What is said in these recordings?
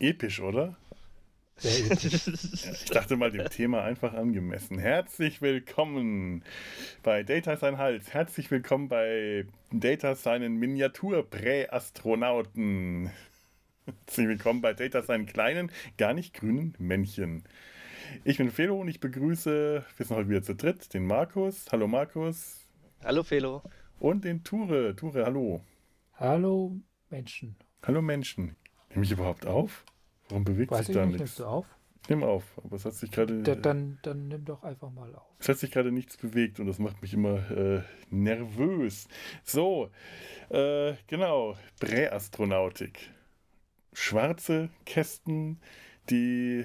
Episch, oder? Sehr episch. Ja, ich dachte mal dem Thema einfach angemessen. Herzlich willkommen bei Data sein Hals. Herzlich willkommen bei Data seinen Miniatur-Präastronauten. Herzlich willkommen bei Data seinen kleinen, gar nicht grünen Männchen. Ich bin Felo und ich begrüße, wir sind heute wieder zu dritt, den Markus. Hallo Markus. Hallo Felo. Und den Ture. Ture, hallo. Hallo Menschen. Hallo Menschen. Nehme ich überhaupt auf? Warum bewegt Weiß sich ich da nicht, nichts? nimmst du auf? Nehme auf, aber es hat sich gerade. Da, dann, dann nimm doch einfach mal auf. Es hat sich gerade nichts bewegt und das macht mich immer äh, nervös. So, äh, genau, Präastronautik. Schwarze Kästen, die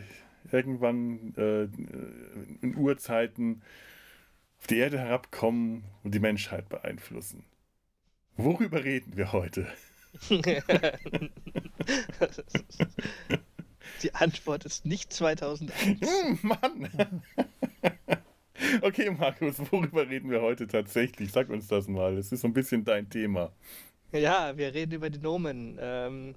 irgendwann äh, in Urzeiten auf die Erde herabkommen und die Menschheit beeinflussen. Worüber reden wir heute? Die Antwort ist nicht 2001. Hm, Mann! Okay, Markus, worüber reden wir heute tatsächlich? Sag uns das mal. Es ist so ein bisschen dein Thema. Ja, wir reden über die Nomen. Ähm,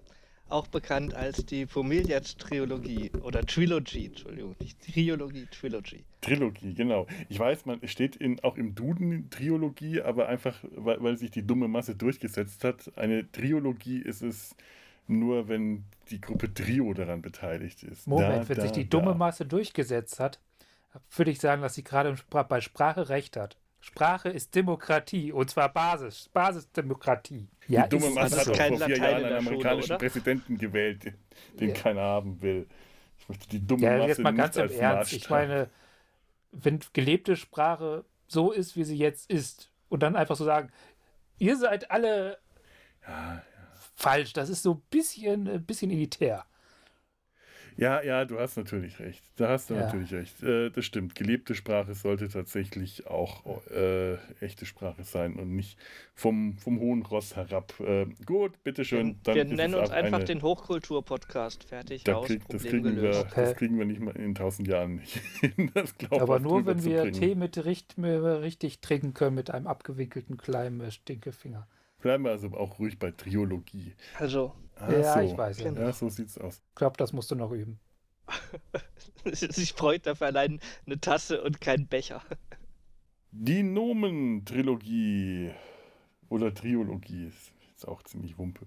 auch bekannt als die Familias-Trilogie oder Trilogy, Entschuldigung, nicht Triologie, Trilogy. Trilogie, genau. Ich weiß, man steht in, auch im Duden Triologie, aber einfach, weil, weil sich die dumme Masse durchgesetzt hat. Eine Triologie ist es nur, wenn die Gruppe Trio daran beteiligt ist. Moment, Da, wenn da, sich die da. dumme Masse durchgesetzt hat, würde ich sagen, dass sie gerade bei Sprache recht hat. Sprache ist Demokratie und zwar Basis, Basisdemokratie. Die Ja, dumme ist Masse das hat vor vier Latein Jahren in einen Schule, amerikanischen oder? Präsidenten gewählt, den Ja. keiner haben will. Ich möchte die dumme Ja, Masse jetzt mal nicht ganz im als Ernst. Ich meine, wenn gelebte Sprache so ist, wie sie jetzt ist, und dann einfach so sagen, ihr seid alle falsch, das ist so ein bisschen, ein bisschen elitär. Ja, ja, du hast natürlich recht. Da hast du Ja. natürlich recht. Äh, das stimmt. Gelebte Sprache sollte tatsächlich auch äh, echte Sprache sein und nicht vom, vom hohen Ross herab. Äh, gut, bitteschön. wir ist nennen uns einfach eine- den Hochkultur-Podcast. Fertig, Da aus, krieg, das, kriegen wir. Okay. das kriegen wir nicht mal in tausend Jahren nicht hin. Aber nur, wenn wir. Tee mit richt, richtig trinken können mit einem abgewickelten kleinen äh, Stinkefinger. Bleiben wir also auch ruhig bei Triologie. Also, Ah, Ja, so. ich weiß ja. Ja, so sieht's aus. Ich glaube, das musst du noch üben. sich freut dafür allein eine Tasse und kein Becher. Die Nomen-Trilogie oder Triologie ist, auch ziemlich wumpe.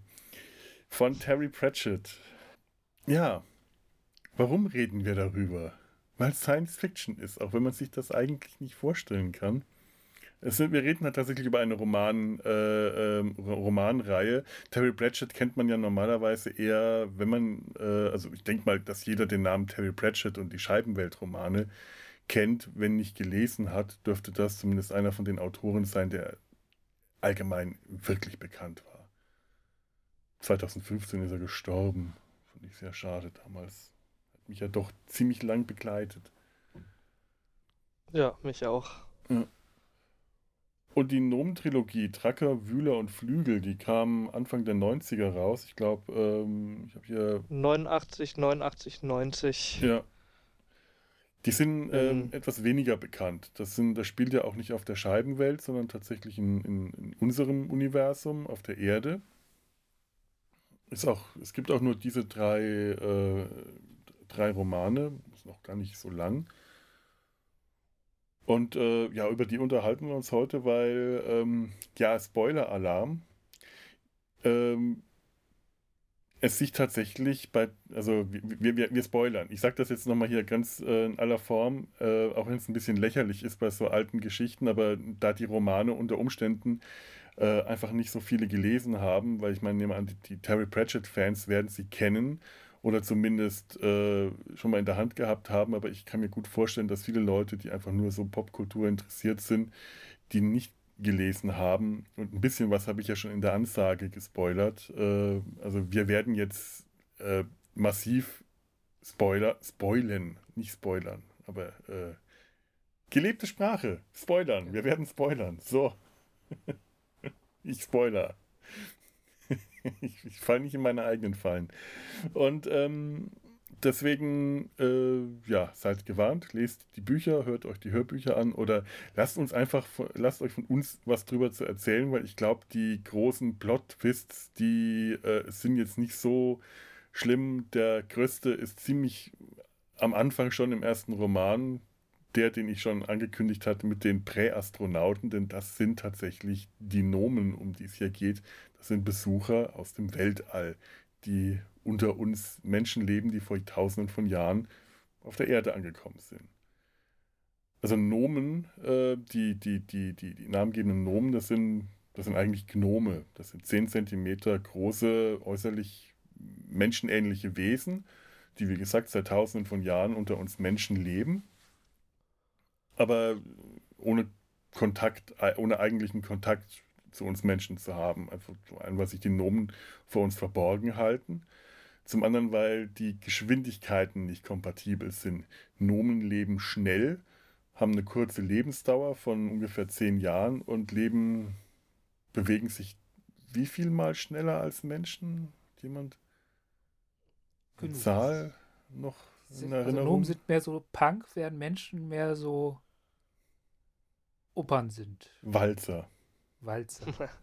Von Terry Pratchett. Ja, warum reden wir darüber? Weil es Science Fiction ist, auch wenn man sich das eigentlich nicht vorstellen kann. Es wir reden halt tatsächlich über eine Roman, äh, ähm, Romanreihe. Terry Pratchett kennt man ja normalerweise eher, wenn man, äh, also ich denke mal, dass jeder den Namen Terry Pratchett und die Scheibenweltromane kennt, wenn nicht gelesen hat, dürfte das zumindest einer von den Autoren sein, der allgemein wirklich bekannt war. 2015 ist er gestorben. Fand ich sehr schade damals. Hat mich ja doch ziemlich lang begleitet. Ja, mich auch. Und die Nomen-Trilogie, Tracker, Wühler und Flügel, die kam Anfang der 90er raus. Ich glaube, ähm, ich habe hier 89, 89, 90. Ja. Die sind ähm, Mhm. etwas weniger bekannt. Das, sind, das spielt ja auch nicht auf der Scheibenwelt, sondern tatsächlich in, in, in unserem Universum, auf der Erde. Ist auch, es gibt auch nur diese drei, äh, drei Romane, ist noch gar nicht so lang. Und äh, ja, über die unterhalten wir uns heute, weil, ähm, ja, Spoiler-Alarm. Ähm, es sich tatsächlich bei, also wir, wir, wir spoilern. Ich sage das jetzt nochmal hier ganz äh, in aller Form, äh, auch wenn es ein bisschen lächerlich ist bei so alten Geschichten, aber da die Romane unter Umständen äh, einfach nicht so viele gelesen haben, weil ich meine, die, die Terry Pratchett-Fans werden sie kennen oder zumindest äh, schon mal in der Hand gehabt haben, aber ich kann mir gut vorstellen, dass viele Leute, die einfach nur so Popkultur interessiert sind, die nicht gelesen haben. Und ein bisschen was habe ich ja schon in der Ansage gespoilert. Äh, also wir werden jetzt äh, massiv Spoiler, spoilen, nicht spoilern, aber äh, gelebte Sprache, spoilern, wir werden spoilern. So. ich spoiler. ich ich falle nicht in meine eigenen Fallen. Und ähm, deswegen, äh, ja, seid gewarnt, lest die Bücher, hört euch die Hörbücher an oder lasst uns einfach, lasst euch von uns was drüber zu erzählen, weil ich glaube, die großen Plot-Twists, die äh, sind jetzt nicht so schlimm. Der größte ist ziemlich am Anfang schon im ersten Roman, der, den ich schon angekündigt hatte, mit den Präastronauten, denn das sind tatsächlich die Nomen, um die es hier geht. Sind Besucher aus dem Weltall, die unter uns Menschen leben, die vor tausenden von Jahren auf der Erde angekommen sind. Also Nomen, äh, die, die, die, die, die namengebenden Nomen, das sind, das sind eigentlich Gnome. Das sind 10 cm große, äußerlich menschenähnliche Wesen, die, wie gesagt, seit tausenden von Jahren unter uns Menschen leben, aber ohne Kontakt, ohne eigentlichen Kontakt zu uns Menschen zu haben. Einfach zum einen, weil sich die Nomen vor uns verborgen halten. Zum anderen, weil die Geschwindigkeiten nicht kompatibel sind. Nomen leben schnell, haben eine kurze Lebensdauer von ungefähr zehn Jahren und leben, bewegen sich wie viel mal schneller als Menschen? Jemand? Genug. Zahl noch in sind, Erinnerung? Also Nomen sind mehr so Punk, während Menschen mehr so Opern sind. Walzer. Walzer.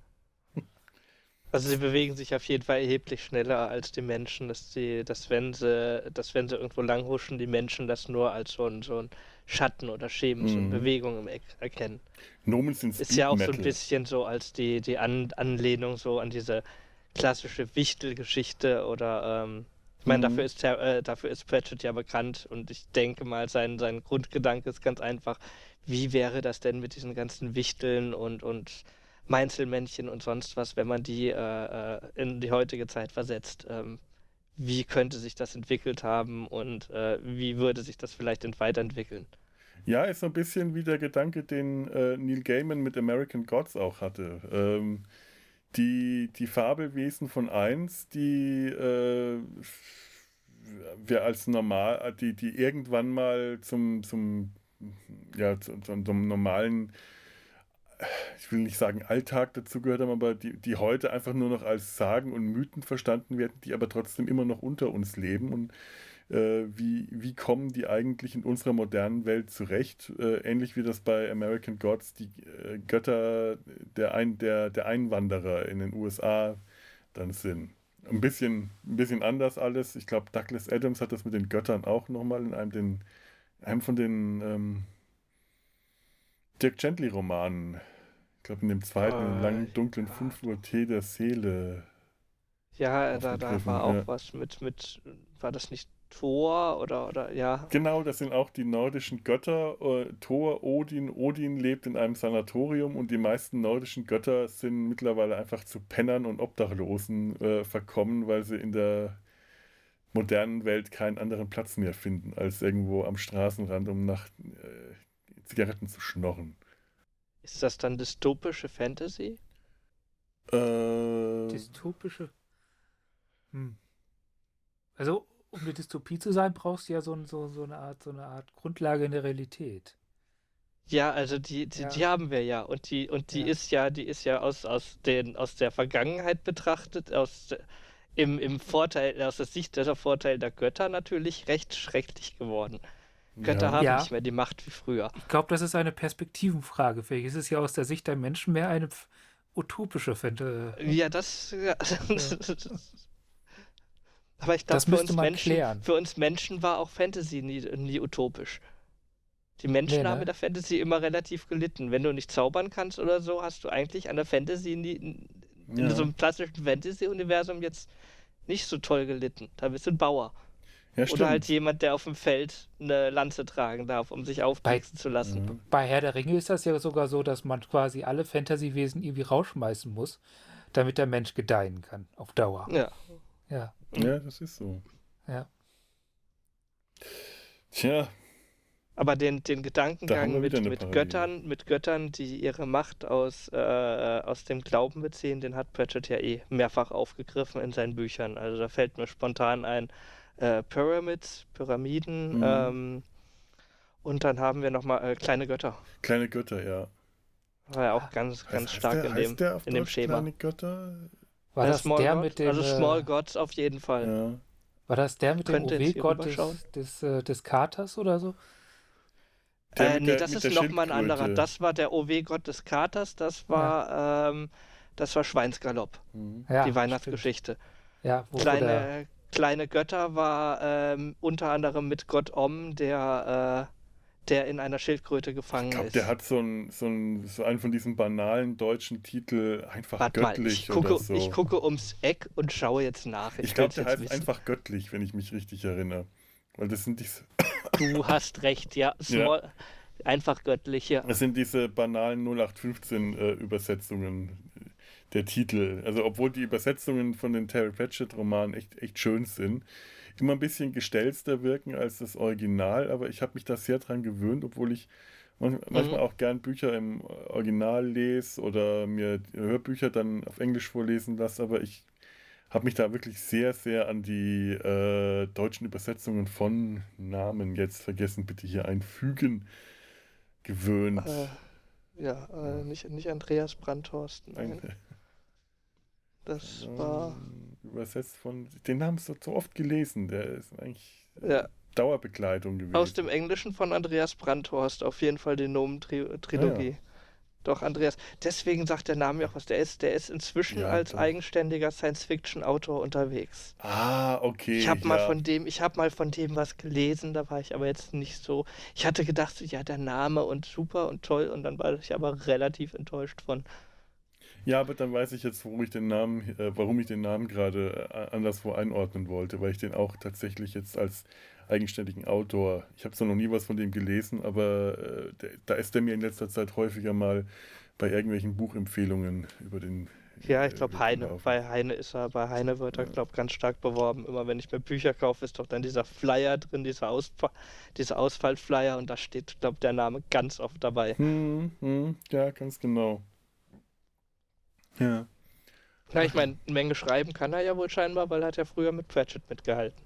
Also sie bewegen sich auf jeden Fall erheblich schneller als die Menschen, dass sie, dass wenn sie, dass wenn sie irgendwo langhuschen, die Menschen das nur als so ein, so ein Schatten oder Schemen, mm. so eine mhm. Bewegung im erkennen. Nomen sind Ist ja auch so ein bisschen so als die, die An Anlehnung so an diese klassische Wichtelgeschichte oder ähm, ich meine, mhm. dafür ist äh, dafür ist Pratchett ja bekannt und ich denke mal, sein, sein Grundgedanke ist ganz einfach, wie wäre das denn mit diesen ganzen Wichteln und, und Meinzelmännchen und sonst was, wenn man die äh, äh, in die heutige Zeit versetzt. Ähm, wie könnte sich das entwickelt haben und äh, wie würde sich das vielleicht weiterentwickeln? Ja, ist so ein bisschen wie der Gedanke, den äh, Neil Gaiman mit American Gods auch hatte. Ähm, die, die Fabelwesen von 1, die äh, wir als normal, die, die irgendwann mal zum, zum, ja, zum, zum normalen ich will nicht sagen Alltag dazu gehört haben, aber die, die heute einfach nur noch als Sagen und Mythen verstanden werden, die aber trotzdem immer noch unter uns leben und äh, wie, wie kommen die eigentlich in unserer modernen Welt zurecht? Äh, ähnlich wie das bei American Gods die äh, Götter der, Ein, der, der Einwanderer in den USA dann sind. Ein bisschen, ein bisschen anders alles. Ich glaube, Douglas Adams hat das mit den Göttern auch nochmal in einem, den, einem von den ähm, Dirk Gently-Romanen. Ich glaube, in dem zweiten, im langen, dunklen ja. 5 Uhr Tee der Seele. Ja, da, da war auch ja. was mit, mit, war das nicht Thor oder, oder, ja? Genau, das sind auch die nordischen Götter. Äh, Thor, Odin. Odin lebt in einem Sanatorium und die meisten nordischen Götter sind mittlerweile einfach zu Pennern und Obdachlosen äh, verkommen, weil sie in der modernen Welt keinen anderen Platz mehr finden, als irgendwo am Straßenrand, um nach äh, Zigaretten zu schnorren. Ist das dann dystopische Fantasy? Äh, dystopische? Hm. Also, um eine Dystopie zu sein, brauchst du ja so, so, so, eine, Art, so eine Art Grundlage in der Realität. Ja, also die, die, ja. die haben wir ja. Und die, und die ja. ist ja, die ist ja aus, aus, den, aus der Vergangenheit betrachtet, aus im, im Vorteil, aus der Sicht der Vorteil der Götter natürlich recht schrecklich geworden. Götter ja. haben ja. nicht mehr die Macht wie früher. Ich glaube, das ist eine Perspektivenfrage. Vielleicht ist es ja aus der Sicht der Menschen mehr eine utopische Fände. Ja, das. Ja. Aber ich glaube, für, uns Menschen, für uns Menschen war auch Fantasy nie, nie utopisch. Die Menschen nee, ne? haben in der Fantasy immer relativ gelitten. Wenn du nicht zaubern kannst oder so, hast du eigentlich an der Fantasy nie, in so einem klassischen Fantasy-Universum jetzt nicht so toll gelitten. Da bist du ein Bauer. Ja, Oder halt jemand, der auf dem Feld eine Lanze tragen darf, um sich aufblitzen zu lassen. Mhm. Bei Herr der Ringe ist das ja sogar so, dass man quasi alle Fantasy-Wesen irgendwie rausschmeißen muss, damit der Mensch gedeihen kann, auf Dauer. Ja. Ja, ja das ist so. Ja. Tja. Aber den, den Gedankengang mit, mit Göttern, mit Göttern, die ihre Macht aus, äh, aus dem Glauben beziehen, den hat Pratchett ja eh mehrfach aufgegriffen in seinen Büchern. Also da fällt mir spontan ein, äh, Pyramids, Pyramiden. Mhm. Ähm, und dann haben wir nochmal äh, kleine Götter. Kleine Götter, ja. War ja auch ganz, ganz heißt, stark der, in dem, in dem Schema. Kleine Götter? War das Small der God? mit dem. Also Small Gods auf jeden Fall. Ja. War das der mit dem OW-Gott des, des, äh, des Katers oder so? Äh, nee, der, das ist nochmal ein anderer. Das war der OW-Gott des Katers, das war, ja. ähm, das war Schweinsgalopp. Mhm. Ja, die Weihnachtsgeschichte. Ja, wo Kleine, Kleine Götter war ähm, unter anderem mit Gott Om, der, äh, der in einer Schildkröte gefangen ich glaub, ist. Der hat so, ein, so, ein, so einen von diesen banalen deutschen Titel einfach Wart göttlich mal, ich gucke, oder so. Ich gucke ums Eck und schaue jetzt nach. Ich, ich glaube, der heißt wissen. einfach göttlich, wenn ich mich richtig erinnere. Weil das sind diese. Du hast recht, ja. Small, ja. Einfach göttliche. Das sind diese banalen 0815 äh, Übersetzungen der Titel. Also obwohl die Übersetzungen von den Terry Pratchett-Romanen echt, echt schön sind, immer ein bisschen gestelzter wirken als das Original, aber ich habe mich da sehr dran gewöhnt, obwohl ich manchmal mhm. auch gern Bücher im Original lese oder mir Hörbücher dann auf Englisch vorlesen lasse, aber ich habe mich da wirklich sehr, sehr an die äh, deutschen Übersetzungen von Namen jetzt vergessen, bitte hier einfügen, gewöhnt. Äh, ja, äh, nicht, nicht Andreas Brandhorst, nein. Das ähm, war. Übersetzt von. Den haben sie so oft gelesen. Der ist eigentlich ja. Dauerbegleitung gewesen. Aus dem Englischen von Andreas Brandhorst, auf jeden Fall die Nomen-Trilogie. Ja, ja. Doch, Andreas, deswegen sagt der Name ja auch was. Der ist, der ist inzwischen ja, als eigenständiger Science-Fiction-Autor unterwegs. Ah, okay. Ich habe mal von dem, ich habe mal von dem was gelesen, da war ich aber jetzt nicht so. Ich hatte gedacht, ja, der Name und super und toll, und dann war ich aber relativ enttäuscht von. Ja, aber dann weiß ich jetzt, warum ich den Namen, äh, warum ich den Namen gerade äh, anderswo einordnen wollte, weil ich den auch tatsächlich jetzt als eigenständigen Autor, ich habe zwar noch nie was von dem gelesen, aber äh, der, da ist er mir in letzter Zeit häufiger mal bei irgendwelchen Buchempfehlungen über den ja, ich glaube Heine. Bei Heine ist er, bei Heine wird er, glaube ganz stark beworben. Immer wenn ich mir Bücher kaufe, ist doch dann dieser Flyer drin, dieser, Ausfall, dieser Ausfallflyer und da steht, glaube der Name ganz oft dabei. Hm, hm, ja, ganz genau. Ja. Na, ich meine, eine Menge schreiben kann er ja wohl scheinbar, weil er hat ja früher mit Pratchett mitgehalten.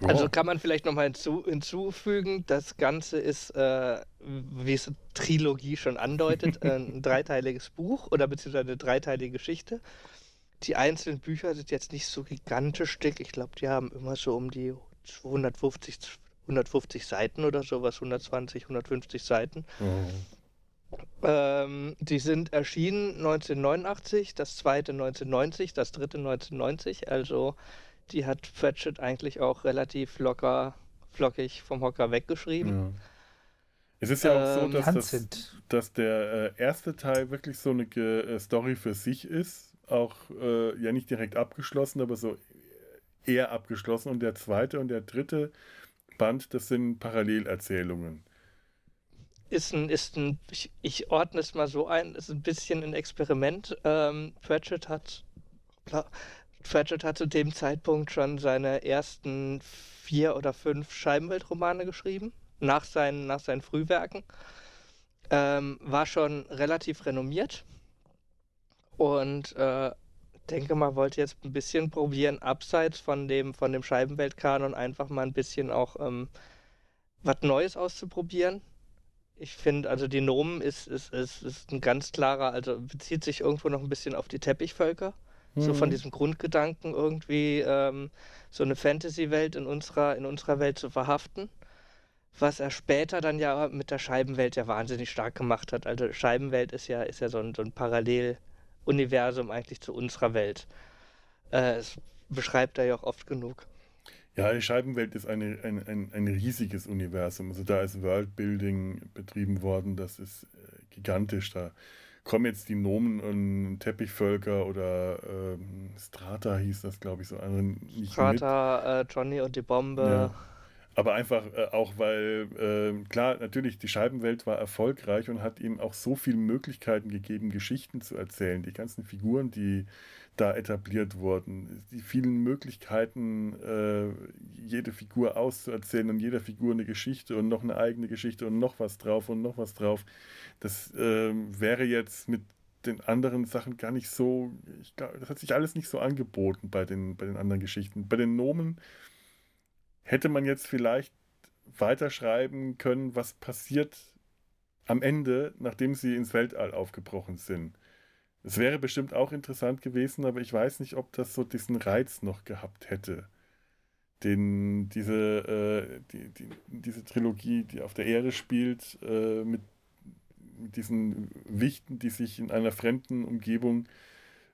Ja. Also kann man vielleicht nochmal hinzu, hinzufügen, das Ganze ist, äh, wie es Trilogie schon andeutet, äh, ein dreiteiliges Buch oder beziehungsweise eine dreiteilige Geschichte. Die einzelnen Bücher sind jetzt nicht so gigantisch dick. Ich glaube, die haben immer so um die 250, 150 Seiten oder sowas, 120, 150 Seiten. Mhm. Ähm, die sind erschienen 1989, das zweite 1990, das dritte 1990. Also die hat Pratchett eigentlich auch relativ locker, flockig vom Hocker weggeschrieben. Ja. Es ist ja auch so, ähm, dass, das, dass der äh, erste Teil wirklich so eine äh, Story für sich ist. Auch äh, ja nicht direkt abgeschlossen, aber so eher abgeschlossen. Und der zweite und der dritte Band, das sind Parallelerzählungen ist ein, ist ein ich, ich, ordne es mal so ein, ist ein bisschen ein Experiment. Ähm, Pratchett hat Pratchett hat zu dem Zeitpunkt schon seine ersten vier oder fünf Scheibenweltromane geschrieben, nach seinen, nach seinen Frühwerken. Ähm, war schon relativ renommiert und äh, denke mal, wollte jetzt ein bisschen probieren, abseits von dem, von dem Scheibenweltkanon einfach mal ein bisschen auch ähm, was Neues auszuprobieren ich finde, also die Nomen ist, ist, ist, ist ein ganz klarer, also bezieht sich irgendwo noch ein bisschen auf die Teppichvölker. So von mhm. diesem Grundgedanken irgendwie ähm, so eine Fantasy-Welt in unserer, in unserer Welt zu verhaften. Was er später dann ja mit der Scheibenwelt ja wahnsinnig stark gemacht hat. Also Scheibenwelt ist ja, ist ja so ein, so ein Paralleluniversum eigentlich zu unserer Welt. Äh, das beschreibt er ja auch oft genug. Ja, die Scheibenwelt ist eine, ein, ein, ein riesiges Universum. Also da ist Worldbuilding betrieben worden, das ist äh, gigantisch. Da kommen jetzt die Nomen und Teppichvölker oder ähm, Strata hieß das, glaube ich, so anderen nicht Strata, äh, Johnny und die Bombe. Ja. Aber einfach äh, auch, weil, äh, klar, natürlich, die Scheibenwelt war erfolgreich und hat ihm auch so viele Möglichkeiten gegeben, Geschichten zu erzählen. Die ganzen Figuren, die da etabliert wurden. Die vielen Möglichkeiten, äh, jede Figur auszuerzählen und jeder Figur eine Geschichte und noch eine eigene Geschichte und noch was drauf und noch was drauf. Das äh, wäre jetzt mit den anderen Sachen gar nicht so, ich glaub, das hat sich alles nicht so angeboten bei den, bei den anderen Geschichten. Bei den Nomen hätte man jetzt vielleicht weiterschreiben können, was passiert am Ende, nachdem sie ins Weltall aufgebrochen sind. Es wäre bestimmt auch interessant gewesen, aber ich weiß nicht, ob das so diesen Reiz noch gehabt hätte. Den, diese, äh, die, die, diese Trilogie, die auf der Erde spielt, äh, mit, mit, diesen Wichten, die sich in einer fremden Umgebung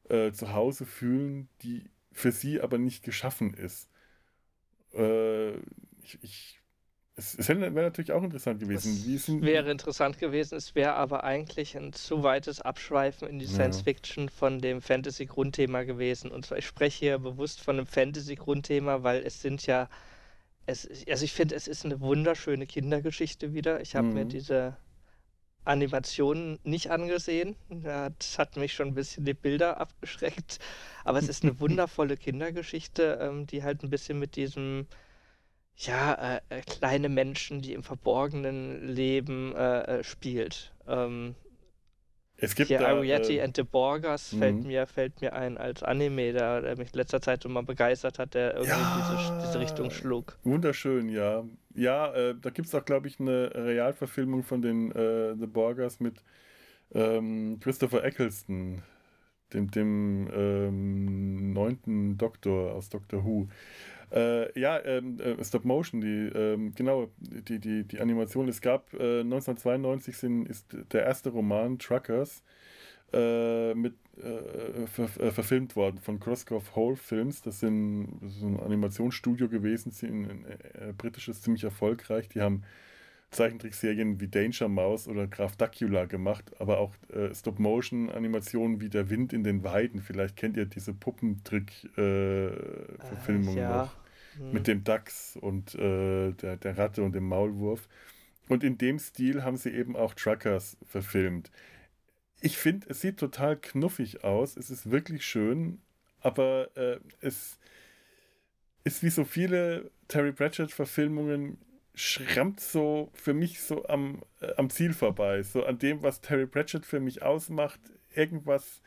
äh, zu Hause fühlen, die für sie aber nicht geschaffen ist. Äh, ich, ich es, wäre natürlich auch interessant gewesen. Es wäre interessant gewesen, es wäre aber eigentlich ein zu weites Abschweifen in die ja. Science Fiction von dem Fantasy-Grundthema gewesen. Und zwar, ich spreche hier bewusst von einem Fantasy-Grundthema, weil es sind ja, es, also ich finde, es ist eine wunderschöne Kindergeschichte wieder. Ich habe mhm. mir diese Animationen nicht angesehen. Das hat mich schon ein bisschen die Bilder abgeschreckt. Aber es ist eine wundervolle Kindergeschichte, ähm, die halt ein bisschen mit diesem ja, äh, äh, kleine Menschen, die im Verborgenen leben, äh, äh spielt. Ähm, es gibt hier da, Ariety äh, and the Borgers fällt mhm. mir, fällt mir ein als Anime, der, der mich in letzter Zeit immer begeistert hat, der irgendwie ja, diese, diese, Richtung schlug. Wunderschön, ja. Ja, äh, da gibt es auch, glaube ich, eine Realverfilmung von den äh, The Borgers mit ähm, Christopher Eccleston, dem, dem ähm, neunten Doktor aus Doctor Who. Äh, ja, ähm, äh, Stop Motion, die, ähm, genau, die, die, die Animation. Es gab äh, 1992 sind, ist der erste Roman Truckers äh, mit äh, ver, äh, verfilmt worden von Crosscroft Hole Films. Das sind so ein Animationsstudio gewesen, sind, britisches ziemlich erfolgreich. Die haben Zeichentrickserien wie Danger Mouse oder Graf Dacula gemacht, aber auch äh, Stop-Motion-Animationen wie Der Wind in den Weiden. Vielleicht kennt ihr diese Puppentrick-Verfilmung äh, ja. noch. Mhm. Mit dem Dachs und äh, der, der Ratte und dem Maulwurf. Und in dem Stil haben sie eben auch Truckers verfilmt. Ich finde, es sieht total knuffig aus. Es ist wirklich schön, aber äh, es ist wie so viele Terry Pratchett-Verfilmungen schrammt so für mich so am, äh, am Ziel vorbei. So an dem, was Terry Pratchett für mich ausmacht. Irgendwas,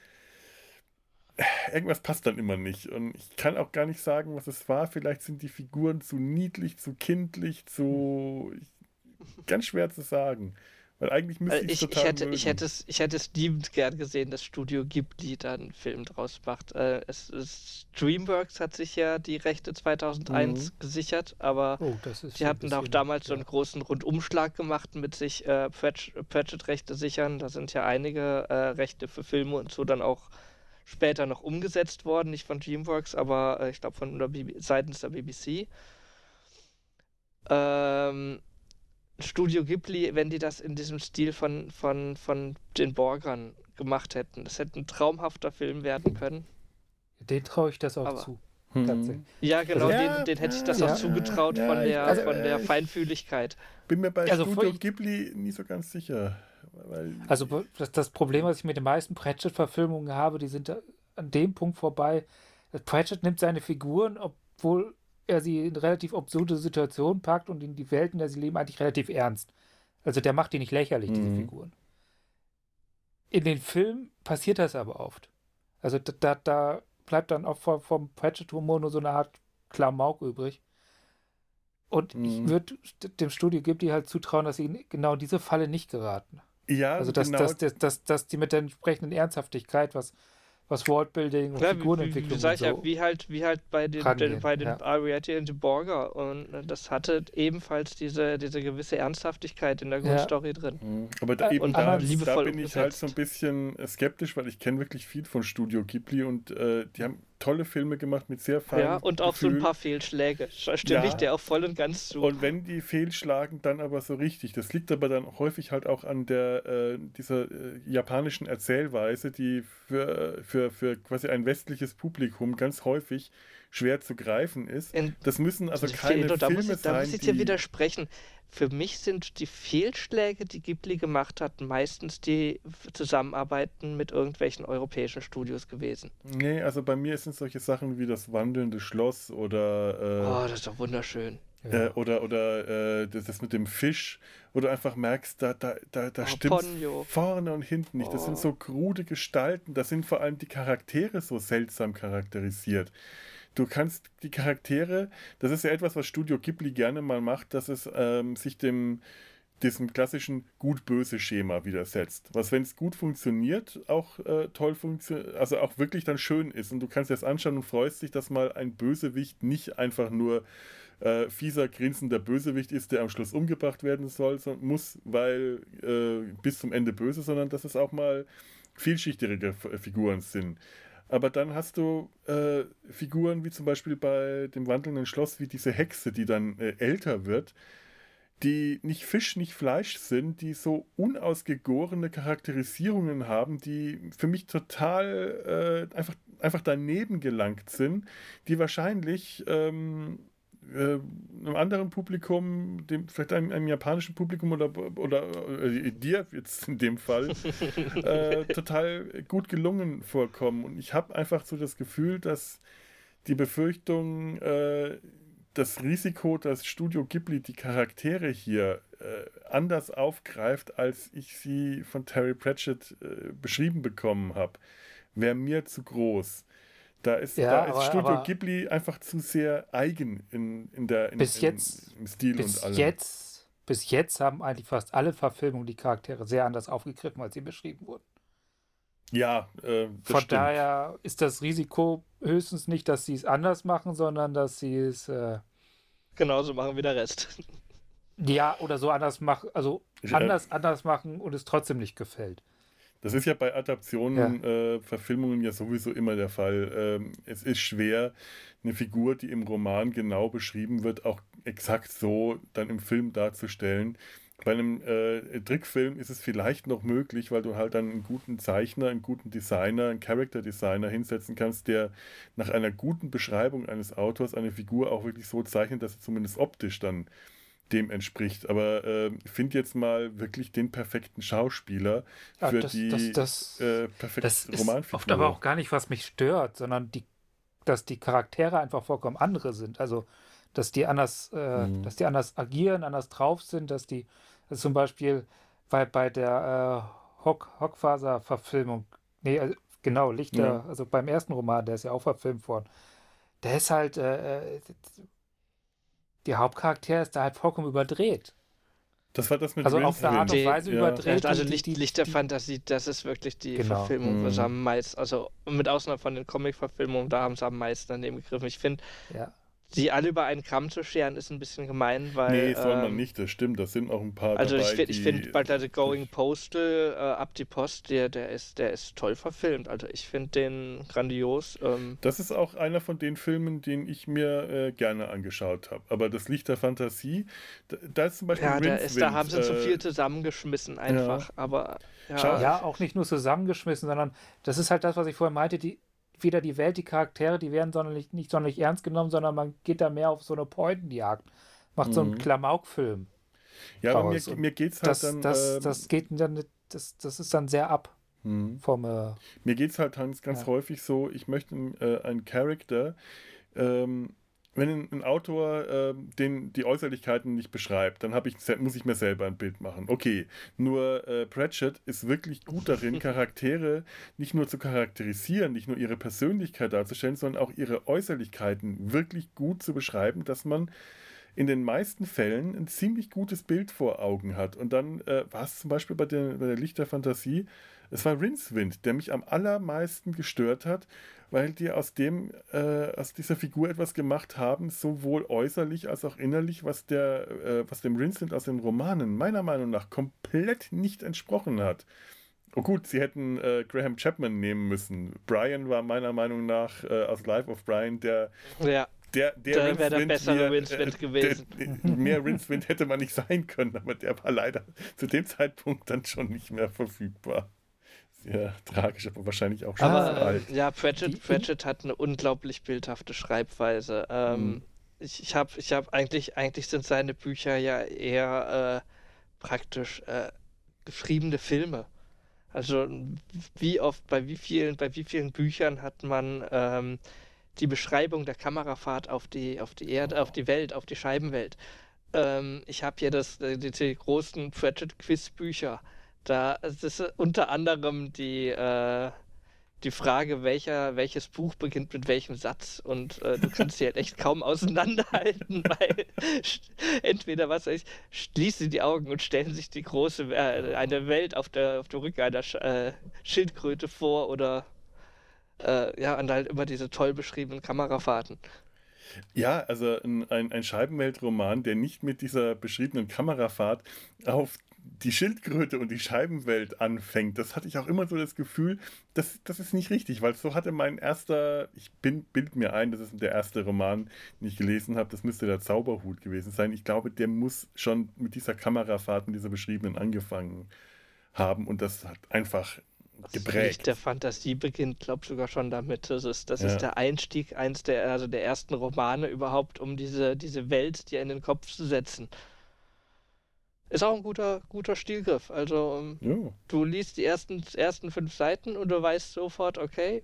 irgendwas passt dann immer nicht. Und ich kann auch gar nicht sagen, was es war. Vielleicht sind die Figuren zu niedlich, zu kindlich, zu. Ganz schwer zu sagen. Weil eigentlich müsste ich, ich, ich hätte, ich hätte es, ich hätte es liebend gern gesehen, dass Studio Ghibli da einen Film draus macht. Äh, es, es, DreamWorks hat sich ja die Rechte 2001 mhm. gesichert, aber oh, die hatten da auch damals ja. so einen großen Rundumschlag gemacht mit sich äh, Pratchett-Rechte sichern. Da sind ja einige äh, Rechte für Filme und so dann auch später noch umgesetzt worden, nicht von DreamWorks, aber äh, ich glaube von der seitens der BBC. Ähm, Studio Ghibli, wenn die das in diesem Stil von, von, von den Borgern gemacht hätten. Das hätte ein traumhafter Film werden können. Den traue ich das auch Aber, zu. Hm. Ja, genau, also, den, den, hätte ich das ja, auch zugetraut ja, von, der, also, von der Feinfühligkeit. Bin mir bei also Studio Ghibli nie so ganz sicher. Also das, das, Problem, was ich mit den meisten Pratchett-Verfilmungen habe, die sind an dem Punkt vorbei. Pratchett nimmt seine Figuren, obwohl er sie in relativ absurde Situationen packt und in die Welten, in der sie leben, eigentlich relativ ernst. Also der macht die nicht lächerlich, mhm. diese Figuren. In den Filmen passiert das aber oft. Also da, da, da bleibt dann auch vom, vom Pratchett-Humor nur so eine Art Klamauk übrig. Und mhm. ich würde dem Studio die halt zutrauen, dass sie genau in diese Falle nicht geraten. Ja, also dass, genau. dass, dass, dass, dass die mit der entsprechenden Ernsthaftigkeit, was was Worldbuilding und Klar, Figurenentwicklung wie, wie, wie, so ja, wie halt wie halt bei den, den bei den ja. Ariete und Borger und ne, das hatte ebenfalls diese, diese gewisse Ernsthaftigkeit in der Grundstory ja. drin. Mhm. Aber da, eben da, da bin ich halt halt so ein bisschen skeptisch, weil ich kenne wirklich viel von Studio Ghibli und äh, die haben tolle Filme gemacht mit sehr feinen Ja, und auch Gefühl. so ein paar Fehlschläge. Stimme ja. ich dir auch voll und ganz zu. Und wenn die fehlschlagen, dann aber so richtig. Das liegt aber dann häufig halt auch an der äh, dieser äh, japanischen Erzählweise, die für, für, für quasi ein westliches Publikum ganz häufig schwer zu greifen ist. In, das müssen also keine Filme da muss ich, sein. Da muss ich dir widersprechen für mich sind die Fehlschläge, die Ghibli gemacht hat, meistens die Zusammenarbeiten mit irgendwelchen europäischen Studios gewesen. Nee, also bei mir sind solche Sachen wie das wandelnde Schloss oder. Äh, oh, das ist doch wunderschön. Äh, oder oder äh, das, das, mit dem Fisch, wo du einfach merkst, da, da, da, da oh, stimmt vorne und hinten nicht. Das oh. sind so krude Gestalten, da sind vor allem die Charaktere so seltsam charakterisiert du kannst die Charaktere, das ist ja etwas, was Studio Ghibli gerne mal macht, dass es ähm, sich dem diesem klassischen gut-böse-Schema widersetzt. Was, wenn es gut funktioniert, auch äh, toll funktioniert, also auch wirklich dann schön ist. Und du kannst dir das anschauen und freust dich, dass mal ein Bösewicht nicht einfach nur äh, fieser, grinsender Bösewicht ist, der am Schluss umgebracht werden soll, sondern muss, weil äh, bis zum Ende böse, sondern dass es auch mal vielschichtigere Figuren sind. Aber dann hast du äh, Figuren wie zum Beispiel bei dem wandelnden Schloss, wie diese Hexe, die dann äh, älter wird, die nicht Fisch, nicht Fleisch sind, die so unausgegorene Charakterisierungen haben, die für mich total äh, einfach, einfach daneben gelangt sind, die wahrscheinlich ähm, äh, einem anderen Publikum, dem, vielleicht einem, einem, japanischen Publikum oder, oder äh, dir jetzt in dem Fall, äh, total gut gelungen vorkommen. Und ich habe einfach so das Gefühl, dass die Befürchtung, äh, das Risiko, dass Studio Ghibli die Charaktere hier äh, anders aufgreift, als ich sie von Terry Pratchett beschrieben bekommen habe, wäre mir zu groß. Da ist, Ja, da ist aber- Studio aber- Ghibli einfach zu sehr eigen in, in der in, Bis in, jetzt- im Stil bis und allem. jetzt, bis jetzt haben eigentlich fast alle Verfilmungen die Charaktere sehr anders aufgegriffen, als sie beschrieben wurden. Ja, äh, das Von stimmt. daher ist das Risiko höchstens nicht, dass sie es anders machen, sondern dass sie es äh, Genauso machen wie der Rest. ja oder so anders machen, also Ja. anders anders machen und es trotzdem nicht gefällt. Das ist ja bei Adaptionen, äh, Verfilmungen ja sowieso immer der Fall. Ähm, es ist schwer, eine Figur, die im Roman genau beschrieben wird, auch exakt so dann im Film darzustellen. Bei einem äh, Trickfilm ist es vielleicht noch möglich, weil du halt dann einen guten Zeichner, einen guten Designer, einen Character Designer hinsetzen kannst, der nach einer guten Beschreibung eines Autors eine Figur auch wirklich so zeichnet, dass sie zumindest optisch dann dem entspricht. Aber äh, find jetzt mal wirklich den perfekten Schauspieler Ja, für das- die das- das- äh, perfekte Das Romanfigur. oft aber auch gar nicht, was mich stört, sondern die, dass die Charaktere einfach vollkommen andere sind. Also, dass die anders, äh, Mhm. dass die anders agieren, anders drauf sind, dass die also zum Beispiel bei, bei der äh, Hock, Hockfaser-Verfilmung, nee, also, genau, Lichter, Ja. also beim ersten Roman, der ist ja auch verfilmt worden, der ist halt, äh, äh, der Hauptcharakter ist da halt vollkommen überdreht. das war das mit Also auf eine Art und Die- Weise ja. überdreht. also die- Licht, die- Licht der die- Fantasie, das ist wirklich die Genau. Verfilmung, wo Mhm. sie am meisten, also mit Ausnahme von den Comic-Verfilmungen, da haben sie am meisten daneben gegriffen. Ich finde, Ja. Sie alle über einen Kamm zu scheren, ist ein bisschen gemein, weil. Nee, soll man ähm, nicht, das stimmt. Das sind auch ein paar Also dabei, ich finde, ich die- find, bei der Going Postal äh, ab die Post, der, der ist, der ist toll verfilmt. Also ich finde den grandios. Ähm, Das ist auch einer von den Filmen, den ich mir äh, gerne angeschaut habe. Aber das Licht der Fantasie, da, da ist zum Beispiel ja, da, ist, da haben sie zu äh, viel zusammengeschmissen einfach. Aber ja, Ja, auch nicht nur zusammengeschmissen, sondern das ist halt das, was ich vorhin meinte, die, weder die Welt, die Charaktere, die werden sonderlich, nicht sonderlich ernst genommen, sondern man geht da mehr auf so eine Pointenjagd. Macht so einen Mhm. Klamaukfilm. Ja, aber mir, mir geht es halt Das, dann. das, ähm, das geht dann, das, das ist dann sehr ab hm. vom, äh, Mir geht es halt ganz, ganz Ja. häufig so, ich möchte äh, einen Charakter, ähm, wenn ein, Autor ähm, den, die Äußerlichkeiten nicht beschreibt, dann ich, muss ich mir selber ein Bild machen. Okay, nur äh, Pratchett ist wirklich gut darin, Charaktere nicht nur zu charakterisieren, nicht nur ihre Persönlichkeit darzustellen, sondern auch ihre Äußerlichkeiten wirklich gut zu beschreiben, dass man in den meisten Fällen ein ziemlich gutes Bild vor Augen hat. Und dann äh, war es zum Beispiel bei der, bei der Licht der Fantasie, es war Rincewind, der mich am allermeisten gestört hat, weil die aus dem, äh, aus dieser Figur etwas gemacht haben, sowohl äußerlich als auch innerlich, was der, äh, was dem Rincewind aus den Romanen meiner Meinung nach komplett nicht entsprochen hat. Oh gut, sie hätten äh, Graham Chapman nehmen müssen. Brian war meiner Meinung nach äh, aus Life of Brian der ja. Der, der Da wäre der bessere Rincewind äh, gewesen. Der, mehr Rincewind hätte man nicht sein können, aber der war leider zu dem Zeitpunkt dann schon nicht mehr verfügbar. Sehr tragisch, aber wahrscheinlich auch schon Aber alt. äh, ja, Pratchett, Pratchett hat eine unglaublich bildhafte Schreibweise. Ähm, Mhm. Ich, ich habe, ich hab eigentlich, eigentlich sind seine Bücher ja eher äh, praktisch äh, geschriebene Filme. Also wie oft, bei wie vielen, bei wie vielen Büchern hat man ähm, die Beschreibung der Kamerafahrt auf die, auf die Erde, auf die Welt, auf die Scheibenwelt. Ähm, ich habe hier das, äh, die, die großen Pratchett-Quiz-Bücher. Da es ist äh, unter anderem die, äh, die Frage, welcher, welches Buch beginnt mit welchem Satz und äh, du kannst sie halt echt kaum auseinanderhalten, weil entweder, was weiß ich, schließen die Augen und stellen sich die große, äh, eine Welt auf der, auf der Rücke einer Sch äh, Schildkröte vor oder äh, ja, und halt immer diese toll beschriebenen Kamerafahrten. Ja, also ein, ein, ein Scheibenweltroman, der nicht mit dieser beschriebenen Kamerafahrt auf die Schildkröte und die Scheibenwelt anfängt, das hatte ich auch immer so das Gefühl, das, das ist nicht richtig, weil so hatte mein erster, ich bin, bild mir ein, das ist der erste Roman, den ich gelesen habe, das müsste der Zauberhut gewesen sein. Ich glaube, der muss schon mit dieser Kamerafahrt, mit dieser beschriebenen angefangen haben und das hat einfach geprägt. Der Fantasie beginnt, glaube ich, sogar schon damit. Das ist, das ja. ist der Einstieg, eins der, also der ersten Romane überhaupt, um diese, diese Welt dir in den Kopf zu setzen. Ist auch ein guter, guter Stilgriff. Also ähm, ja. du liest die ersten, ersten fünf Seiten und du weißt sofort, okay,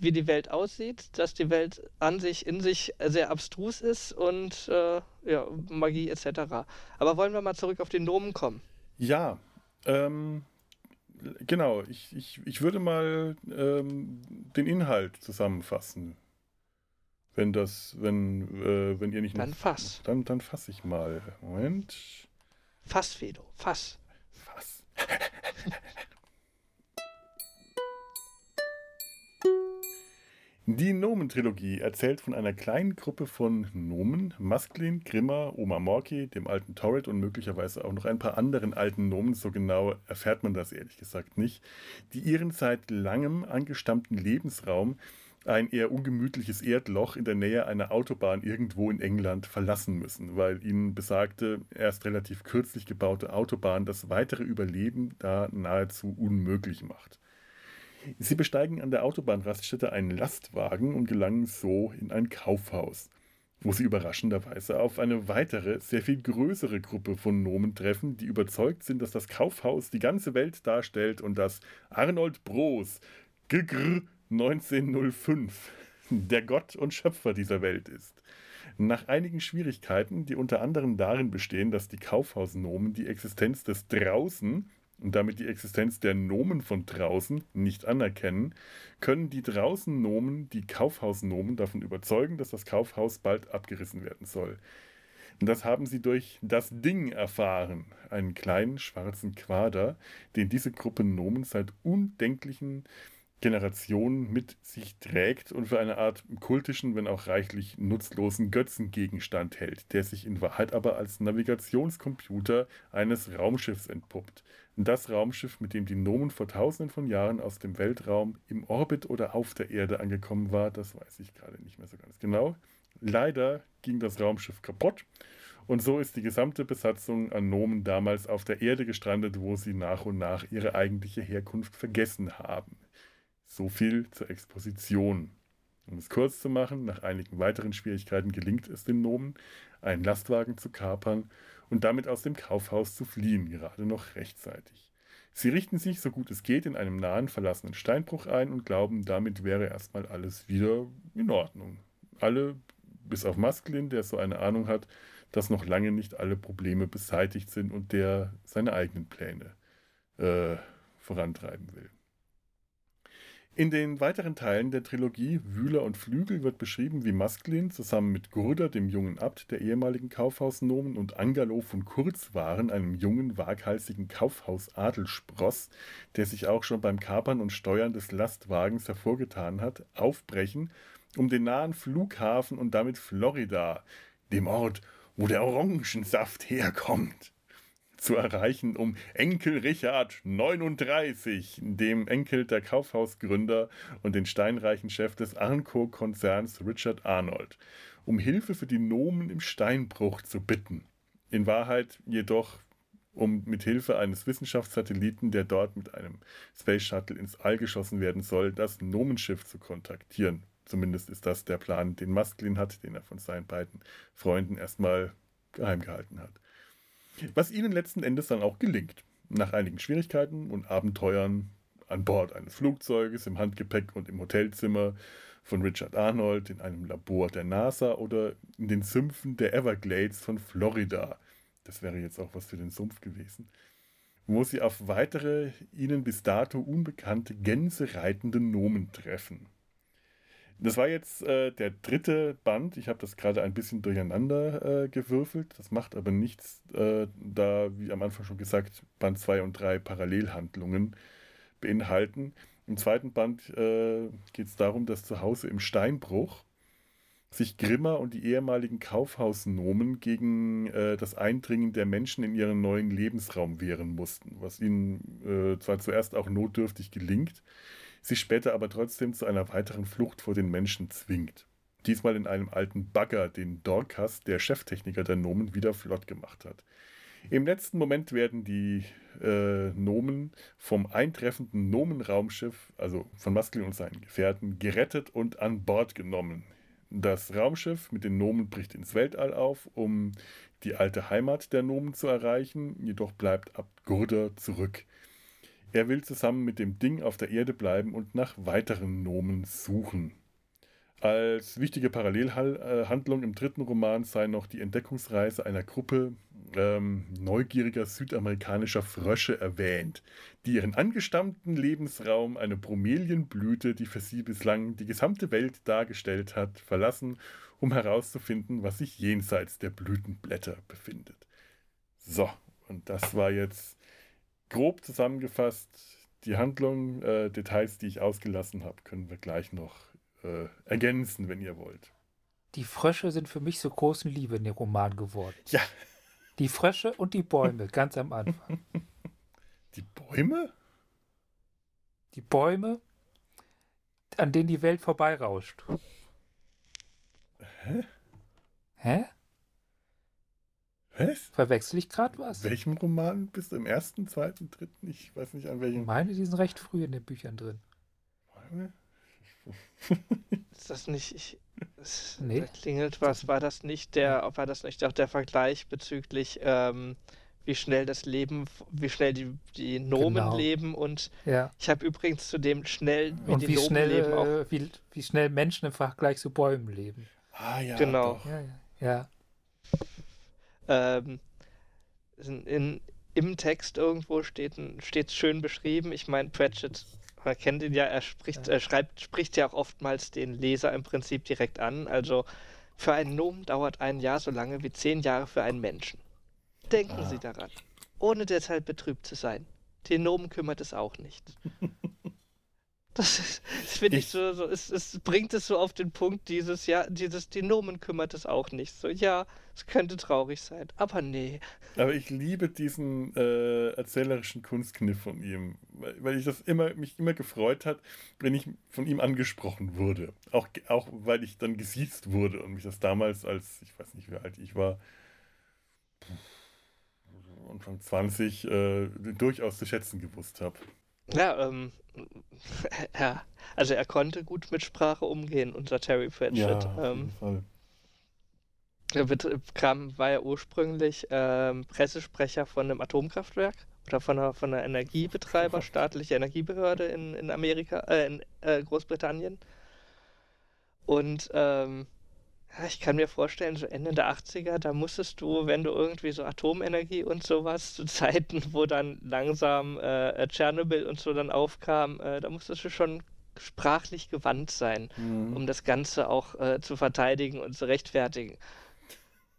wie die Welt aussieht, dass die Welt an sich, in sich sehr abstrus ist und äh, ja, Magie etc. Aber wollen wir mal zurück auf den Nomen kommen? Ja, ähm, genau. Ich, ich, ich würde mal ähm, den Inhalt zusammenfassen. Wenn das, wenn, äh, wenn ihr nicht. Dann fass. Dann, dann fasse ich mal. Moment. Fass, Fedo, fass. Fass. Die Nomen-Trilogie erzählt von einer kleinen Gruppe von Nomen, Masklin, Grimmer, Oma Morki, dem alten Torrid und möglicherweise auch noch ein paar anderen alten Nomen, so genau erfährt man das ehrlich gesagt nicht, die ihren seit langem angestammten Lebensraum ein eher ungemütliches Erdloch in der Nähe einer Autobahn irgendwo in England verlassen müssen, weil ihnen besagte, erst relativ kürzlich gebaute Autobahn das weitere Überleben da nahezu unmöglich macht. Sie besteigen an der Autobahnraststätte einen Lastwagen und gelangen so in ein Kaufhaus, wo sie überraschenderweise auf eine weitere, sehr viel größere Gruppe von Nomen treffen, die überzeugt sind, dass das Kaufhaus die ganze Welt darstellt und dass Arnold Bros. Ggr 1905 der Gott und Schöpfer dieser Welt ist. Nach einigen Schwierigkeiten, die unter anderem darin bestehen, dass die Kaufhausnomen die Existenz des Draußen und damit die Existenz der Nomen von draußen nicht anerkennen, können die Draußen-Nomen die Kaufhausnomen davon überzeugen, dass das Kaufhaus bald abgerissen werden soll. Und das haben sie durch das Ding erfahren, einen kleinen schwarzen Quader, den diese Gruppe Nomen seit undenklichen Generationen mit sich trägt und für eine Art kultischen, wenn auch reichlich nutzlosen Götzengegenstand hält, der sich in Wahrheit aber als Navigationscomputer eines Raumschiffs entpuppt. Das Raumschiff, mit dem die Nomen vor tausenden von Jahren aus dem Weltraum im Orbit oder auf der Erde angekommen war, das weiß ich gerade nicht mehr so ganz genau. Leider ging das Raumschiff kaputt und so ist die gesamte Besatzung an Nomen damals auf der Erde gestrandet, wo sie nach und nach ihre eigentliche Herkunft vergessen haben. So viel zur Exposition. Um es kurz zu machen, nach einigen weiteren Schwierigkeiten gelingt es den Nomen, einen Lastwagen zu kapern und damit aus dem Kaufhaus zu fliehen, gerade noch rechtzeitig. Sie richten sich, so gut es geht, in einem nahen verlassenen Steinbruch ein und glauben, damit wäre erstmal alles wieder in Ordnung. Alle, bis auf Masklin, der so eine Ahnung hat, dass noch lange nicht alle Probleme beseitigt sind und der seine eigenen Pläne äh, vorantreiben will. In den weiteren Teilen der Trilogie Wühler und Flügel wird beschrieben, wie Masklin zusammen mit Gurda, dem jungen Abt der ehemaligen Kaufhausnomen, und Angalo von Kurzwaren, einem jungen, waghalsigen Kaufhausadelspross, der sich auch schon beim Kapern und Steuern des Lastwagens hervorgetan hat, aufbrechen, um den nahen Flughafen und damit Florida, dem Ort, wo der Orangensaft herkommt, zu erreichen, um Enkel Richard 39, dem Enkel der Kaufhausgründer und den steinreichen Chef des Arnco-Konzerns Richard Arnold, um Hilfe für die Nomen im Steinbruch zu bitten. In Wahrheit jedoch um mit Hilfe eines Wissenschaftssatelliten, der dort mit einem Space Shuttle ins All geschossen werden soll, das Nomenschiff zu kontaktieren. Zumindest ist das der Plan, den Masklin hat, den er von seinen beiden Freunden erstmal geheim gehalten hat. Was ihnen letzten Endes dann auch gelingt. Nach einigen Schwierigkeiten und Abenteuern an Bord eines Flugzeuges, im Handgepäck und im Hotelzimmer von Richard Arnold, in einem Labor der NASA oder in den Sümpfen der Everglades von Florida. Das wäre jetzt auch was für den Sumpf gewesen. Wo sie auf weitere ihnen bis dato unbekannte Gänse reitende Nomen treffen. Das war jetzt äh, der dritte Band. Ich habe das gerade ein bisschen durcheinander äh, gewürfelt. Das macht aber nichts, äh, da, wie am Anfang schon gesagt, Band 2 und 3 Parallelhandlungen beinhalten. Im zweiten Band äh, geht es darum, dass zu Hause im Steinbruch sich Grimmer und die ehemaligen Kaufhausnomen gegen äh, das Eindringen der Menschen in ihren neuen Lebensraum wehren mussten, was ihnen äh, zwar zuerst auch notdürftig gelingt, sich später aber trotzdem zu einer weiteren Flucht vor den Menschen zwingt. Diesmal in einem alten Bagger, den Dorcas, der Cheftechniker der Nomen, wieder flott gemacht hat. Im letzten Moment werden die äh, Nomen vom eintreffenden Nomenraumschiff, also von Masklin und seinen Gefährten, gerettet und an Bord genommen. Das Raumschiff mit den Nomen bricht ins Weltall auf, um die alte Heimat der Nomen zu erreichen, jedoch bleibt Abt Gurder zurück. Er will zusammen mit dem Ding auf der Erde bleiben und nach weiteren Nomen suchen. Als wichtige Parallelhandlung im dritten Roman sei noch die Entdeckungsreise einer Gruppe ähm, neugieriger südamerikanischer Frösche erwähnt, die ihren angestammten Lebensraum, eine Bromelienblüte, die für sie bislang die gesamte Welt dargestellt hat, verlassen, um herauszufinden, was sich jenseits der Blütenblätter befindet. So, und das war jetzt grob zusammengefasst die Handlung. Äh, Details, die ich ausgelassen habe, können wir gleich noch äh, ergänzen, wenn ihr wollt. Die Frösche sind für mich so großen Liebe in dem Roman geworden. Ja. Die Frösche und die Bäume, ganz am Anfang. Die Bäume? Die Bäume, an denen die Welt vorbeirauscht. Hä? Hä? Was? Verwechsel ich gerade was? Welchem Roman bist du? Im ersten, zweiten, dritten? Ich weiß nicht an welchem. Ich meine, die sind recht früh in den Büchern drin. Bäume? Ist das nicht. Ich, es, Nee. Da klingelt was. War das nicht der, war das nicht auch der Vergleich bezüglich, ähm, wie schnell das Leben, wie schnell die, die Nomen Genau. leben und Ja. ich habe übrigens zu dem schnell, wie Und die wie Nomen schnell, leben, auch. äh, wie, wie schnell Menschen im Vergleich zu Bäumen leben. Ah ja. Genau. Doch. Ja, ja. ja. Ähm, in, in, Im Text irgendwo steht es schön beschrieben. Ich meine, Pratchett, man kennt ihn ja, er spricht, Ja. er schreibt, spricht ja auch oftmals den Leser im Prinzip direkt an. Also für einen Nomen dauert ein Jahr so lange wie zehn Jahre für einen Menschen. Denken Ah. Sie daran, ohne deshalb betrübt zu sein. Den Nomen kümmert es auch nicht. Das, ist- das finde ich, Ich- so, so es, es bringt es so auf den Punkt, dieses, ja, dieses, die Nomen kümmert es auch nicht. So, ja, es könnte traurig sein, aber nee. Aber ich liebe diesen äh, erzählerischen Kunstkniff von ihm, weil, weil ich das immer, mich immer gefreut hat, wenn ich von ihm angesprochen wurde. Auch, auch weil ich dann gesiezt wurde und mich das damals als, ich weiß nicht wie alt ich war, Anfang 20, äh, durchaus zu schätzen gewusst habe. Ja, ähm, ja, also er konnte gut mit Sprache umgehen, unser Terry Pratchett. auf ähm, jeden Fall. er bet- kam, war ja ursprünglich ähm, Pressesprecher von einem Atomkraftwerk oder von einer, von einer Energiebetreiber, staatliche Energiebehörde in, in Amerika, äh, in äh, Großbritannien. Und ähm, ja, ich kann mir vorstellen, so Ende der 80er, da musstest du, wenn du irgendwie so Atomenergie und sowas zu Zeiten, wo dann langsam äh, Tschernobyl und so dann aufkam, äh, da musstest du schon sprachlich gewandt sein Mhm. um das Ganze auch äh, zu verteidigen und zu rechtfertigen.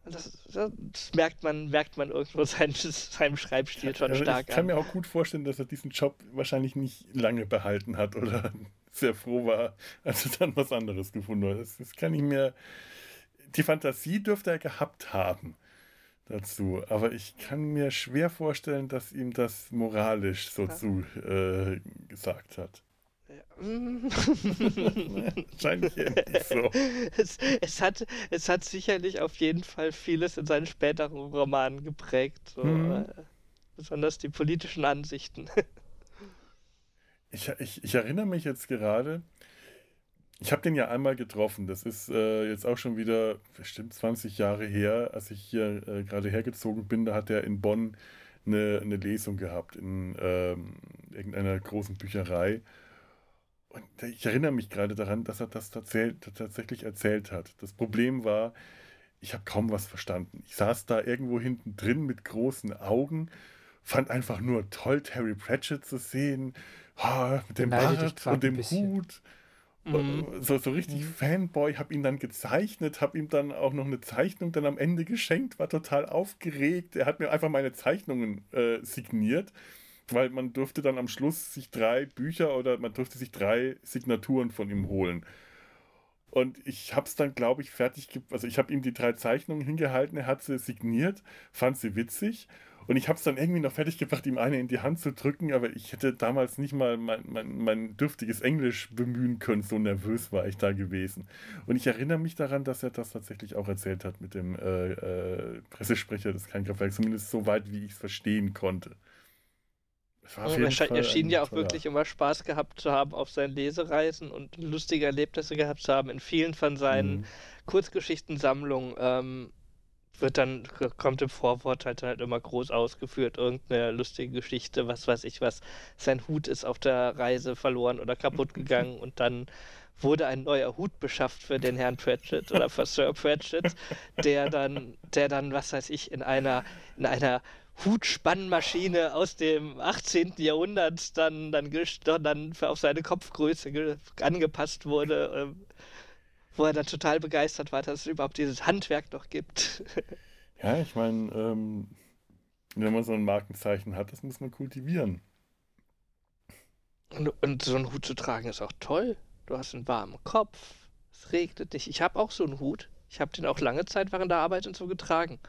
Das, das merkt man, merkt man irgendwo seinen, seinem Schreibstil schon Also stark ich kann an. mir auch gut vorstellen, dass er diesen Job wahrscheinlich nicht lange behalten hat oder sehr froh war, als er dann was anderes gefunden hat. Das, das kann ich mir. Die Fantasie dürfte er gehabt haben dazu, aber ich kann mir schwer vorstellen, dass ihm das moralisch so Ja. zu äh, gesagt hat. Wahrscheinlich so. es, es, hat, es hat sicherlich auf jeden Fall vieles in seinen späteren Romanen geprägt. So, äh, besonders die politischen Ansichten. Ich, ich, ich erinnere mich jetzt gerade, ich habe den ja einmal getroffen. Das ist äh, jetzt auch schon wieder bestimmt 20 Jahre her, als ich hier äh, gerade hergezogen bin. Da hat er in Bonn eine, eine Lesung gehabt in ähm, irgendeiner großen Bücherei. Und ich erinnere mich gerade daran, dass er das tatsä- tatsächlich erzählt hat. Das Problem war, ich habe kaum was verstanden. Ich saß da irgendwo hinten drin mit großen Augen, fand einfach nur toll, Terry Pratchett zu sehen, ah, mit dem Bart und dem. Hut. Mhm. So, so richtig Fanboy, habe ihn dann gezeichnet, habe ihm dann auch noch eine Zeichnung dann am Ende geschenkt, war total aufgeregt. Er hat mir einfach meine Zeichnungen äh, signiert, weil man durfte dann am Schluss sich drei Bücher oder man durfte sich drei Signaturen von ihm holen. Und ich habe es dann, glaube ich, fertig, also ich habe ihm die drei Zeichnungen hingehalten, er hat sie signiert, fand sie witzig und ich habe es dann irgendwie noch fertig gebracht, ihm eine in die Hand zu drücken, aber ich hätte damals nicht mal mein, mein, mein dürftiges Englisch bemühen können, so nervös war ich da gewesen. Und ich erinnere mich daran, dass er das tatsächlich auch erzählt hat mit dem äh, äh, Pressesprecher des Kernkraftwerks, zumindest so weit, wie ich es verstehen konnte. er, er schien ja auch wirklich immer Spaß gehabt zu haben auf seinen Lesereisen und lustige Erlebnisse gehabt zu haben in vielen von seinen mhm. Kurzgeschichtensammlungen. Ähm, wird dann, kommt im Vorwort halt, halt immer groß ausgeführt, irgendeine lustige Geschichte, was weiß ich was, sein Hut ist auf der Reise verloren oder kaputt gegangen und dann wurde ein neuer Hut beschafft für den Herrn Pratchett oder für Sir Pratchett, der dann, der dann, was weiß ich, in einer, in einer Hutspannmaschine aus dem 18. Jahrhundert dann, dann, dann auf seine Kopfgröße angepasst wurde. Wo er dann total begeistert war, dass es überhaupt dieses Handwerk noch gibt. ja, ich meine, ähm, wenn man so ein Markenzeichen hat, das muss man kultivieren. Und, und, so einen Hut zu tragen ist auch toll. Du hast einen warmen Kopf, es regnet dich. Ich habe auch so einen Hut. Ich habe den auch lange Zeit während der Arbeit und so getragen.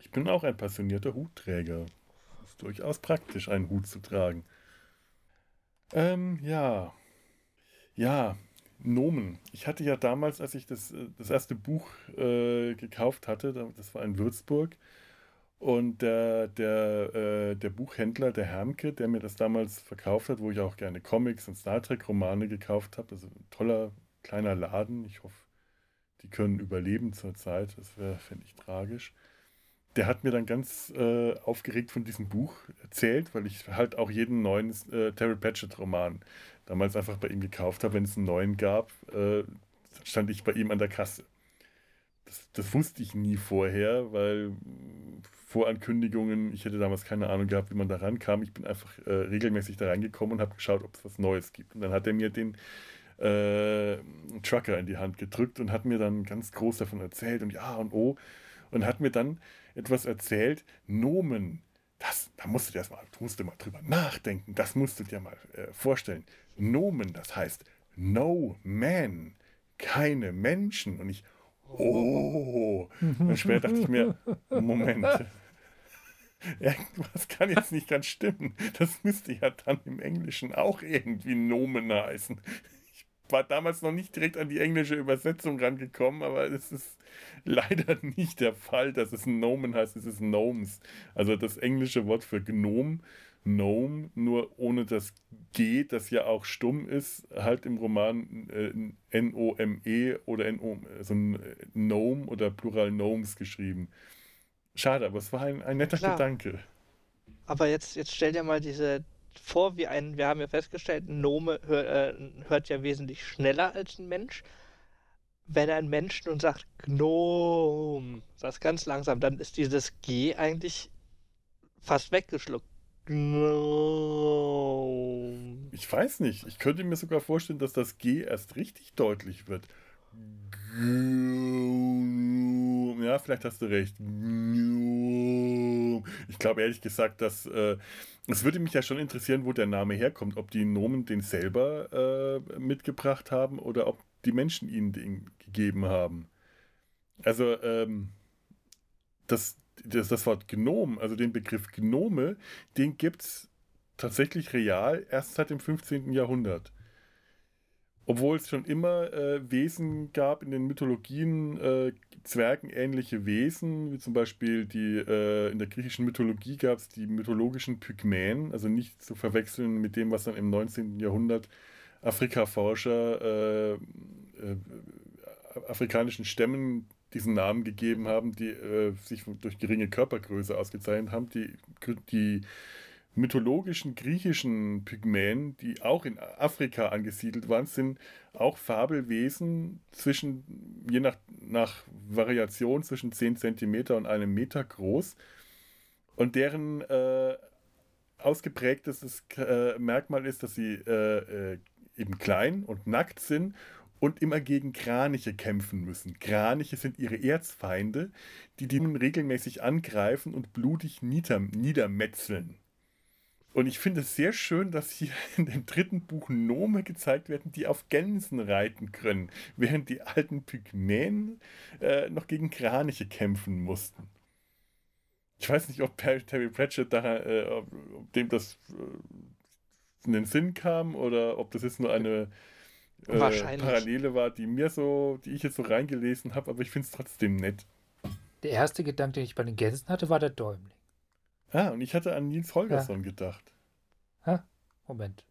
Ich bin auch ein passionierter Hutträger. Es ist durchaus praktisch, einen Hut zu tragen. Ähm, ja. Ja, Nomen. Ich hatte ja damals, als ich das, äh, das erste Buch äh, gekauft hatte, das war in Würzburg, und der, der, äh, der Buchhändler, der Hermke, der mir das damals verkauft hat, wo ich auch gerne Comics und Star Trek-Romane gekauft habe, also ein toller kleiner Laden. Ich hoffe, die können überleben zurzeit. Das wäre, fände ich, tragisch. Der hat mir dann ganz äh, aufgeregt von diesem Buch erzählt, weil ich halt auch jeden neuen äh, Terry Pratchett-Roman damals einfach bei ihm gekauft habe, wenn es einen neuen gab, äh, stand ich bei ihm an der Kasse. Das, das, wusste ich nie vorher, weil Vorankündigungen, ich hätte damals keine Ahnung gehabt, wie man da rankam. Ich bin einfach äh, regelmäßig da reingekommen und habe geschaut, ob es was Neues gibt. Und dann hat er mir den äh, Trucker in die Hand gedrückt und hat mir dann ganz groß davon erzählt und ja und oh. Und hat mir dann etwas erzählt, Nomen. Das, da musst du dir erstmal, musst du mal drüber nachdenken, das musst du dir mal äh, vorstellen. Nomen, das heißt No Man, keine Menschen. Und ich, oh, und später dachte ich mir, Moment, irgendwas kann jetzt nicht ganz stimmen. Das müsste ja dann im Englischen auch irgendwie Nomen heißen. Ich war damals noch nicht direkt an die englische Übersetzung rangekommen, aber es ist leider nicht der Fall, dass es Nomen heißt, es ist Gnomes. Also das englische Wort für Gnome Gnome, nur ohne das G, das ja auch stumm ist, halt im Roman äh, N-O-M-E oder N-O, also Gnome oder Plural Gnomes geschrieben. Schade, aber es war ein, ein netter Klar. Gedanke. Aber jetzt, jetzt stell dir mal diese vor, wie ein, wir haben ja festgestellt, ein Gnome hör, äh, hört ja wesentlich schneller als ein Mensch. Wenn ein Mensch nun sagt Gnome, das ganz langsam, dann ist dieses G eigentlich fast weggeschluckt. Ich weiß nicht. Ich könnte mir sogar vorstellen, dass das G erst richtig deutlich wird. Ja, vielleicht hast du recht. Ich glaube ehrlich gesagt, dass äh, es würde mich ja schon interessieren, wo der Name herkommt. Ob die Nomen den selber äh, mitgebracht haben oder ob die Menschen ihnen den gegeben haben. Also, ähm, das, das, das Wort Gnom, also den Begriff Gnome, den gibt es tatsächlich real erst seit dem 15. Jahrhundert. Obwohl es schon immer äh, Wesen gab in den Mythologien, äh, zwergenähnliche Wesen, wie zum Beispiel die, äh, in der griechischen Mythologie gab es die mythologischen Pygmäen, also nicht zu verwechseln mit dem, was dann im 19. Jahrhundert Afrikaforscher äh, äh, afrikanischen Stämmen diesen Namen gegeben haben, die äh, sich durch geringe Körpergröße ausgezeichnet haben. Die, die mythologischen griechischen Pygmäen, die auch in Afrika angesiedelt waren, sind auch Fabelwesen zwischen, je nach, nach Variation zwischen 10 cm und einem Meter groß. Und deren äh, ausgeprägtes äh, Merkmal ist, dass sie äh, äh eben klein und nackt sind und immer gegen Kraniche kämpfen müssen. Kraniche sind ihre Erzfeinde, die die nun regelmäßig angreifen und blutig nieder niedermetzeln. Und ich finde es sehr schön, dass hier in dem dritten Buch Nome gezeigt werden, die auf Gänsen reiten können, während die alten Pygmäen äh, noch gegen Kraniche kämpfen mussten. Ich weiß nicht, ob Terry Pratchett da, äh, ob, dem das äh, in den Sinn kam oder ob das jetzt nur eine äh, Parallele war, die mir so, die ich jetzt so reingelesen habe, aber ich finde es trotzdem nett. Der erste Gedanke, den ich bei den Gänsen hatte, war der Däumling. Ah, und ich hatte an Nils Holgersson ja. gedacht. Ha? Moment.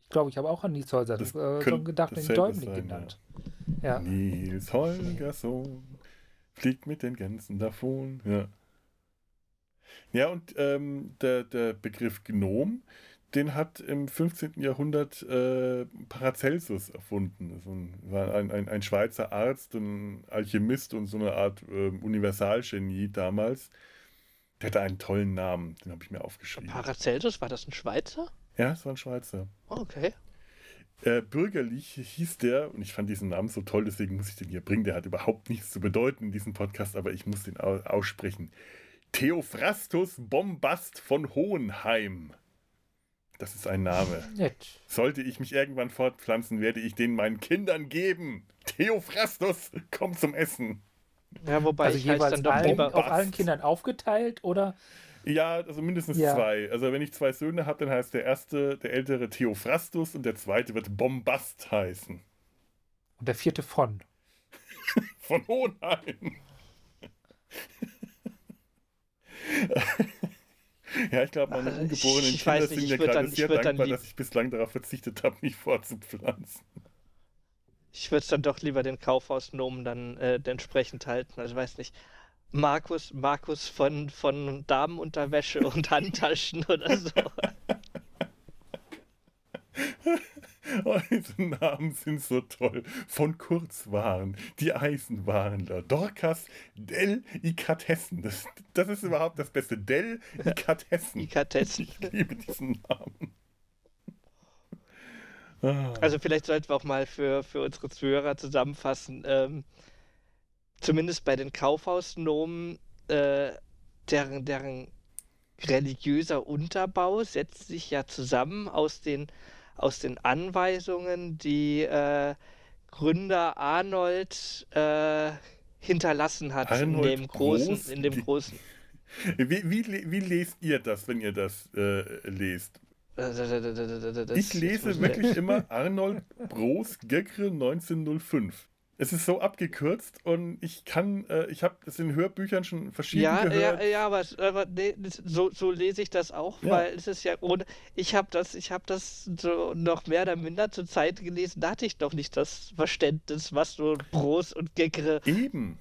Ich glaube, ich habe auch an Nils Holgersson äh, gedacht, den Däumling genannt. Ja. ja. Nils Holgersson fliegt mit den Gänsen davon. Ja. Ja, und ähm, der, der Begriff Gnom, den hat im 15. Jahrhundert äh, Paracelsus erfunden. Das war ein, ein, ein, Schweizer Arzt, ein Alchemist und so eine Art äh, Universalgenie damals. Der hatte einen tollen Namen, den habe ich mir aufgeschrieben. Paracelsus, war das ein Schweizer? Ja, es war ein Schweizer. Oh, okay. Äh, bürgerlich hieß der, und ich fand diesen Namen so toll, deswegen muss ich den hier bringen. Der hat überhaupt nichts zu bedeuten in diesem Podcast, aber ich muss den aussprechen. Theophrastus Bombast von Hohenheim. Das ist ein Name. Nett. Sollte ich mich irgendwann fortpflanzen, werde ich den meinen Kindern geben. Theophrastus, komm zum Essen. Ja, wobei also ich jeweils dann doch allen, auf allen Kindern aufgeteilt oder? Ja, also mindestens ja. zwei. Also wenn ich zwei Söhne habe, dann heißt der erste, der ältere Theophrastus und der zweite wird Bombast heißen. Und der vierte von. von Hohenheim. ja, ich glaube, meine ungeborenen Kinder sind mir gerade sehr dankbar, dass ich bislang darauf verzichtet habe, mich fortzupflanzen. Ich würde es dann doch lieber den Kaufhausnomen dann äh, entsprechend halten. Also weiß nicht. Markus, Markus von, von Damenunterwäsche und Handtaschen oder so. Eure Namen sind so toll. Von Kurzwaren, die Eisenwarenler, Dorcas, Dell, Ikatessen. Das, das ist überhaupt das Beste. Dell, Ikatessen. Ikatessen. Ich liebe diesen Namen. Ah. Also vielleicht sollten wir auch mal für, für unsere Zuhörer zusammenfassen. Ähm, zumindest bei den Kaufhausnomen, äh, deren, deren religiöser Unterbau setzt sich ja zusammen aus den aus den Anweisungen, die äh, Gründer Arnold äh, hinterlassen hat Arnold in dem großen, Groß, in dem großen. Wie, wie, wie, lest ihr das, wenn ihr das äh, ich lese wirklich immer Arnold Bros Gegre 1905 es ist so abgekürzt und ich kann, äh, ich habe das in Hörbüchern schon verschieden ja, gehört. Ja, ja, aber, aber nee, so, so lese ich das auch, ja. weil es ist ja ohne, ich habe das, ich habe das so noch mehr oder minder zur Zeit gelesen, da hatte ich doch nicht das Verständnis, was so Bros und Gegre. Eben.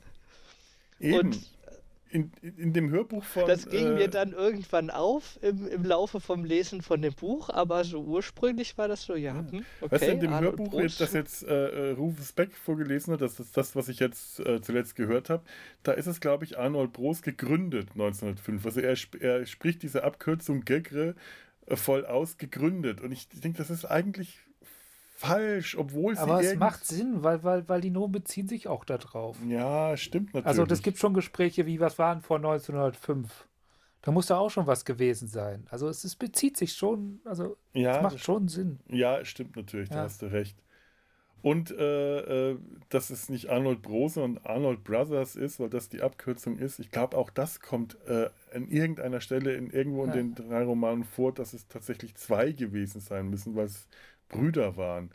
Eben. Und in, in dem Hörbuch von. Das ging äh, mir dann irgendwann auf im, im Laufe vom Lesen von dem Buch, aber so ursprünglich war das so, ja. Hm, okay, weißt du, in dem Arnold Hörbuch, jetzt, das jetzt äh, äh, Rufus Beck vorgelesen hat, das ist das, was ich jetzt äh, zuletzt gehört habe, da ist es, glaube ich, Arnold Bros gegründet 1905. Also er, er spricht diese Abkürzung Gegre äh, voll aus gegründet. Und ich denke, das ist eigentlich falsch, obwohl sie. Aber es macht Sinn, weil, weil, weil die Nomen beziehen sich auch darauf. Ja, stimmt natürlich. Also das gibt schon Gespräche wie, was waren vor 1905? Da muss da auch schon was gewesen sein. Also es, es bezieht sich schon, also ja, es macht schon Sinn. Ja, stimmt natürlich, ja. da hast du recht. Und äh, äh, dass es nicht Arnold Bros, sondern Arnold Brothers ist, weil das die Abkürzung ist. Ich glaube, auch das kommt äh, an irgendeiner Stelle in irgendwo in ja. den drei Romanen vor, dass es tatsächlich zwei gewesen sein müssen, weil es Brüder waren.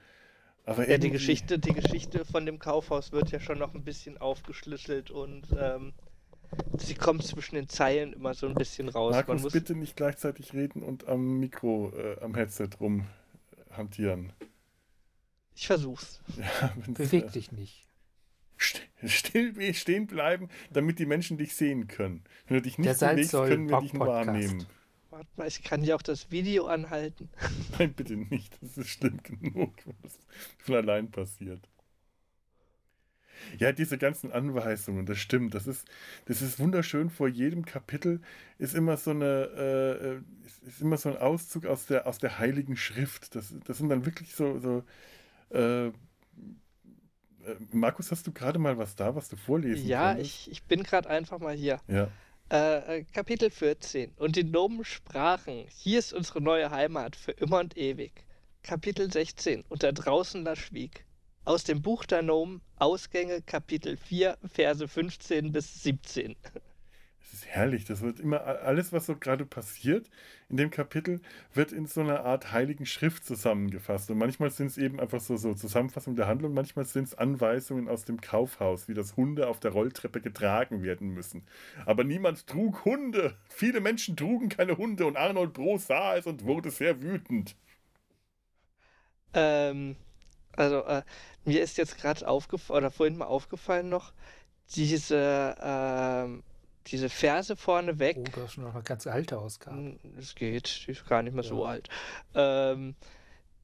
Aber ja, die Geschichte, die Geschichte von dem Kaufhaus wird ja schon noch ein bisschen aufgeschlüsselt und ähm, sie kommt zwischen den Zeilen immer so ein bisschen raus. Markus, muss... bitte nicht gleichzeitig reden und am Mikro, äh, am Headset rum hantieren. Ich versuch's. Ja, Beweg dich nicht. Still stehen bleiben, damit die Menschen dich sehen können. Wenn du dich nicht bewegst, können wir dich wahrnehmen. Warte mal, ich kann ja auch das Video anhalten. Nein, bitte nicht. Das ist schlimm genug, was von allein passiert. Ja, diese ganzen Anweisungen, das stimmt. Das ist, das ist wunderschön. Vor jedem Kapitel ist immer so eine, äh, äh ist immer so ein Auszug aus der, aus der Heiligen Schrift. Das, das sind dann wirklich so, so äh, äh Markus, hast du gerade mal was da, was du vorlesen Ja, ich, ich bin gerade einfach mal hier. Ja. Äh, Kapitel 14. Und die Nomen sprachen: Hier ist unsere neue Heimat für immer und ewig. Kapitel 16. Und da draußen da schwieg. Aus dem Buch der Nomen, Ausgänge, Kapitel 4, Verse 15 bis 17. Es ist herrlich. Das wird immer alles, was so gerade passiert in dem Kapitel, wird in so einer Art heiligen Schrift zusammengefasst. Und manchmal sind es eben einfach so, so Zusammenfassungen der Handlung, manchmal sind es Anweisungen aus dem Kaufhaus, wie das Hunde auf der Rolltreppe getragen werden müssen. Aber niemand trug Hunde. Viele Menschen trugen keine Hunde und Arnold Bro sah es und wurde sehr wütend. Ähm, also, äh, mir ist jetzt gerade aufgefallen, oder vorhin mal aufgefallen noch, diese, ähm, diese Verse vorneweg. Oh, das ist schon noch eine ganz alte Ausgabe. Hm, Es geht, die ist gar nicht mehr so Ja. alt. Ähm,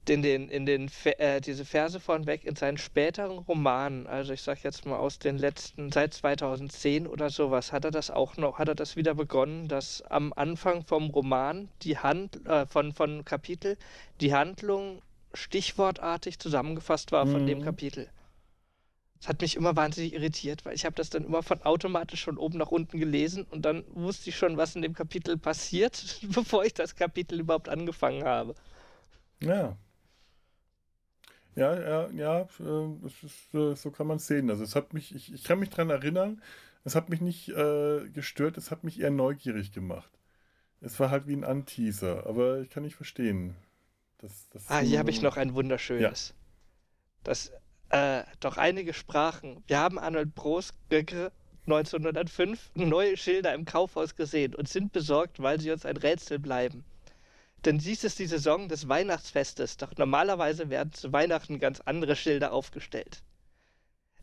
in den, in den, äh, diese Verse vorneweg in seinen späteren Romanen, also ich sag jetzt mal aus den letzten, seit 2010 oder sowas, hat er das auch noch, hat er das wieder begonnen, dass am Anfang vom Roman die Hand, äh, von, von Kapitel, die Handlung stichwortartig zusammengefasst war von dem Mhm. Kapitel. Das hat mich immer wahnsinnig irritiert, weil ich habe das dann immer von automatisch von oben nach unten gelesen und dann wusste ich schon, was in dem Kapitel passiert, bevor ich das Kapitel überhaupt angefangen habe. Ja. Ja, ja, ja, äh, ist, äh, so kann man es sehen. Also es hat mich, ich, ich kann mich daran erinnern, es hat mich nicht äh, gestört, es hat mich eher neugierig gemacht. Es war halt wie ein Anteaser, aber ich kann nicht verstehen. Das, das, Ah, hier habe ich noch ein wunderschönes. Das, äh, doch einige sprachen. Wir haben Arnold Bros 1905 neue Schilder im Kaufhaus gesehen und sind besorgt, weil sie uns ein Rätsel bleiben. Denn dies ist die Saison des Weihnachtsfestes, doch normalerweise werden zu Weihnachten ganz andere Schilder aufgestellt.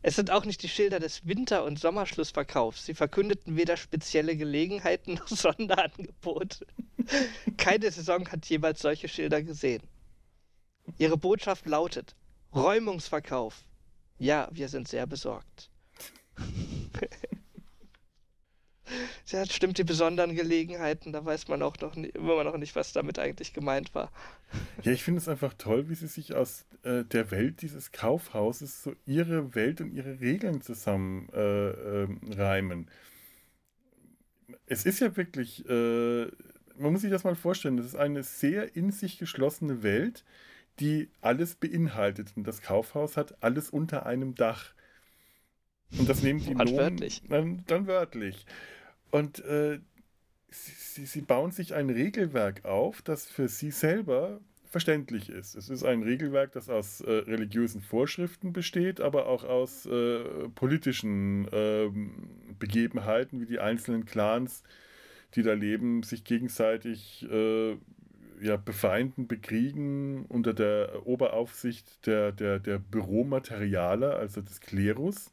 Es sind auch nicht die Schilder des Winter- und Sommerschlussverkaufs. Sie verkündeten weder spezielle Gelegenheiten noch Sonderangebote. Keine Saison hat jemals solche Schilder gesehen. Ihre Botschaft lautet: Räumungsverkauf. Ja, wir sind sehr besorgt. Ja, das stimmt, die besonderen Gelegenheiten, da weiß man auch noch nie, immer noch nicht, was damit eigentlich gemeint war. Ja, ich finde es einfach toll, wie sie sich aus äh, der Welt dieses Kaufhauses so ihre Welt und ihre Regeln zusammen äh, ähm, reimen. Es ist ja wirklich, äh, man muss sich das mal vorstellen, das ist eine sehr in sich geschlossene Welt, die alles beinhaltet. Und das Kaufhaus hat alles unter einem Dach. Und das nehmen die Nomen Wortwörtlich. dann, dann wörtlich. Und äh, sie, sie, bauen sich ein Regelwerk auf, das für sie selber verständlich ist. Es ist ein Regelwerk, das aus äh, religiösen Vorschriften besteht, aber auch aus äh, politischen ähm, Begebenheiten, wie die einzelnen Clans, die da leben, sich gegenseitig äh, ja, befeinden, bekriegen unter der Oberaufsicht der, der, der Büromaterialer, also des Klerus,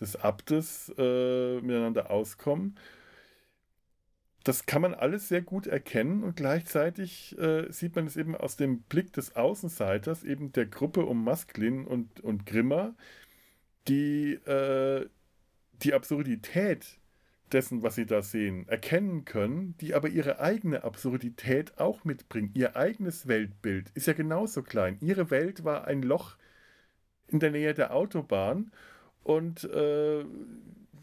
des Abtes, äh, miteinander auskommen. Das kann man alles sehr gut erkennen und gleichzeitig äh, sieht man es eben aus dem Blick des Außenseiters, eben der Gruppe um Masklin und, und Grimmer, die äh, die Absurdität dessen, was sie da sehen, erkennen können, die aber ihre eigene Absurdität auch mitbringen. Ihr eigenes Weltbild ist ja genauso klein. Ihre Welt war ein Loch in der Nähe der Autobahn und äh,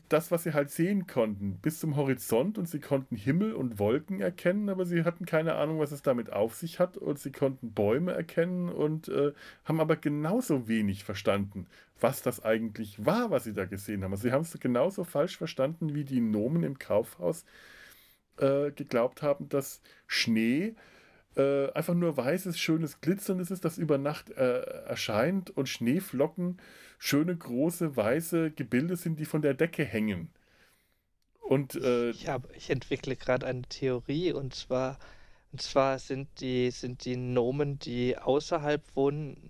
das, was sie halt sehen konnten, bis zum Horizont und sie konnten Himmel und Wolken erkennen, aber sie hatten keine Ahnung, was es damit auf sich hat und sie konnten Bäume erkennen und äh, haben aber genauso wenig verstanden, was das eigentlich war, was sie da gesehen haben. Also sie haben es genauso falsch verstanden, wie die Nomen im Kaufhaus äh, geglaubt haben, dass Schnee äh, einfach nur weißes, schönes Glitzern ist, das über Nacht äh, erscheint und Schneeflocken schöne, große, weiße Gebilde sind, die von der Decke hängen. Und äh, Ich, hab, ich entwickle gerade eine Theorie und zwar, und zwar sind die, sind die Nomen, die außerhalb wohnen,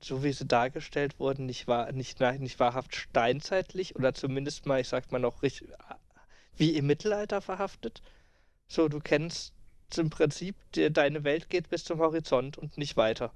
so wie sie dargestellt wurden, nicht, wahr, nicht, nicht wahrhaft steinzeitlich oder zumindest mal, ich sag mal noch richtig, wie im Mittelalter verhaftet. So, du kennst im Prinzip, dir, deine Welt geht bis zum Horizont und nicht weiter.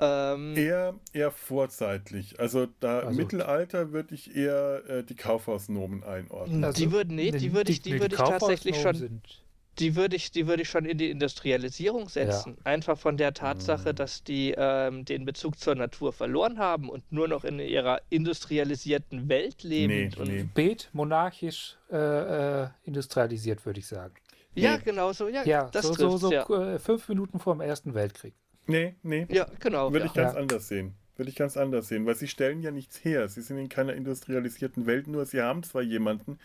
Ähm, eher, eher vorzeitlich. Also da im Also- Mittelalter würde ich eher äh, die Kaufhausnomen einordnen. Also, die würden, nee, die würde ich, die nee, würde ich tatsächlich schon, Sind, die würde ich, die würde ich schon in die Industrialisierung setzen. Ja. Einfach von der Tatsache, mhm. dass die ähm, den Bezug zur Natur verloren haben und nur noch in ihrer industrialisierten Welt leben. Nee, und nee. Beet monarchisch äh, äh, industrialisiert, würde ich sagen. Ja, nee. genau so. Ja, ja das so, so, so ja. Äh, fünf Minuten vor dem Ersten Weltkrieg. Nee, nee. Ja, genau. Würde ich ganz anders sehen würde ich ganz anders sehen, weil sie stellen ja nichts her. Sie sind in keiner industrialisierten Welt, nur sie haben zwar jemanden,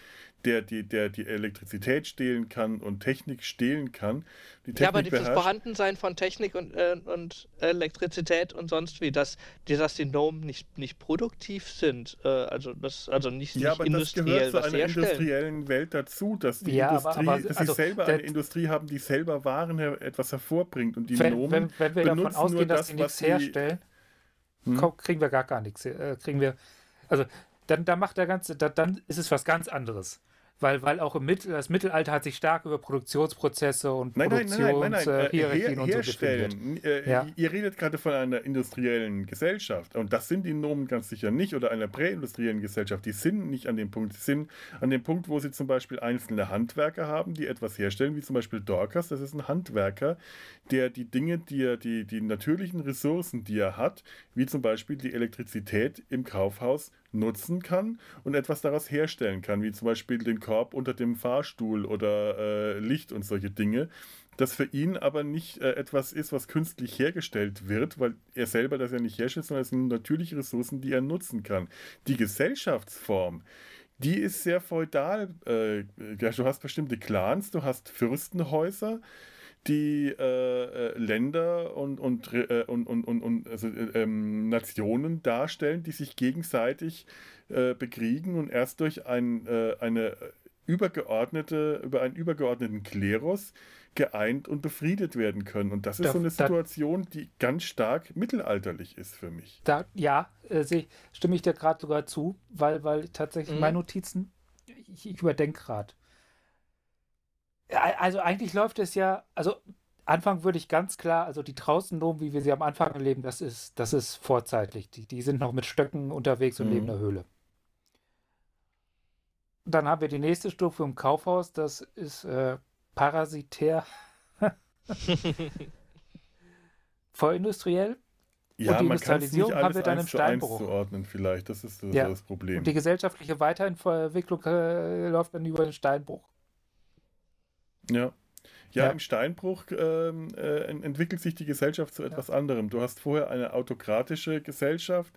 der die, der die Elektrizität stehlen kann und Technik stehlen kann. Die Technik ja, aber das Vorhandensein von Technik und, äh, und Elektrizität und sonst wie, dass die, dass die Nomen nicht, nicht produktiv sind, äh, also das, also nicht, ja, nicht aber industriell das gehört zu einer industriellen Welt dazu, dass die ja, Industrie, aber, aber, dass also, sie selber eine Industrie haben, die selber Waren her, etwas hervorbringt und die wenn, Nomen wenn, wenn wir davon ausgehen, dass das, sie nichts herstellen, hm? kriegen wir gar, gar nichts. Äh, kriegen wir, also dann, dann macht der ganze, da, dann ist es was ganz anderes weil, weil auch im Mittel, das Mittelalter hat sich stark über Produktionsprozesse und nein, Produktionshierarchien äh, her, so äh, ja. Ihr redet gerade von einer industriellen Gesellschaft und das sind die Nomen ganz sicher nicht oder einer präindustriellen Gesellschaft. Die sind nicht an dem Punkt. Sie sind an dem Punkt, wo sie zum Beispiel einzelne Handwerker haben, die etwas herstellen, wie zum Beispiel Dorcas. Das ist ein Handwerker, der die Dinge, die er, die, die natürlichen Ressourcen, die er hat, wie zum Beispiel die Elektrizität im Kaufhaus nutzen kann und etwas daraus herstellen kann, wie zum Beispiel den Korb unter dem Fahrstuhl oder äh, Licht und solche Dinge. Das für ihn aber nicht äh, etwas ist, was künstlich hergestellt wird, weil er selber das ja nicht herstellt, sondern es sind natürliche Ressourcen, die er nutzen kann. Die Gesellschaftsform, die ist sehr feudal. Äh, ja, du hast bestimmte Clans, du hast Fürstenhäuser, die äh, äh, Länder und, und, äh, und, und, und, und also, äh, ähm, Nationen darstellen, die sich gegenseitig äh, bekriegen und erst durch ein, äh, eine übergeordnete, über einen übergeordneten Klerus geeint und befriedet werden können. Und das ist da, so eine Situation, die ganz stark mittelalterlich ist für mich. Da, ja, äh, stimme ich dir gerade sogar zu, weil, weil tatsächlich mhm. meine Notizen, ich, ich überdenke gerade. Also eigentlich läuft es ja, also Anfang würde ich ganz klar, also die Draußennomen, wie wir sie am Anfang erleben, das ist, das ist vorzeitlich. Die, die sind noch mit Stöcken unterwegs und mhm. leben in der Höhle. Dann haben wir die nächste Stufe im Kaufhaus, das ist äh, parasitär. Vorindustriell. Ja, und die Industrialisierung haben wir dann im Steinbruch. Zuordnen vielleicht, das ist das, ja. das Problem. Und die gesellschaftliche Weiterentwicklung äh, läuft dann über den Steinbruch. Ja. Ja, ja. im Steinbruch ähm, äh, entwickelt sich die Gesellschaft zu etwas ja. anderem. Du hast vorher eine autokratische Gesellschaft,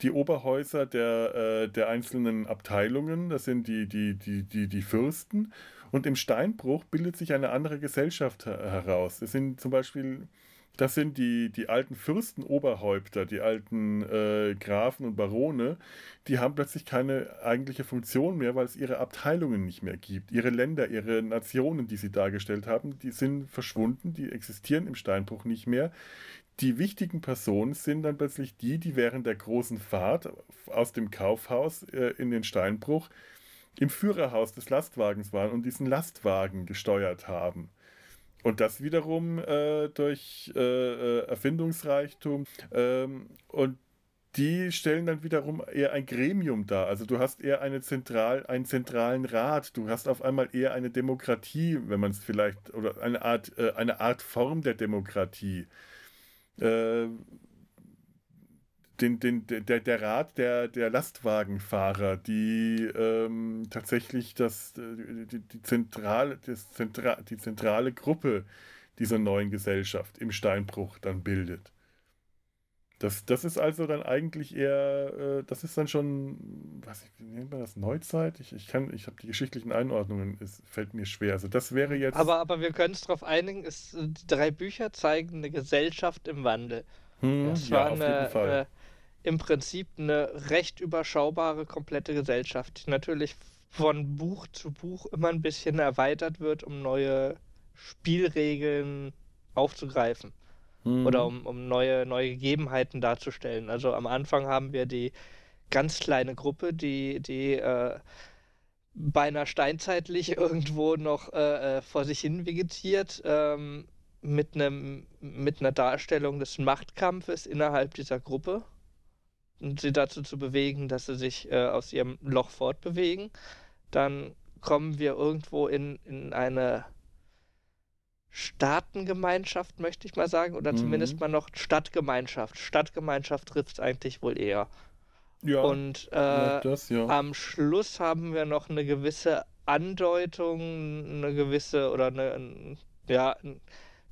die Oberhäuser der, äh, der einzelnen Abteilungen, das sind die, die, die, die, die Fürsten. Und im Steinbruch bildet sich eine andere Gesellschaft heraus. Das sind zum Beispiel das sind die, die alten Fürstenoberhäupter, die alten äh, Grafen und Barone, die haben plötzlich keine eigentliche Funktion mehr, weil es ihre Abteilungen nicht mehr gibt. Ihre Länder, ihre Nationen, die sie dargestellt haben, die sind verschwunden, die existieren im Steinbruch nicht mehr. Die wichtigen Personen sind dann plötzlich die, die während der großen Fahrt aus dem Kaufhaus äh, in den Steinbruch im Führerhaus des Lastwagens waren und diesen Lastwagen gesteuert haben. Und das wiederum äh, durch äh, äh, Erfindungsreichtum. Ähm, und die stellen dann wiederum eher ein Gremium dar. Also du hast eher eine Zentral, einen zentralen Rat, du hast auf einmal eher eine Demokratie, wenn man es vielleicht, oder eine Art, äh, eine Art Form der Demokratie. Äh, den, den, der, der Rat der, der Lastwagenfahrer, die ähm, tatsächlich das, äh, die, die, zentrale, das Zentra, die zentrale Gruppe dieser neuen Gesellschaft im Steinbruch dann bildet. Das, das ist also dann eigentlich eher, äh, das ist dann schon, was ich, wie nennt man das, Neuzeit? Ich, ich kann, ich habe die geschichtlichen Einordnungen, es fällt mir schwer. Also das wäre jetzt. Aber, aber wir können es darauf einigen, es, die drei Bücher zeigen eine Gesellschaft im Wandel. Hm, das ja, war eine, eine, im Prinzip eine recht überschaubare, komplette Gesellschaft, die natürlich von Buch zu Buch immer ein bisschen erweitert wird, um neue Spielregeln aufzugreifen mhm. oder um, um neue, neue Gegebenheiten darzustellen. Also am Anfang haben wir die ganz kleine Gruppe, die, die äh, beinahe steinzeitlich irgendwo noch äh, äh, vor sich hin vegetiert, ähm, mit, einem, mit einer Darstellung des Machtkampfes innerhalb dieser Gruppe und sie dazu zu bewegen, dass sie sich äh, aus ihrem Loch fortbewegen. Dann kommen wir irgendwo in, in eine Staatengemeinschaft, möchte ich mal sagen, oder mhm. zumindest mal noch Stadtgemeinschaft. Stadtgemeinschaft trifft es eigentlich wohl eher. Ja, und äh, das, ja. am Schluss haben wir noch eine gewisse Andeutung, eine gewisse oder eine, ja,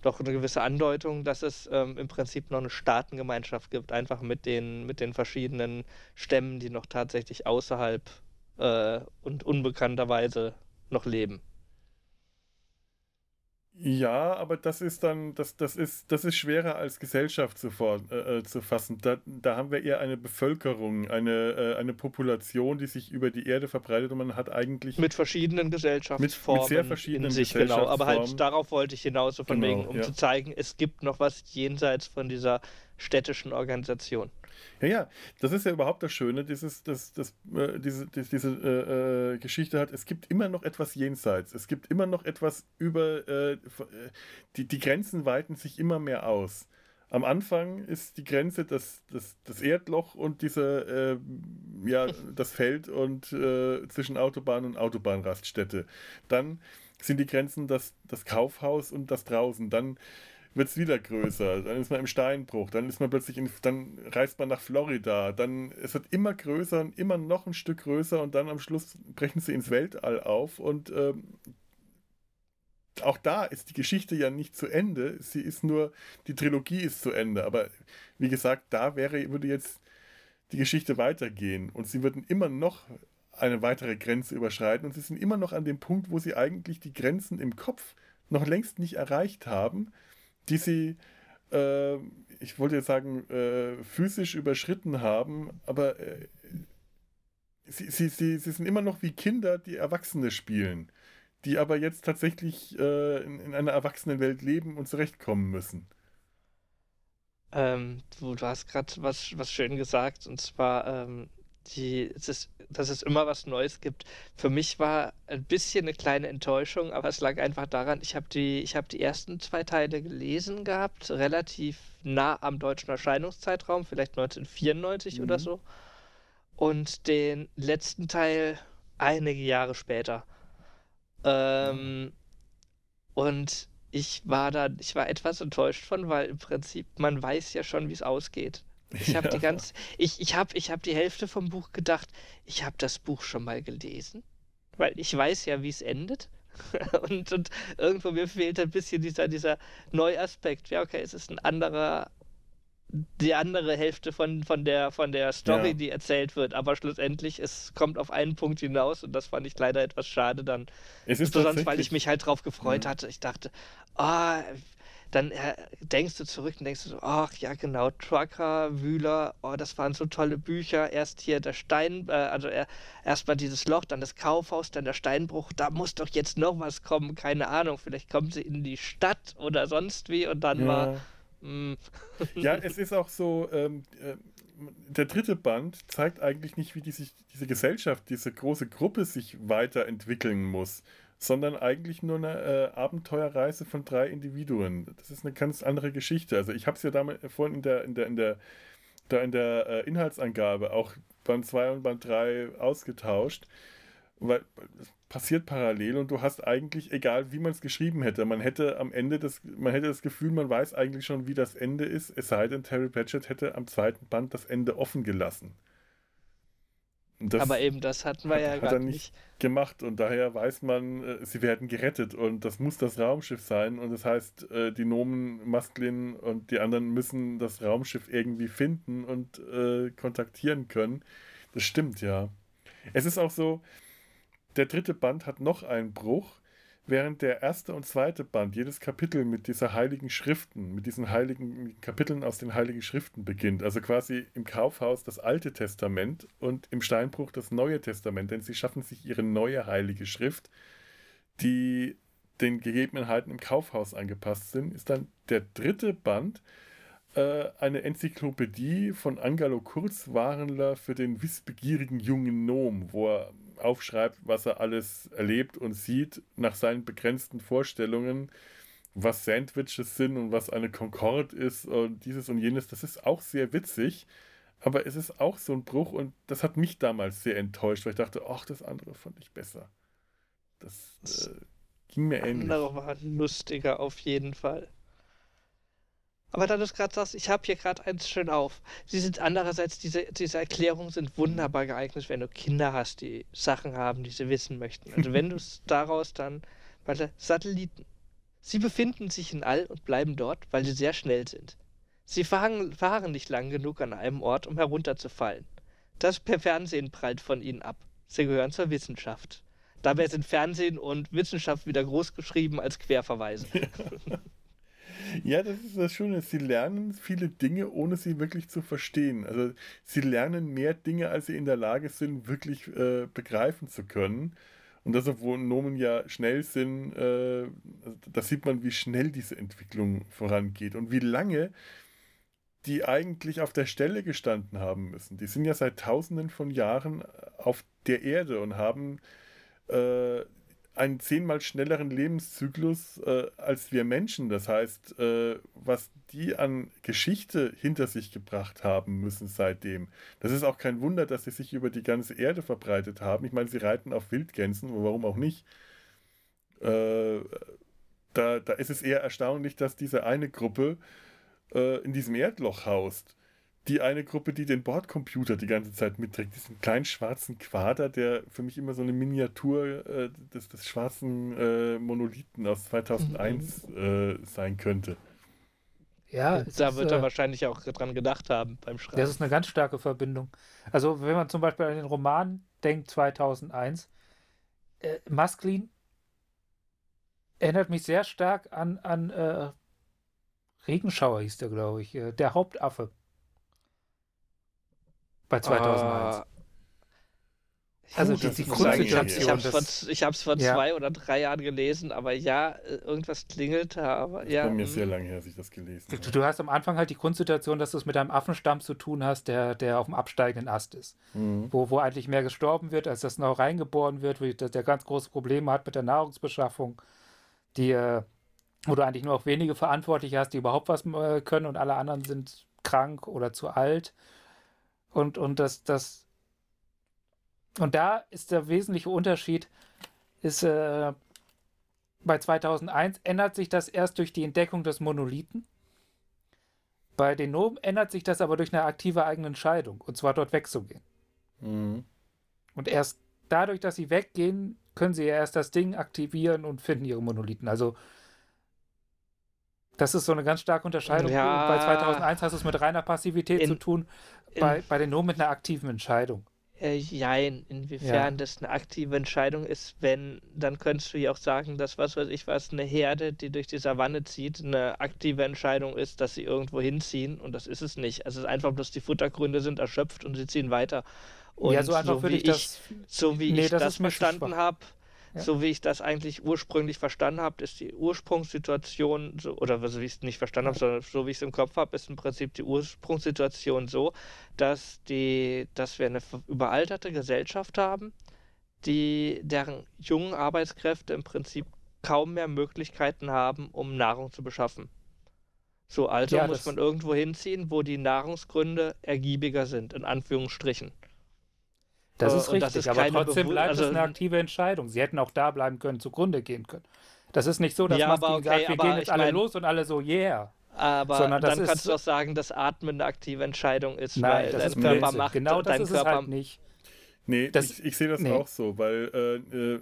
doch eine gewisse Andeutung, dass es ähm, im Prinzip noch eine Staatengemeinschaft gibt, einfach mit den, mit den verschiedenen Stämmen, die noch tatsächlich außerhalb äh, und unbekannterweise noch leben. Ja, aber das ist dann, das, das ist, das ist schwerer als Gesellschaft zu, äh, äh, zu fassen. Da, da haben wir eher eine Bevölkerung, eine, äh, eine Population, die sich über die Erde verbreitet und man hat eigentlich. Mit verschiedenen Gesellschaftsformen. Mit, mit sehr verschiedenen in sich, genau. Aber halt darauf wollte ich hinaus, so von genau, wegen, um ja. zu zeigen, es gibt noch was jenseits von dieser städtischen Organisation. Ja, ja, das ist ja überhaupt das Schöne, dieses, das, das, äh, diese, das, diese äh, äh, Geschichte hat. Es gibt immer noch etwas jenseits. Es gibt immer noch etwas über. Äh, äh, die, die Grenzen weiten sich immer mehr aus. Am Anfang ist die Grenze das, das, das Erdloch und diese, äh, ja, das Feld und zwischen Autobahn und Autobahnraststätte. Dann sind die Grenzen das, das Kaufhaus und das draußen. Dann wird es wieder größer. Dann ist man im Steinbruch, dann ist man plötzlich in, dann reist man nach Florida, dann es wird immer größer und immer noch ein Stück größer und dann am Schluss brechen sie ins Weltall auf und ähm, auch da ist die Geschichte ja nicht zu Ende. Sie ist nur, die Trilogie ist zu Ende. Aber wie gesagt, da wäre, würde jetzt die Geschichte weitergehen und sie würden immer noch eine weitere Grenze überschreiten und sie sind immer noch an dem Punkt, wo sie eigentlich die Grenzen im Kopf noch längst nicht erreicht haben die sie, äh, ich wollte jetzt sagen, äh, physisch überschritten haben, aber äh, sie, sie, sie, sie sind immer noch wie Kinder, die Erwachsene spielen, die aber jetzt tatsächlich äh, in, in, einer Erwachsenenwelt leben und zurechtkommen müssen. Ähm, du, du hast gerade was, was schön gesagt, und zwar, ähm, die, es ist, dass es immer was Neues gibt. Für mich war ein bisschen eine kleine Enttäuschung, aber es lag einfach daran, ich habe die, hab die ersten zwei Teile gelesen gehabt, relativ nah am deutschen Erscheinungszeitraum, vielleicht 1994 mhm. oder so. Und den letzten Teil einige Jahre später. Ähm, mhm. Und ich war da, ich war etwas enttäuscht von, weil im Prinzip man weiß ja schon, wie es ausgeht. Ich habe ja. die ganz, ich, ich habe ich hab die Hälfte vom Buch gedacht, ich habe das Buch schon mal gelesen, weil ich weiß ja, wie es endet. und, und irgendwo mir fehlt ein bisschen dieser, dieser Neuaspekt. Ja, okay, es ist ein anderer, die andere Hälfte von, von, der, von der Story, ja. die erzählt wird, aber schlussendlich, es kommt auf einen Punkt hinaus und das fand ich leider etwas schade dann. Es ist Besonders, weil ich mich halt drauf gefreut ja. hatte. Ich dachte, ah, oh, dann äh, denkst du zurück und denkst du so, ach ja genau, Trucker, Wühler, oh, das waren so tolle Bücher. Erst hier der Stein, äh, also er, erstmal dieses Loch, dann das Kaufhaus, dann der Steinbruch, da muss doch jetzt noch was kommen, keine Ahnung, vielleicht kommen sie in die Stadt oder sonst wie und dann ja. war. Mh. Ja, es ist auch so, ähm, äh, der dritte Band zeigt eigentlich nicht, wie die sich, diese Gesellschaft, diese große Gruppe sich weiterentwickeln muss sondern eigentlich nur eine äh, Abenteuerreise von drei Individuen. Das ist eine ganz andere Geschichte. Also ich habe es ja damit vorhin in der, in der, in der, da in der äh, Inhaltsangabe auch Band 2 und Band 3 ausgetauscht, weil es passiert parallel und du hast eigentlich, egal wie man es geschrieben hätte, man hätte am Ende das, man hätte das Gefühl, man weiß eigentlich schon, wie das Ende ist, es sei denn, Terry Pratchett hätte am zweiten Band das Ende offen gelassen. Aber eben, das hatten wir ja gar nicht, nicht gemacht und daher weiß man, äh, sie werden gerettet und das muss das Raumschiff sein und das heißt, äh, die Nomen, Masklin und die anderen müssen das Raumschiff irgendwie finden und äh, kontaktieren können. Das stimmt, ja. Es ist auch so, der dritte Band hat noch einen Bruch, während der erste und zweite Band jedes Kapitel mit dieser heiligen Schriften, mit diesen heiligen Kapiteln aus den heiligen Schriften beginnt. Also quasi im Kaufhaus das Alte Testament und im Steinbruch das Neue Testament, denn sie schaffen sich ihre neue heilige Schrift, die den Gegebenheiten im Kaufhaus angepasst sind, ist dann der dritte Band äh, eine Enzyklopädie von Angelo Kurzwarenler für den wissbegierigen jungen Nom, wo er aufschreibt, was er alles erlebt und sieht nach seinen begrenzten Vorstellungen, was Sandwiches sind und was eine Concorde ist und dieses und jenes. Das ist auch sehr witzig, aber es ist auch so ein Bruch und das hat mich damals sehr enttäuscht, weil ich dachte, ach, das andere fand ich besser. Das, äh, Ging mir ähnlich. andere war lustiger auf jeden Fall. Aber da du es gerade sagst, ich habe hier gerade eins schön auf. Sie sind andererseits, diese, diese Erklärungen sind wunderbar geeignet, wenn du Kinder hast, die Sachen haben, die sie wissen möchten. Also wenn du es daraus dann, weil Satelliten, sie befinden sich in All und bleiben dort, weil sie sehr schnell sind. Sie fahren, fahren nicht lang genug an einem Ort, um herunterzufallen. Das per Fernsehen prallt von ihnen ab. Sie gehören zur Wissenschaft. Dabei sind Fernsehen und Wissenschaft wieder groß geschrieben als Querverweise. Ja, das ist das Schöne. Sie lernen viele Dinge, ohne sie wirklich zu verstehen. Also sie lernen mehr Dinge, als sie in der Lage sind, wirklich äh, begreifen zu können. Und das, obwohl Nomen ja schnell sind, äh, da sieht man, wie schnell diese Entwicklung vorangeht und wie lange die eigentlich auf der Stelle gestanden haben müssen. Die sind ja seit tausenden von Jahren auf der Erde und haben äh, einen zehnmal schnelleren Lebenszyklus äh, als wir Menschen. Das heißt, äh, was die an Geschichte hinter sich gebracht haben müssen seitdem. Das ist auch kein Wunder, dass sie sich über die ganze Erde verbreitet haben. Ich meine, sie reiten auf Wildgänsen, warum auch nicht. Äh, da, da ist es eher erstaunlich, dass diese eine Gruppe äh, in diesem Erdloch haust die eine Gruppe, die den Bordcomputer die ganze Zeit mitträgt, diesen kleinen schwarzen Quader, der für mich immer so eine Miniatur äh, des, des schwarzen äh, Monolithen aus 2001 mhm. äh, sein könnte. Ja, da ist, wird er äh, wahrscheinlich auch dran gedacht haben beim Schreiben. Das ist eine ganz starke Verbindung. Also, wenn man zum Beispiel an den Roman denkt, 2001, äh, Masklin erinnert mich sehr stark an, an äh, Regenschauer, hieß der, glaube ich, äh, der Hauptaffe bei 2001. Uh, also die, die Grundsituation. Ich habe es vor, ja. zwei oder drei Jahren gelesen, aber ja, irgendwas klingelt da. Aber ja. Bei mir sehr lange her, dass ich das gelesen habe. Du, hast am Anfang halt die Grundsituation, dass du es mit einem Affenstamm zu tun hast, der, der auf dem absteigenden Ast ist. Mhm. Wo, wo eigentlich mehr gestorben wird, als das noch reingeboren wird, wo der, der ganz große Probleme hat mit der Nahrungsbeschaffung, die, äh, wo du eigentlich nur auch wenige Verantwortliche hast, die überhaupt was äh, können und alle anderen sind krank oder zu alt. Und, und das, das, und da ist der wesentliche Unterschied, ist, äh, bei 2001 ändert sich das erst durch die Entdeckung des Monolithen. Bei den Nomen ändert sich das aber durch eine aktive eigene Entscheidung, und zwar dort wegzugehen. Mhm. Und erst dadurch, dass sie weggehen, können sie ja erst das Ding aktivieren und finden ihre Monolithen. Also das ist so eine ganz starke Unterscheidung. Ja, bei 2001 hast du es mit reiner Passivität in, zu tun, bei, in, bei den Nomen mit einer aktiven Entscheidung. Äh, jein, inwiefern ja. das eine aktive Entscheidung ist, wenn, dann könntest du ja auch sagen, dass was weiß ich was, eine Herde, die durch die Savanne zieht, eine aktive Entscheidung ist, dass sie irgendwo hinziehen und das ist es nicht. Also es ist einfach bloß die Futtergründe sind erschöpft und sie ziehen weiter. Und ja, so einfach so würde ich das. So wie nee, ich das, das verstanden habe, so wie ich das eigentlich ursprünglich verstanden habe, ist die Ursprungssituation, so, oder so wie ich es nicht verstanden habe, sondern so wie ich es im Kopf habe, ist im Prinzip die Ursprungssituation so, dass, die, dass wir eine überalterte Gesellschaft haben, die, deren jungen Arbeitskräfte im Prinzip kaum mehr Möglichkeiten haben, um Nahrung zu beschaffen. So, also ja, muss man irgendwo hinziehen, wo die Nahrungsgründe ergiebiger sind, in Anführungsstrichen. Das ist richtig, das ist aber trotzdem bleibt also, es eine aktive Entscheidung. Sie hätten auch da bleiben können, zugrunde gehen können. Das ist nicht so, dass ja, man okay, sagt, wir gehen jetzt alle mein, los und alle so, yeah. Aber Sondern dann kannst du auch sagen, dass Atmen eine aktive Entscheidung ist, nein, weil dein Körper Blödsinn. macht genau das dein ist Körper es halt nicht. Nee, das, ich, ich sehe das nee. auch so, weil äh, äh,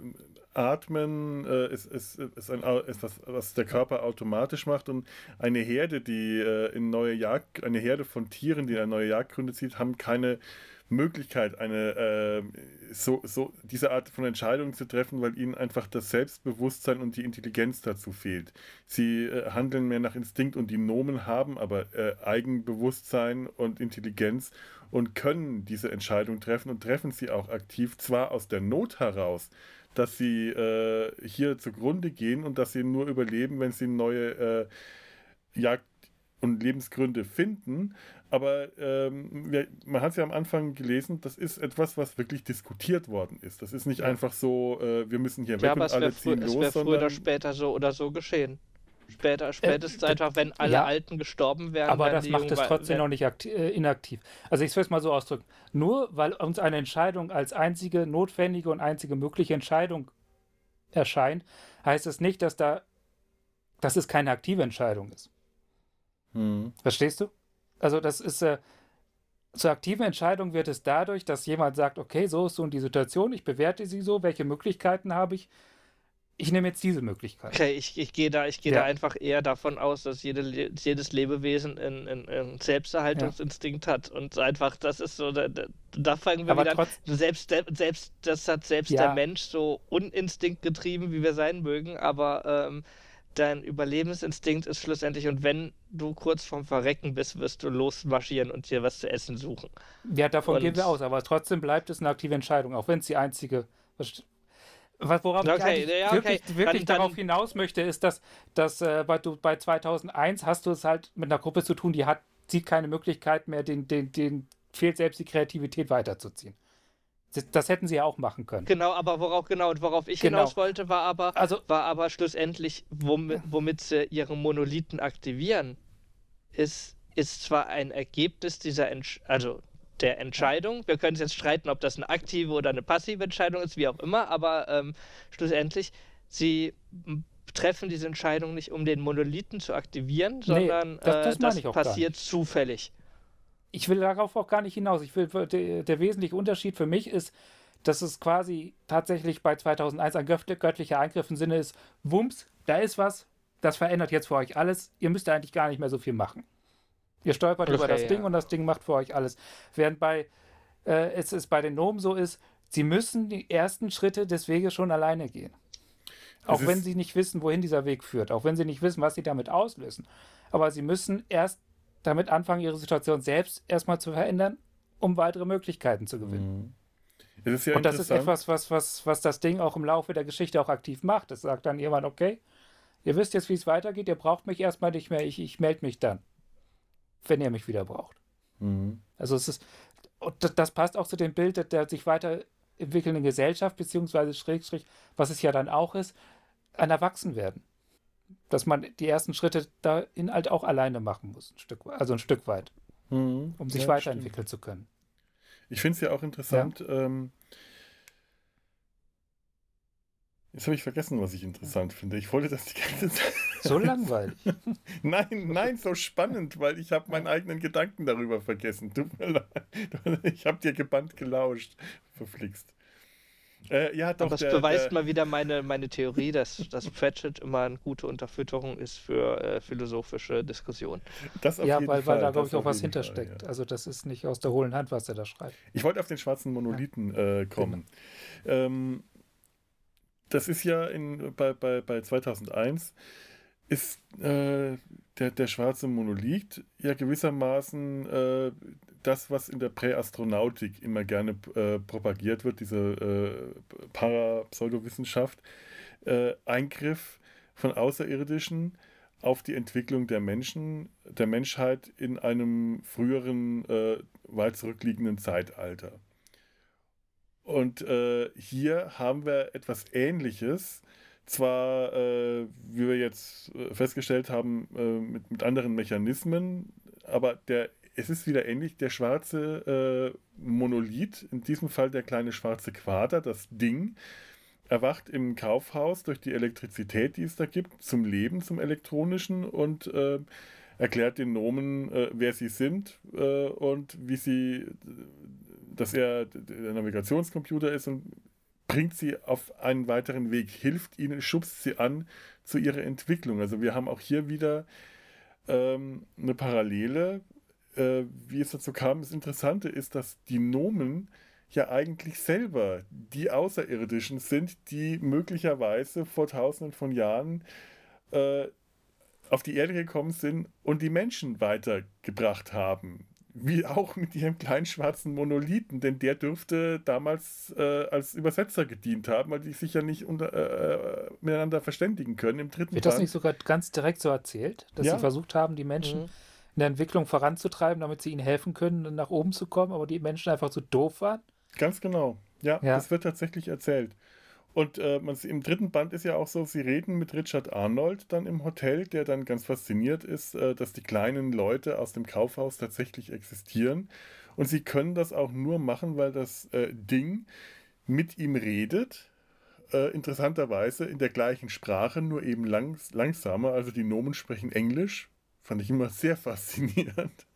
Atmen äh, ist, ist, ist, ein, ist was, was der Körper automatisch macht und eine Herde, die äh, in neue Jagd, eine Herde von Tieren, die eine neue Jagdgründe zieht, haben keine Möglichkeit, eine äh, so, so diese Art von Entscheidungen zu treffen, weil ihnen einfach das Selbstbewusstsein und die Intelligenz dazu fehlt. Sie äh, handeln mehr nach Instinkt und die Nomen haben aber äh, Eigenbewusstsein und Intelligenz und können diese Entscheidung treffen und treffen sie auch aktiv, zwar aus der Not heraus, dass sie äh, hier zugrunde gehen und dass sie nur überleben, wenn sie neue äh, Jagd und Lebensgründe finden, aber ähm, wir, man hat es ja am Anfang gelesen, das ist etwas, was wirklich diskutiert worden ist. Das ist nicht ja. einfach so, äh, wir müssen hier ja, weg und alle ziehen los. Es wäre früher oder später so oder so geschehen. Später, spätestens äh, einfach, wenn alle ja, Alten gestorben wären. Aber das macht es trotzdem noch nicht äh, inaktiv. Also ich will es mal so ausdrücken. Nur weil uns eine Entscheidung als einzige notwendige und einzige mögliche Entscheidung erscheint, heißt es nicht, dass da, dass es keine aktive Entscheidung ist. Hm. Verstehst du? Also das ist äh, zur aktiven Entscheidung wird es dadurch, dass jemand sagt, okay, so ist so die Situation, ich bewerte sie so, welche Möglichkeiten habe ich, ich nehme jetzt diese Möglichkeit. Okay, ich, ich gehe da, ich gehe Ja. da einfach eher davon aus, dass jede, jedes Lebewesen einen, Selbsterhaltungsinstinkt hat und einfach, das ist so, da, da, fangen wir Aber wieder an. trotz, Selbst, der, selbst das hat selbst Ja. der Mensch so uninstinkt getrieben, wie wir sein mögen, aber ähm, dein Überlebensinstinkt ist schlussendlich, und wenn du kurz vorm Verrecken bist, wirst du losmarschieren und dir was zu essen suchen. ja, davon und- gehen wir aus, aber trotzdem bleibt es eine aktive Entscheidung, auch wenn es die einzige. was- Worauf ich Okay, eigentlich ja, okay. wirklich, wirklich Dann- dann- darauf hinaus möchte, ist, dass, dass äh, bei, du, bei 2001 hast du es halt mit einer Gruppe zu tun, die hat, sieht keine Möglichkeit mehr, den, den, den fehlt selbst die Kreativität weiterzuziehen. Das, das hätten sie ja auch machen können. Genau, aber worauf genau und worauf ich Genau. hinaus wollte, war aber, Also, war aber schlussendlich, womit, womit sie ihre Monolithen aktivieren, ist, ist zwar ein Ergebnis dieser Entsch also der Entscheidung. Wir können jetzt streiten, ob das eine aktive oder eine passive Entscheidung ist, wie auch immer, aber ähm, schlussendlich, sie treffen diese Entscheidung nicht, um den Monolithen zu aktivieren, sondern das- das äh, das passiert zufällig. Ich will darauf auch gar nicht hinaus. Ich will, der, der wesentliche Unterschied für mich ist, dass es quasi tatsächlich bei 2001 ein göttli- göttlicher Eingriff im Sinne ist, Wumms, da ist was, das verändert jetzt für euch alles. Ihr müsst eigentlich gar nicht mehr so viel machen. Ihr stolpert über Okay, das Ding ja. und das Ding macht für euch alles. Während bei äh, es ist bei den Nomen so ist, sie müssen die ersten Schritte des Weges schon alleine gehen. Auch wenn sie nicht wissen, wohin dieser Weg führt, auch wenn sie nicht wissen, was sie damit auslösen. Aber sie müssen erst damit anfangen, ihre Situation selbst erstmal zu verändern, um weitere Möglichkeiten zu gewinnen. Mhm. Es ist ja Und das ist etwas, was, was, was das Ding auch im Laufe der Geschichte auch aktiv macht. Es sagt dann jemand, okay, ihr wisst jetzt, wie es weitergeht, ihr braucht mich erstmal nicht mehr, ich, ich melde mich dann, wenn ihr mich wieder braucht. Mhm. Also es ist, und das, das passt auch zu dem Bild der, der sich weiterentwickelnden Gesellschaft, beziehungsweise Schrägstrich, was es ja dann auch ist, ein Erwachsenwerden. Dass man die ersten Schritte dahin halt auch alleine machen muss, ein Stück, also ein Stück weit, Mhm. um sich Ja, weiterentwickeln zu können. Ich finde es ja auch interessant. Ähm, jetzt habe ich vergessen, was ich interessant finde. Ich wollte das die ganze Zeit. So langweilig. Nein, nein, so spannend, weil ich habe meinen eigenen Gedanken darüber vergessen. Tut mir leid. Ich habe dir gebannt gelauscht. Verflixt. Äh, ja, doch. Aber es der, beweist der, mal wieder meine, meine Theorie, dass, dass Pratchett immer eine gute Unterfütterung ist für äh, philosophische Diskussionen. das auf ja, jeden weil, weil Fall, da, glaube das ich, auch was Fall, hintersteckt. ja. Also das ist nicht aus der hohlen Hand, was er da schreibt. Ich wollte auf den schwarzen Monolithen äh, kommen. Ähm, das ist ja in, bei, bei, bei 2001 ist äh, der, der schwarze Monolith ja gewissermaßen äh, das, was in der Präastronautik immer gerne äh, propagiert wird, diese äh, Parapseudowissenschaft, äh, Eingriff von Außerirdischen auf die Entwicklung der Menschen, der Menschheit in einem früheren, äh, weit zurückliegenden Zeitalter. Und äh, hier haben wir etwas Ähnliches, zwar, äh, wie wir jetzt äh, festgestellt haben, äh, mit, mit anderen Mechanismen, aber der, es ist wieder ähnlich, der schwarze äh, Monolith, in diesem Fall der kleine schwarze Quader, das Ding, erwacht im Kaufhaus durch die Elektrizität, die es da gibt, zum Leben, zum elektronischen und äh, erklärt den Nomen, äh, wer sie sind und wie sie, dass er der Navigationscomputer ist und bringt sie auf einen weiteren Weg, hilft ihnen, schubst sie an zu ihrer Entwicklung. Also wir haben auch hier wieder ähm, eine Parallele. Äh, wie es dazu kam, das Interessante ist, dass die Nomen ja eigentlich selber die Außerirdischen sind, die möglicherweise vor tausenden von Jahren äh, auf die Erde gekommen sind und die Menschen weitergebracht haben. Wie auch mit ihrem kleinen schwarzen Monolithen, denn der dürfte damals äh, als Übersetzer gedient haben, weil die sich ja nicht unter, äh, miteinander verständigen können im dritten Wird das Band. nicht sogar ganz direkt so erzählt, dass Ja. sie versucht haben, die Menschen Mhm. in der Entwicklung voranzutreiben, damit sie ihnen helfen können, nach oben zu kommen, aber die Menschen einfach zu doof waren? Ganz genau. Ja, Ja. das wird tatsächlich erzählt. Und äh, im dritten Band ist ja auch so, sie reden mit Richard Arnold dann im Hotel, der dann ganz fasziniert ist, äh, dass die kleinen Leute aus dem Kaufhaus tatsächlich existieren. Und sie können das auch nur machen, weil das äh, Ding mit ihm redet. äh, interessanterweise in der gleichen Sprache, nur eben langs langsamer. Also die Nomen sprechen Englisch. Fand ich immer sehr faszinierend.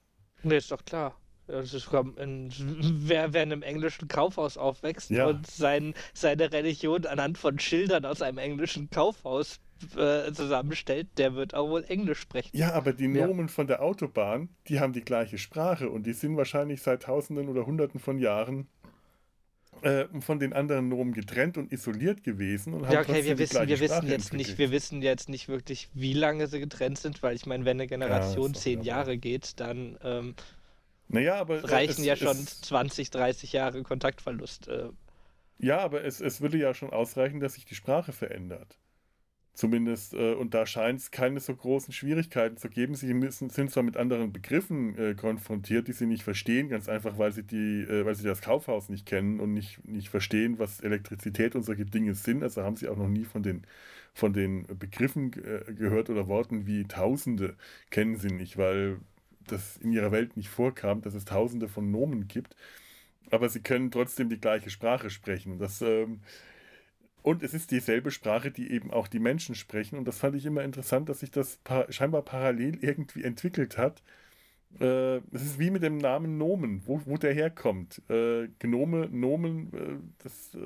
Nee, ist doch klar. Wer, wer in einem englischen Kaufhaus aufwächst Ja. und sein, seine Religion anhand von Schildern aus einem englischen Kaufhaus äh, zusammenstellt, der wird auch wohl Englisch sprechen. Ja, aber die Ja. Nomen von der Autobahn, die haben die gleiche Sprache und die sind wahrscheinlich seit Tausenden oder Hunderten von Jahren äh, von den anderen Nomen getrennt und isoliert gewesen und haben Ja, okay, wir wissen, wir wissen jetzt nicht, entwickelt. wir wissen jetzt nicht wirklich, wie lange sie getrennt sind, weil ich meine, wenn eine Generation doch zehn. Jahre geht, dann ähm, Naja, aber äh, reichen es, ja schon Es, 20, 30 Jahre Kontaktverlust. Äh, ja, aber es, es würde ja schon ausreichen, dass sich die Sprache verändert. Zumindest, äh, und da scheint es keine so großen Schwierigkeiten zu geben. Sie müssen, sind zwar mit anderen Begriffen äh, konfrontiert, die sie nicht verstehen, ganz einfach, weil sie, die, äh, weil sie das Kaufhaus nicht kennen und nicht, nicht verstehen, was Elektrizität und solche Dinge sind. Also haben sie auch noch nie von den, von den Begriffen äh, gehört oder Worten wie Tausende kennen sie nicht, weil das in ihrer Welt nicht vorkam, dass es Tausende von Nomen gibt. Aber sie können trotzdem die gleiche Sprache sprechen. Das, ähm, und es ist dieselbe Sprache, die eben auch die Menschen sprechen. Und das fand ich immer interessant, dass sich das pa scheinbar parallel irgendwie entwickelt hat. Äh, Das ist wie mit dem Namen Nomen, wo, wo der herkommt. Äh, Gnome, Nomen, äh, das,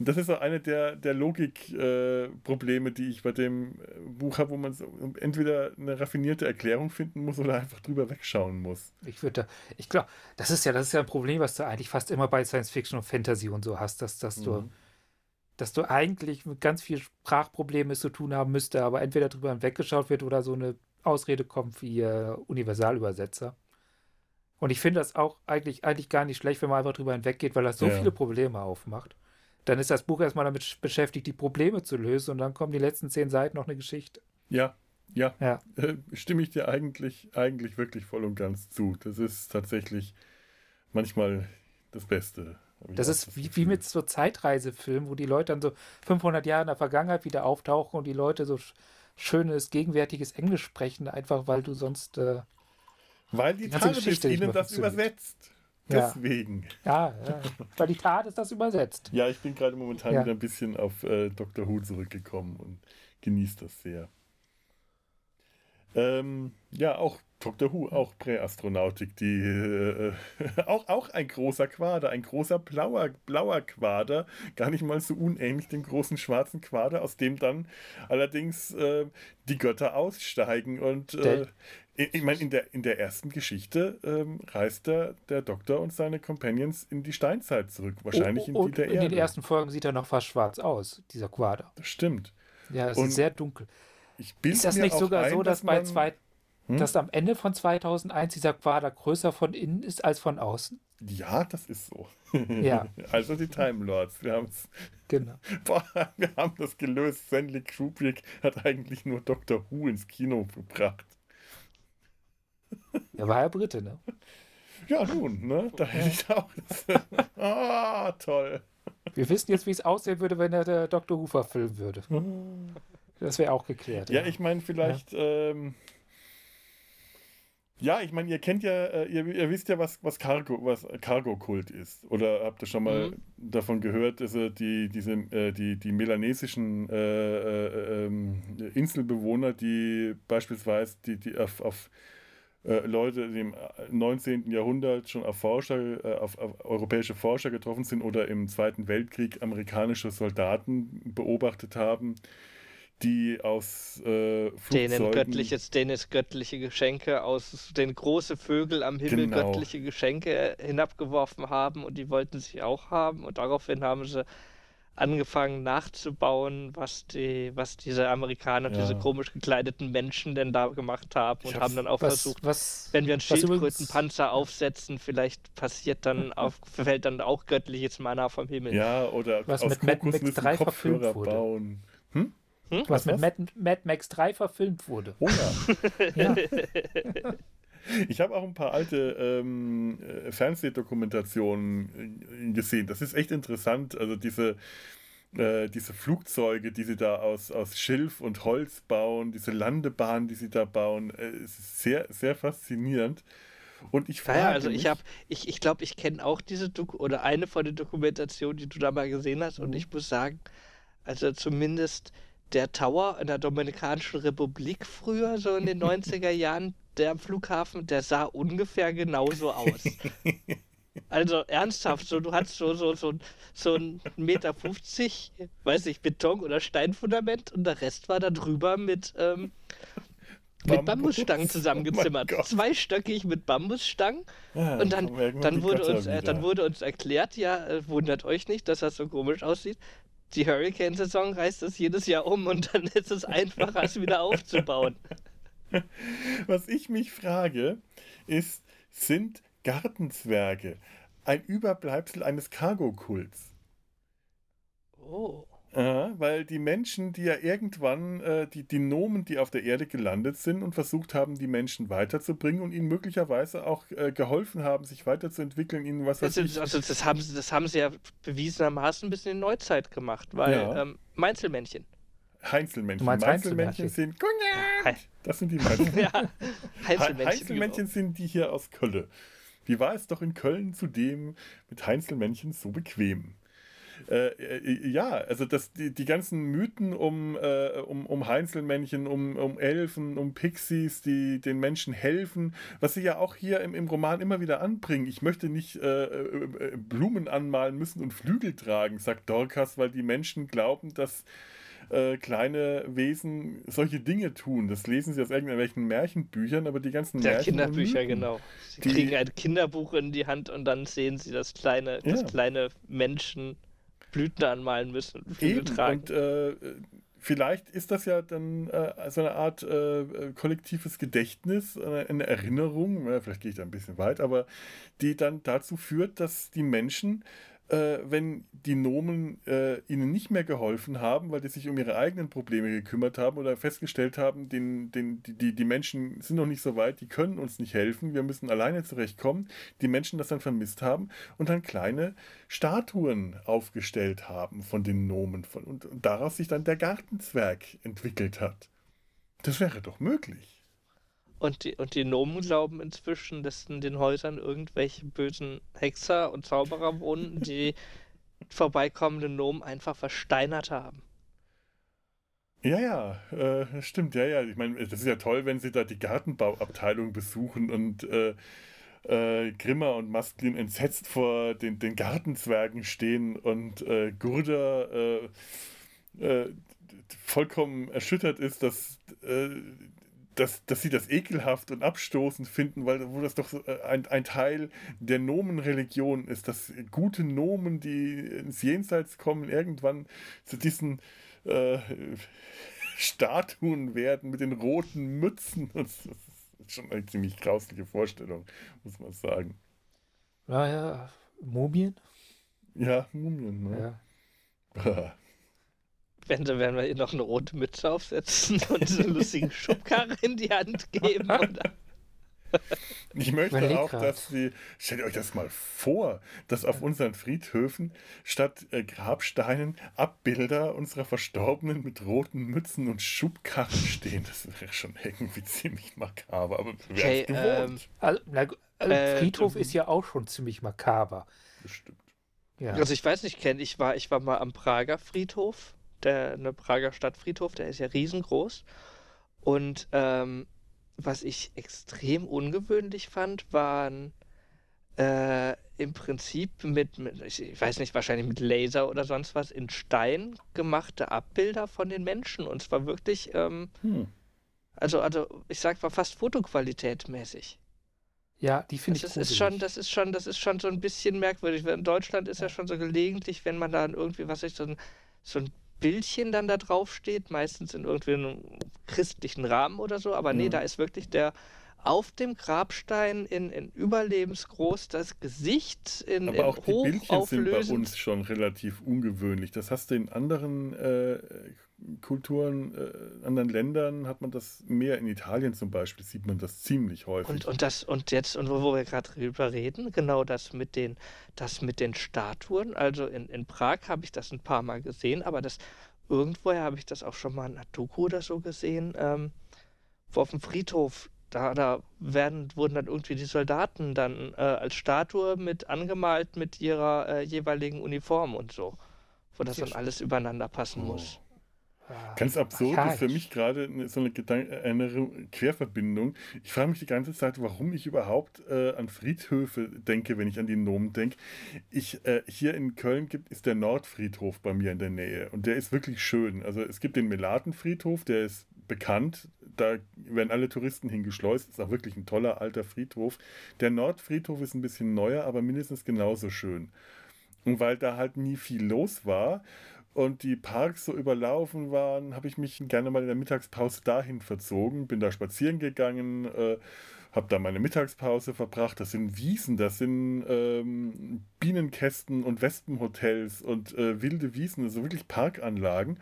äh, das ist so eine der, der Logikprobleme, die ich bei dem äh, Buch habe, wo man so entweder eine raffinierte Erklärung finden muss oder einfach drüber wegschauen muss. Ich würde da, ich glaube, das ist ja, das ist ja ein Problem, was du eigentlich fast immer bei Science Fiction und Fantasy und so hast, dass, dass du, Mhm. dass du eigentlich mit ganz viel Sprachproblemen zu tun haben müsste, aber entweder drüber hinweggeschaut wird oder so eine Ausrede kommt wie äh, Universalübersetzer. Und ich finde das auch eigentlich, eigentlich gar nicht schlecht, wenn man einfach drüber hinweggeht, weil das so Ja. viele Probleme aufmacht. Dann ist das Buch erstmal damit sch- beschäftigt, die Probleme zu lösen und dann kommen die letzten zehn Seiten noch eine Geschichte. Ja, ja, Ja. äh, stimme ich dir eigentlich, eigentlich wirklich voll und ganz zu. Das ist tatsächlich manchmal das Beste. Das ist wie, wie mit so Zeitreisefilmen, wo die Leute dann so 500 Jahre in der Vergangenheit wieder auftauchen und die Leute so sch- schönes, gegenwärtiges Englisch sprechen, einfach weil du sonst, äh, Weil die die ganze TARDIS Geschichte nicht ihnen das übersetzt. Deswegen. ja, ja, weil die Tat ist das übersetzt. Ja, ich bin gerade momentan Ja. wieder ein bisschen auf äh, Dr. Who zurückgekommen und genieße das sehr. Ähm, ja, auch Dr. Who, auch Präastronautik, die äh, auch, auch ein großer Quader, ein großer blauer, blauer Quader, gar nicht mal so unähnlich dem großen schwarzen Quader, aus dem dann allerdings äh, die Götter aussteigen. Und äh, ich, meine, in der, in der ersten Geschichte ähm, reist der, der Doktor und seine Companions in die Steinzeit zurück, wahrscheinlich in die der in Erde. den ersten Folgen sieht er noch fast schwarz aus, dieser Quader. Das stimmt. Ja, es Und ist sehr dunkel. Ist das nicht sogar ein, so, dass, bei man- zwei, Hm? dass am Ende von 2001 dieser Quader größer von innen ist als von außen? Ja, das ist so. Ja. Also die Time Lords. Wir, haben's, Genau. boah, wir haben das gelöst. Stanley Kubrick hat eigentlich nur Dr. Who ins Kino gebracht. Er war ja Brite, ne? Ja, nun, ne? Da hätte ich auch. Ah, toll. Wir wissen jetzt, wie es aussehen würde, wenn er der Dr. Who verfilmen würde. Das wäre auch geklärt. Ja, ich meine, vielleicht. Ähm, ja, ich meine, ihr kennt ja, äh, ihr, ihr wisst ja, was, was Cargo, was Cargo-Kult ist. Oder habt ihr schon mal Mhm. davon gehört, dass äh, die, diese, äh, die, die melanesischen äh, äh, ähm, Inselbewohner, die beispielsweise die, die auf, auf äh, Leute im 19. Jahrhundert schon auf Forscher, äh, auf, auf europäische Forscher getroffen sind oder im Zweiten Weltkrieg amerikanische Soldaten beobachtet haben, die aus äh, Denen, Flugzeugen... göttliches, denen es göttliche Geschenke aus den großen Vögel am Himmel Genau. göttliche Geschenke hinabgeworfen haben und die wollten sie auch haben und daraufhin haben sie angefangen nachzubauen, was die, was diese Amerikaner, Ja. diese komisch gekleideten Menschen denn da gemacht haben und haben dann auch was, versucht, was, wenn wir einen Schildkrötenpanzer aufsetzen, vielleicht passiert dann auf, fällt dann auch göttliches Mana vom Himmel. Ja, oder Was aus mit Mad Max Kokosnüssen 3 Kopfhörer verfilmt wurde. bauen. Hm? Hm? was mit was? Mad, Mad Max 3 verfilmt wurde. Oh ja. Ja. Ich habe auch ein paar alte ähm, äh, Fernsehdokumentationen äh, gesehen. Das ist echt interessant. Also diese, äh, diese Flugzeuge, die sie da aus, aus Schilf und Holz bauen, diese Landebahnen, die sie da bauen, äh, es ist sehr, sehr faszinierend. Und ich frage Naja, also mich, ich habe, ich, ich glaube, ich kenne auch diese Doku oder eine von den Dokumentationen, die du da mal gesehen hast, und Mhm. ich muss sagen, Also zumindest der Tower in der Dominikanischen Republik früher, so in den 90er Jahren, der Flughafen, der sah ungefähr genauso aus. Also ernsthaft, so du hast so, so, so, so ein Meter 50, weiß ich, Beton- oder Steinfundament und der Rest war da drüber mit, ähm, mit Bambusstangen zusammengezimmert. Oh Zweistöckig mit Bambusstangen. Ja, und dann, dann, wurde uns, äh, dann wurde uns erklärt, ja, äh, wundert euch nicht, dass das so komisch aussieht. Die Hurricane-Saison reißt das jedes Jahr um und dann ist es einfacher, es wieder aufzubauen. Was ich mich frage, ist, sind Gartenzwerge ein Überbleibsel eines Cargo-Kults? Oh. Ja, weil die Menschen, die ja irgendwann, äh, die, die Nomen, die auf der Erde gelandet sind und versucht haben, die Menschen weiterzubringen und ihnen möglicherweise auch äh, geholfen haben, sich weiterzuentwickeln, ihnen was weiß Also, ich. also das, haben, sie- das haben sie ja bewiesenermaßen ein bisschen in Neuzeit gemacht, weil Ja. ähm, Meinzelmännchen. Heinzelmännchen. Meinzelmännchen Heinzelmännchen? sind. Cognac! Das sind die Meinzelmännchen. ja, Heinzelmännchen, Heinzelmännchen. sind die hier aus Köln. Wie war es doch in Köln zudem mit Heinzelmännchen so bequem? Äh, äh, ja, also das, die, die ganzen Mythen um, äh, um, um Heinzelmännchen, um, um Elfen, um Pixies, die den Menschen helfen, was sie ja auch hier im, im Roman immer wieder anbringen. Ich möchte nicht äh, äh, äh, Blumen anmalen müssen und Flügel tragen, sagt Dorcas, weil die Menschen glauben, dass äh, kleine Wesen solche Dinge tun. Das lesen sie aus irgendwelchen Märchenbüchern, aber die ganzen Der Märchen Kinderbücher, Mythen, genau. Sie Die- kriegen ein Kinderbuch in die Hand und dann sehen sie, dass kleine, Ja. kleine Menschen Blüten anmalen müssen Eben, tragen. und äh, vielleicht ist das ja dann äh, so eine Art äh, äh, kollektives Gedächtnis, eine, eine Erinnerung, vielleicht gehe ich da ein bisschen weit, aber die dann dazu führt, dass die Menschen, äh, wenn die Nomen äh, ihnen nicht mehr geholfen haben, weil die sich um ihre eigenen Probleme gekümmert haben oder festgestellt haben, den, den, die, die, Menschen sind noch nicht so weit, die können uns nicht helfen, wir müssen alleine zurechtkommen, die Menschen das dann vermisst haben und dann kleine Statuen aufgestellt haben von den Nomen von, und, und daraus sich dann der Gartenzwerg entwickelt hat. Das wäre doch möglich. Und die, und die Nomen glauben inzwischen, dass in den Häusern irgendwelche bösen Hexer und Zauberer wohnen, die vorbeikommenden Nomen einfach versteinert haben. Ja, ja, äh, stimmt, ja, ja. Ich meine, das ist ja toll, wenn sie da die Gartenbauabteilung besuchen und äh, äh, Grimmer und Masklin entsetzt vor den, den Gartenzwergen stehen und äh, Gurda äh, äh, vollkommen erschüttert ist, dass, äh, dass, dass sie das ekelhaft und abstoßend finden, weil wo das doch so, äh, ein, ein Teil der Nomenreligion ist, dass gute Nomen, die ins Jenseits kommen, irgendwann zu diesen äh, Statuen werden mit den roten Mützen. Das ist schon eine ziemlich grausliche Vorstellung, muss man sagen. Naja, Mumien? Ja, Mumien, ne? Ja. Wenn sie werden wir ihr noch eine rote Mütze aufsetzen und so einen lustigen Schubkarre in die Hand geben. Oder? Ich möchte Überleg auch, grad. dass sie, stellt euch das mal vor, dass auf unseren Friedhöfen statt äh, Grabsteinen Abbilder unserer Verstorbenen mit roten Mützen und Schubkarren stehen. Das wäre schon irgendwie ziemlich makaber, aber Okay, wären es gewohnt. Also, na, gu- also Äh, Friedhof ähm, ist ja auch schon ziemlich makaber. Bestimmt. Ja. Also ich weiß nicht, Ken, ich war, ich war mal am Prager Friedhof, der eine Prager Stadtfriedhof, der ist ja riesengroß. Und ähm, was ich extrem ungewöhnlich fand, waren äh, im Prinzip mit, mit, ich weiß nicht, wahrscheinlich mit Laser oder sonst was, in Stein gemachte Abbilder von den Menschen. Und zwar wirklich, ähm, Hm. also, also ich sag mal fast Fotoqualität mäßig. ja, die finde Das ich ist, ist schon, das ist schon, das ist schon so ein bisschen merkwürdig. In Deutschland ist ja schon so gelegentlich, wenn man dann irgendwie, was ich, so ein, so ein Bildchen dann da drauf steht, meistens in irgendwie einem christlichen Rahmen oder so, aber nee, Mhm. da ist wirklich der auf dem Grabstein in, in überlebensgroß das Gesicht in, Aber in auch die Bildchen sind bei uns schon relativ ungewöhnlich. Das hast du in anderen äh, Kulturen, äh, anderen Ländern hat man das mehr. In Italien zum Beispiel sieht man das ziemlich häufig. Und, und das, und jetzt, und wo, wo wir gerade drüber reden, genau das mit den, das mit den Statuen. Also in, in Prag habe ich das ein paar Mal gesehen, aber das irgendwoher habe ich das auch schon mal in Doku oder so gesehen, ähm, wo auf dem Friedhof, da, da werden, wurden dann irgendwie die Soldaten dann äh, als Statue mit angemalt mit ihrer äh, jeweiligen Uniform und so. wo das dann alles übereinander passen muss. Ah, Ganz absurd archaisch. ist für mich gerade so eine, Gedan eine Querverbindung. Ich frage mich die ganze Zeit, warum ich überhaupt äh, an Friedhöfe denke, wenn ich an die Nomen denke. Ich, äh, hier in Köln gibt ist der Nordfriedhof bei mir in der Nähe und der ist wirklich schön. Also es gibt den Melatenfriedhof, der ist bekannt. Da werden alle Touristen hingeschleust. Ist auch wirklich ein toller alter Friedhof. Der Nordfriedhof ist ein bisschen neuer, aber mindestens genauso schön. Und weil da halt nie viel los war und die Parks so überlaufen waren, habe ich mich gerne mal in der Mittagspause dahin verzogen, bin da spazieren gegangen, äh, habe da meine Mittagspause verbracht. Das sind Wiesen, das sind ähm, Bienenkästen und Wespenhotels und äh, wilde Wiesen, also wirklich Parkanlagen.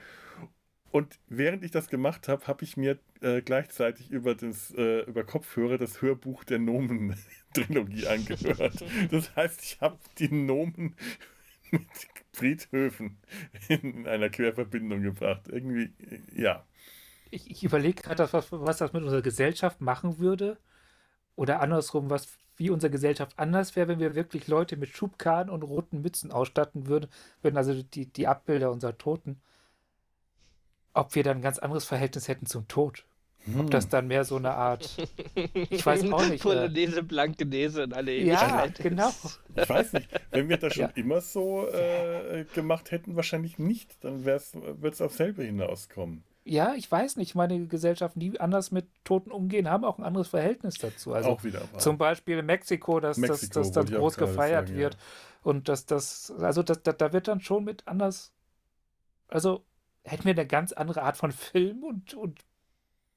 Und während ich das gemacht habe, habe ich mir äh, gleichzeitig über, das, äh, über Kopfhörer das Hörbuch der Nomen-Trilogie angehört. Das heißt, ich habe die Nomen mit Friedhöfen in einer Querverbindung gebracht. Irgendwie, äh, ja. Ich, ich überlege gerade, was, was das mit unserer Gesellschaft machen würde. Oder andersrum, was, wie unsere Gesellschaft anders wäre, wenn wir wirklich Leute mit Schubkarren und roten Mützen ausstatten würden, würden also die, die Abbilder unserer Toten. Ob wir dann ein ganz anderes Verhältnis hätten zum Tod. Ob Hm. das dann mehr so eine Art. Ich weiß auch nicht, äh, Polonaise, Blankenese und alle Ja, Ewigkeit. genau. Ich weiß nicht, wenn wir das schon Ja. immer so äh, gemacht hätten, wahrscheinlich nicht, dann wird es auf selbe hinauskommen. Ja, ich weiß nicht. Meine Gesellschaften, die anders mit Toten umgehen, haben auch ein anderes Verhältnis dazu. Also auch wieder wahr. Zum Beispiel in Mexiko, dass das, Mexiko, das dann ich auch groß gefeiert sagen, wird. Und dass das, also das, da, da wird dann schon mit anders, also hätten wir eine ganz andere Art von Film und, und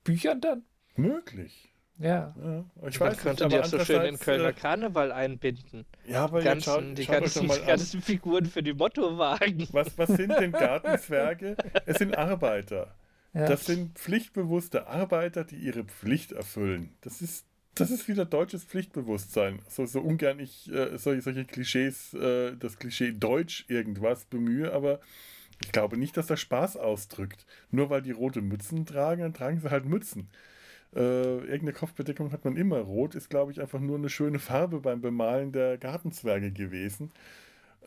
Büchern dann? Möglich. Ja. Ja, ich Man weiß könnte nicht, die auch so schön in Kölner äh, Karneval einbinden. Ja, aber ganzen, schaut, die schaut ganzen, die an. ganzen Figuren für die Mottowagen. Was, was sind denn Gartenzwerge? Es sind Arbeiter. ja. Das sind pflichtbewusste Arbeiter, die ihre Pflicht erfüllen. Das ist, das ist wieder deutsches Pflichtbewusstsein. So, so ungern ich äh, solche, solche Klischees, äh, das Klischee Deutsch irgendwas bemühe, aber ich glaube nicht, dass das Spaß ausdrückt. Nur weil die rote Mützen tragen, dann tragen sie halt Mützen. Äh, irgendeine Kopfbedeckung hat man immer. Rot ist, glaube ich, einfach nur eine schöne Farbe beim Bemalen der Gartenzwerge gewesen.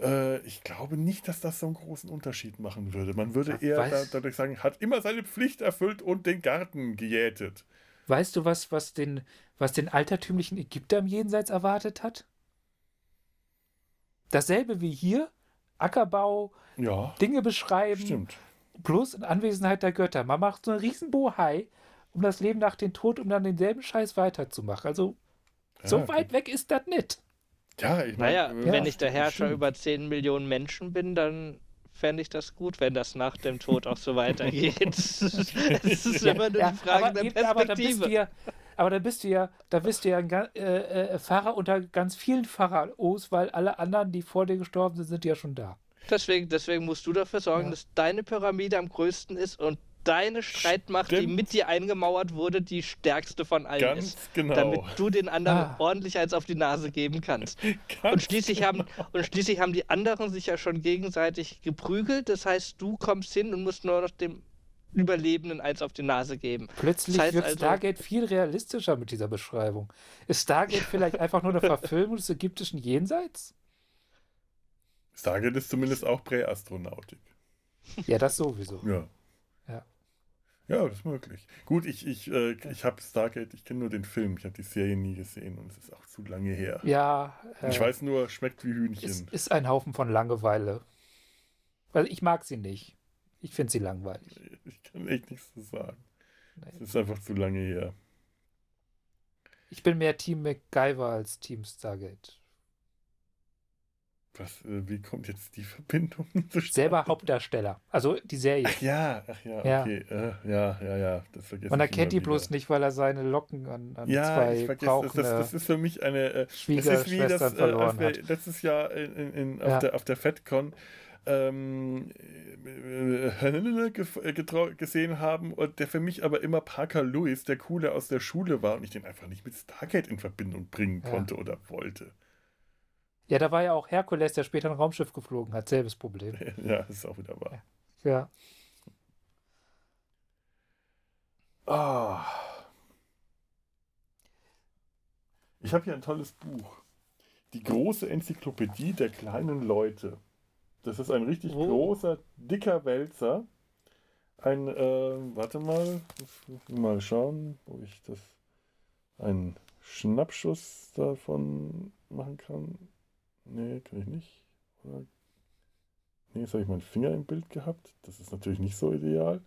Äh, ich glaube nicht, dass das so einen großen Unterschied machen würde. Man würde Ja, eher da, dadurch sagen, hat immer seine Pflicht erfüllt und den Garten gejätet. Weißt du, was, was, den, was den altertümlichen Ägypter im Jenseits erwartet hat? Dasselbe wie hier. Ackerbau, Ja, Dinge beschreiben, stimmt. plus in Anwesenheit der Götter. Man macht so einen riesen Bohai um das Leben nach dem Tod, um dann denselben Scheiß weiterzumachen. Also, so Ja, weit weg ist das nicht. Ja, ich meine, Naja, äh, wenn ich der Herrscher stimmt. über 10 Millionen Menschen bin, dann fände ich das gut, wenn das nach dem Tod auch so weitergeht. Es ist Ja, immer nur ja, die Frage aber, der eben, aber da bist du Perspektive. ja, aber da bist du ja, da bist du ja ein äh, äh, Pfarrer unter ganz vielen Pharaos, weil alle anderen, die vor dir gestorben sind, sind ja schon da. Deswegen, deswegen musst du dafür sorgen, Ja. dass deine Pyramide am größten ist und deine Streitmacht, die Stimmt. mit dir eingemauert wurde, die stärkste von allen Ganz ist. genau. Damit du den anderen Ah. ordentlich eins auf die Nase geben kannst. Und schließlich, haben, genau. und schließlich haben die anderen sich ja schon gegenseitig geprügelt. Das heißt, du kommst hin und musst nur noch dem Überlebenden eins auf die Nase geben. Plötzlich Das heißt wird also- Stargate viel realistischer mit dieser Beschreibung. Ist Stargate vielleicht einfach nur eine Verfilmung des ägyptischen Jenseits? Stargate ist zumindest auch Präastronautik. Ja, das sowieso. Ja. Ja. Ja, das ist möglich. Gut, ich, ich, äh, ich habe Stargate, ich kenne nur den Film, ich habe die Serie nie gesehen und es ist auch zu lange her. Ja, äh, Ich weiß nur, schmeckt wie Hühnchen. es ist ein Haufen von Langeweile. Weil ich mag sie nicht. Ich finde sie langweilig. Ich kann echt nichts zu sagen. Nee. Es ist einfach zu lange her. Ich bin mehr Team MacGyver als Team Stargate. Was, äh, wie kommt jetzt die Verbindung zustande? Selber Hauptdarsteller. Also die Serie. Ach ja, ach ja, Ja. okay. Äh, ja, ja, ja. Das vergesse Man erkennt die bloß nicht, weil er seine Locken an, an Ja, zwei ich vergesse das, brauchende das. Das ist für mich eine. Äh, das ist wie das, Schwiegerschwestern äh, als wir letztes Jahr in, in, in, auf, Ja. der, auf der FedCon ähm, äh, äh, gesehen haben und der für mich aber immer Parker Lewis, der Coole aus der Schule war und ich den einfach nicht mit Stargate in Verbindung bringen Ja. konnte oder wollte. Ja, da war ja auch Herkules, der später ein Raumschiff geflogen hat. Selbes Problem. Ja, das ist auch wieder wahr. Ja. Ah. Ich habe hier ein tolles Buch. Die große Enzyklopädie der kleinen Leute. Das ist ein richtig Oh. großer, dicker Wälzer. Ein, äh, warte mal, mal schauen, wo ich das, einen Schnappschuss davon machen kann. Nee, kann ich nicht. Oder? Nee, jetzt habe ich meinen Finger im Bild gehabt. Das ist natürlich nicht so ideal.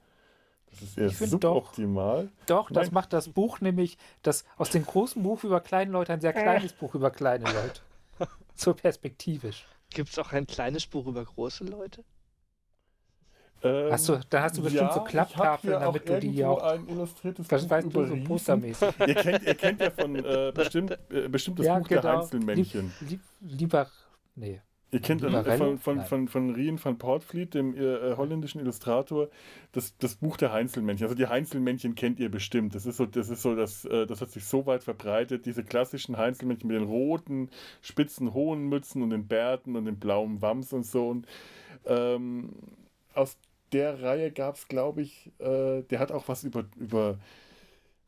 Das ist eher find doch- suboptimal. Doch, das macht das Buch nämlich, das aus dem großen Buch über kleine Leute ein sehr kleines Buch über kleine Leute. So perspektivisch. Gibt es auch ein kleines Buch über große Leute? Ähm, Hast du, dann hast du bestimmt so ja, hab Klapptafeln, damit du die auch. ein illustriertes Das Buch weißt du so postermäßig. Ihr kennt, ihr kennt ja von äh, bestimmt, äh, bestimmt das Ja, Buch der genau. Einzelmännchen. Lieb, lieber. Nee. Ihr kennt äh, Libarello? von, von, von, von Rien van Portfleet, dem äh, holländischen Illustrator, das, das Buch der Heinzelmännchen. Also die Heinzelmännchen kennt ihr bestimmt. Das ist so, das ist so, das, äh, das hat sich so weit verbreitet, diese klassischen Heinzelmännchen mit den roten, spitzen, hohen Mützen und den Bärten und dem blauen Wams und so. Und, ähm, aus der Reihe gab es, glaube ich, äh, der hat auch was über, über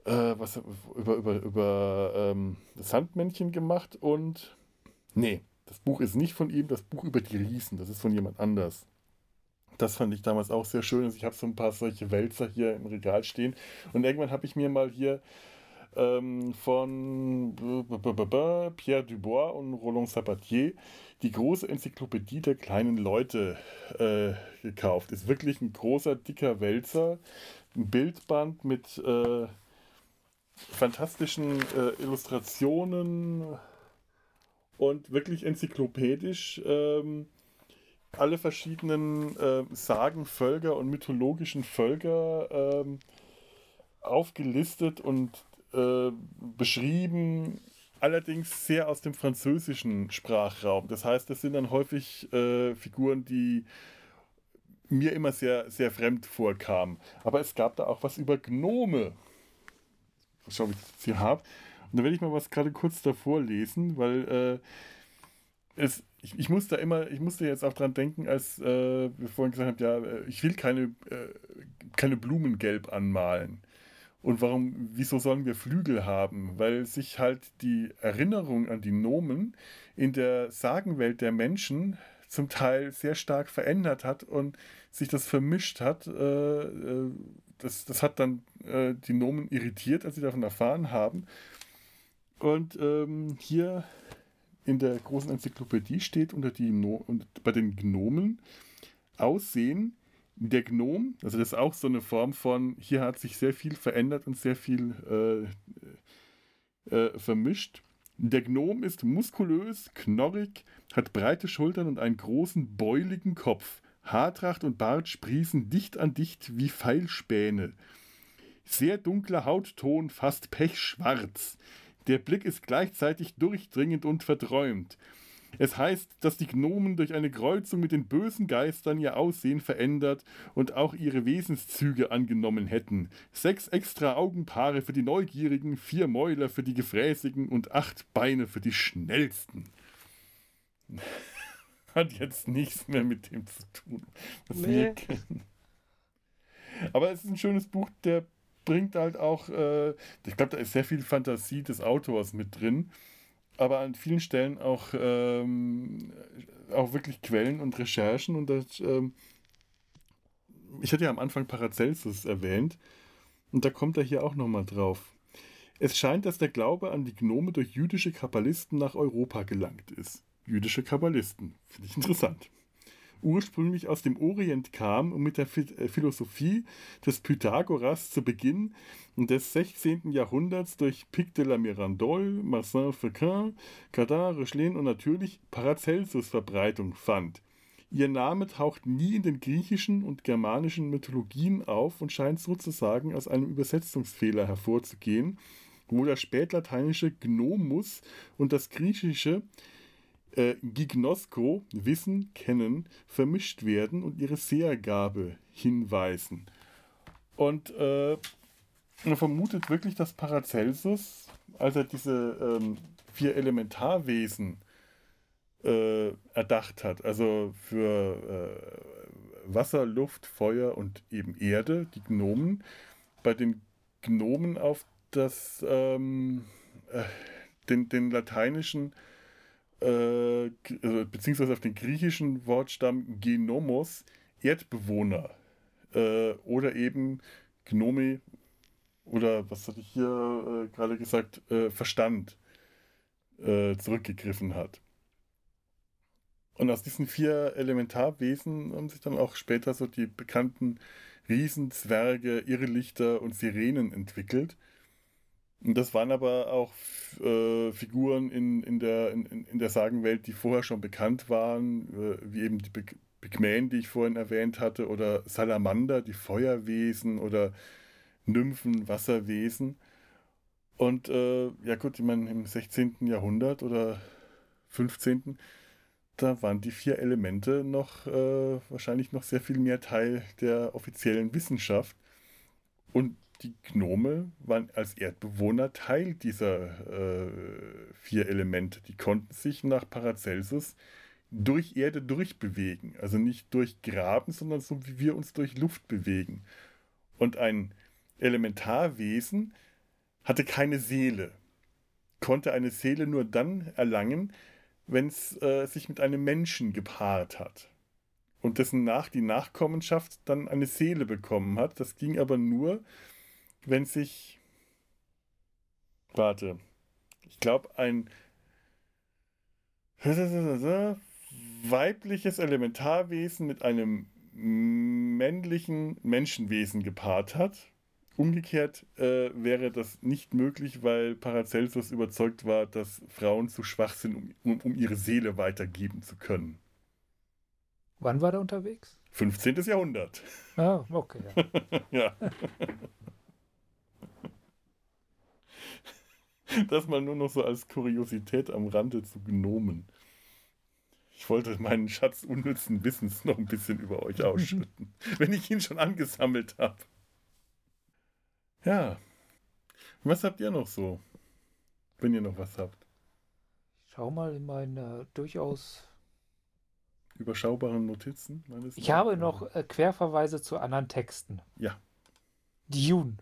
äh, was über, über, über ähm, das Sandmännchen gemacht und nee, das Buch ist nicht von ihm, das Buch über die Riesen, das ist von jemand anders. Das fand ich damals auch sehr schön. Also ich habe so ein paar solche Wälzer hier im Regal stehen. Und irgendwann habe ich mir mal hier ähm, von Pierre Dubois und Roland Sabatier die große Enzyklopädie der kleinen Leute äh, gekauft. Ist wirklich ein großer, dicker Wälzer. Ein Bildband mit äh, fantastischen äh, Illustrationen und wirklich enzyklopädisch ähm, alle verschiedenen äh, Sagen, Völker und mythologischen Völker ähm, aufgelistet und äh, beschrieben, allerdings sehr aus dem französischen Sprachraum. Das heißt, das sind dann häufig äh, Figuren, die mir immer sehr, sehr fremd vorkamen. Aber es gab da auch was über Gnome. Schau, ob ich das hier habe. Und da werde ich mal was gerade kurz davor lesen, weil äh, es, ich, ich muss da immer, ich musste jetzt auch dran denken, als äh, wir vorhin gesagt haben, ja, äh, ich will keine, äh, keine Blumen gelb anmalen. Und warum, wieso sollen wir Flügel haben? Weil sich halt die Erinnerung an die Nomen in der Sagenwelt der Menschen zum Teil sehr stark verändert hat und sich das vermischt hat. Äh, äh, das, das hat dann die Nomen irritiert, als sie davon erfahren haben. Und ähm, hier in der großen Enzyklopädie steht unter die no bei den Gnomen Aussehen der Gnom, also das ist auch so eine Form von, hier hat sich sehr viel verändert und sehr viel äh, äh, vermischt. Der Gnom ist muskulös, knorrig, hat breite Schultern und einen großen, beuligen Kopf. Haartracht und Bart sprießen dicht an dicht wie Pfeilspäne. Sehr dunkler Hautton, fast pechschwarz. Der Blick ist gleichzeitig durchdringend und verträumt. Es heißt, dass die Gnomen durch eine Kreuzung mit den bösen Geistern ihr Aussehen verändert und auch ihre Wesenszüge angenommen hätten. Sechs extra Augenpaare für die Neugierigen, vier Mäuler für die Gefräßigen und acht Beine für die Schnellsten. Hat jetzt nichts mehr mit dem zu tun, was Nee. wir kennen. Aber es ist ein schönes Buch, der bringt halt auch, äh, ich glaube, da ist sehr viel Fantasie des Autors mit drin, aber an vielen Stellen auch, ähm, auch wirklich Quellen und Recherchen. Und das, ähm, ich hatte ja am Anfang Paracelsus erwähnt, und da kommt er hier auch nochmal drauf. Es scheint, dass der Glaube an die Gnome durch jüdische Kabbalisten nach Europa gelangt ist. Jüdische Kabbalisten, finde ich interessant ursprünglich aus dem Orient kam und mit der äh, Philosophie des Pythagoras zu Beginn des 16. Jahrhunderts durch Pic de la Mirandole, Marcin Fouquin, Cadin, Rechlin und natürlich Paracelsus Verbreitung fand. Ihr Name taucht nie in den griechischen und germanischen Mythologien auf und scheint sozusagen aus einem Übersetzungsfehler hervorzugehen, wo das spätlateinische Gnomus und das griechische äh, Gignosko, Wissen, Kennen, vermischt werden und ihre Sehergabe hinweisen. Und äh, man vermutet wirklich, dass Paracelsus, als er diese ähm, vier Elementarwesen äh, erdacht hat, also für äh, Wasser, Luft, Feuer und eben Erde, die Gnomen, bei den Gnomen auf das, ähm, äh, den, den lateinischen äh, also beziehungsweise auf den griechischen Wortstamm Genomos, Erdbewohner. Äh, oder eben Gnome, oder was hatte ich hier äh, gerade gesagt, äh, Verstand äh, zurückgegriffen hat. Und aus diesen vier Elementarwesen haben sich dann auch später so die bekannten Riesen, Zwerge, Irrlichter und Sirenen entwickelt. Das waren aber auch äh, Figuren in, in, der, in, in der Sagenwelt, die vorher schon bekannt waren, äh, wie eben die Pygmäen, die ich vorhin erwähnt hatte, oder Salamander, die Feuerwesen oder Nymphen, Wasserwesen. Und äh, ja gut, ich meine, im 16. Jahrhundert oder 15. da waren die vier Elemente noch äh, wahrscheinlich noch sehr viel mehr Teil der offiziellen Wissenschaft. Und die Gnome waren als Erdbewohner Teil dieser äh, vier Elemente. Die konnten sich nach Paracelsus durch Erde durchbewegen. Also nicht durch Graben, sondern so wie wir uns durch Luft bewegen. Und ein Elementarwesen hatte keine Seele, konnte eine Seele nur dann erlangen, wenn es äh, sich mit einem Menschen gepaart hat und dessen nach die Nachkommenschaft dann eine Seele bekommen hat. Das ging aber nur, wenn sich, warte, ich glaube, ein weibliches Elementarwesen mit einem männlichen Menschenwesen gepaart hat. Umgekehrt äh, wäre das nicht möglich, weil Paracelsus überzeugt war, dass Frauen zu schwach sind, um, um ihre Seele weitergeben zu können. Wann war er unterwegs? 15. Jahrhundert. Ah, okay. Ja. ja. Das mal nur noch so als Kuriosität am Rande zu Gnomen. Ich wollte meinen Schatz unnützen Wissens noch ein bisschen über euch ausschütten, wenn ich ihn schon angesammelt habe. Ja. Was habt ihr noch so? Wenn ihr noch was habt. Ich schau mal in meine durchaus überschaubaren Notizen. ich habe noch äh, Querverweise zu anderen Texten. Ja. Dune.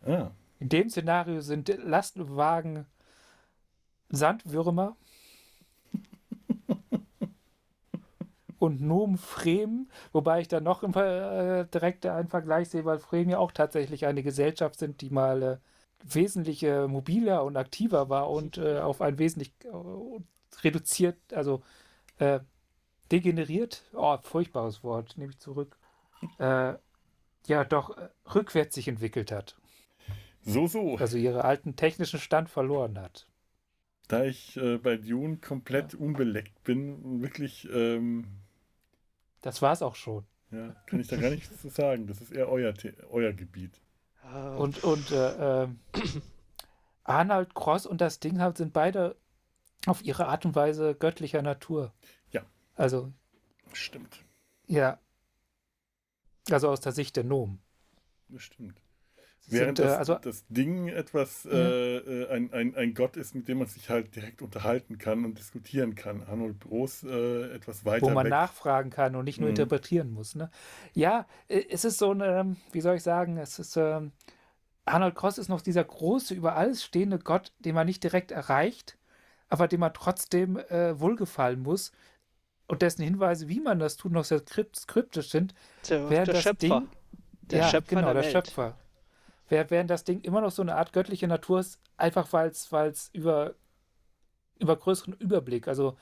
Ah. In dem Szenario sind Lastwagen Sandwürmer und Nom Fremen, wobei ich da noch immer äh, direkt einen Vergleich sehe, weil Fremen ja auch tatsächlich eine Gesellschaft sind, die mal äh, wesentlich äh, mobiler und aktiver war und äh, auf ein wesentlich äh, reduziert, also äh, degeneriert, oh, furchtbares Wort, nehme ich zurück, ja doch rückwärts sich entwickelt hat. So, so. Also ihre alten technischen Stand verloren hat. Da ich äh, bei Dune komplett ja. unbeleckt bin, wirklich. Ähm, das war's auch schon. Ja, kann ich da gar nichts zu sagen. Das ist eher euer, euer Gebiet. Und, und äh, äh, Arnold Cross und das Ding sind beide auf ihre Art und Weise göttlicher Natur. Ja. Also. Stimmt. Ja. Also aus der Sicht der Nomen. Das stimmt. Während sind, das, äh, also, das Ding etwas, ja. äh, äh ein, ein, ein Gott ist, mit dem man sich halt direkt unterhalten kann und diskutieren kann. Arnold Groß äh, etwas weiter. Wo man weg. nachfragen kann und nicht nur mhm. interpretieren muss. Ne? Ja, äh, es ist so ein, wie soll ich sagen, es ist, ähm, Arnold Cross ist noch dieser große, über alles stehende Gott, den man nicht direkt erreicht, aber dem man trotzdem äh, wohlgefallen muss und dessen Hinweise, wie man das tut, noch sehr kryptisch sind. Der, während der das Schöpfer. Ding, der ja, Schöpfer genau, der, der Schöpfer während das Ding immer noch so eine Art göttliche Natur ist, einfach weil es über, über größeren Überblick, also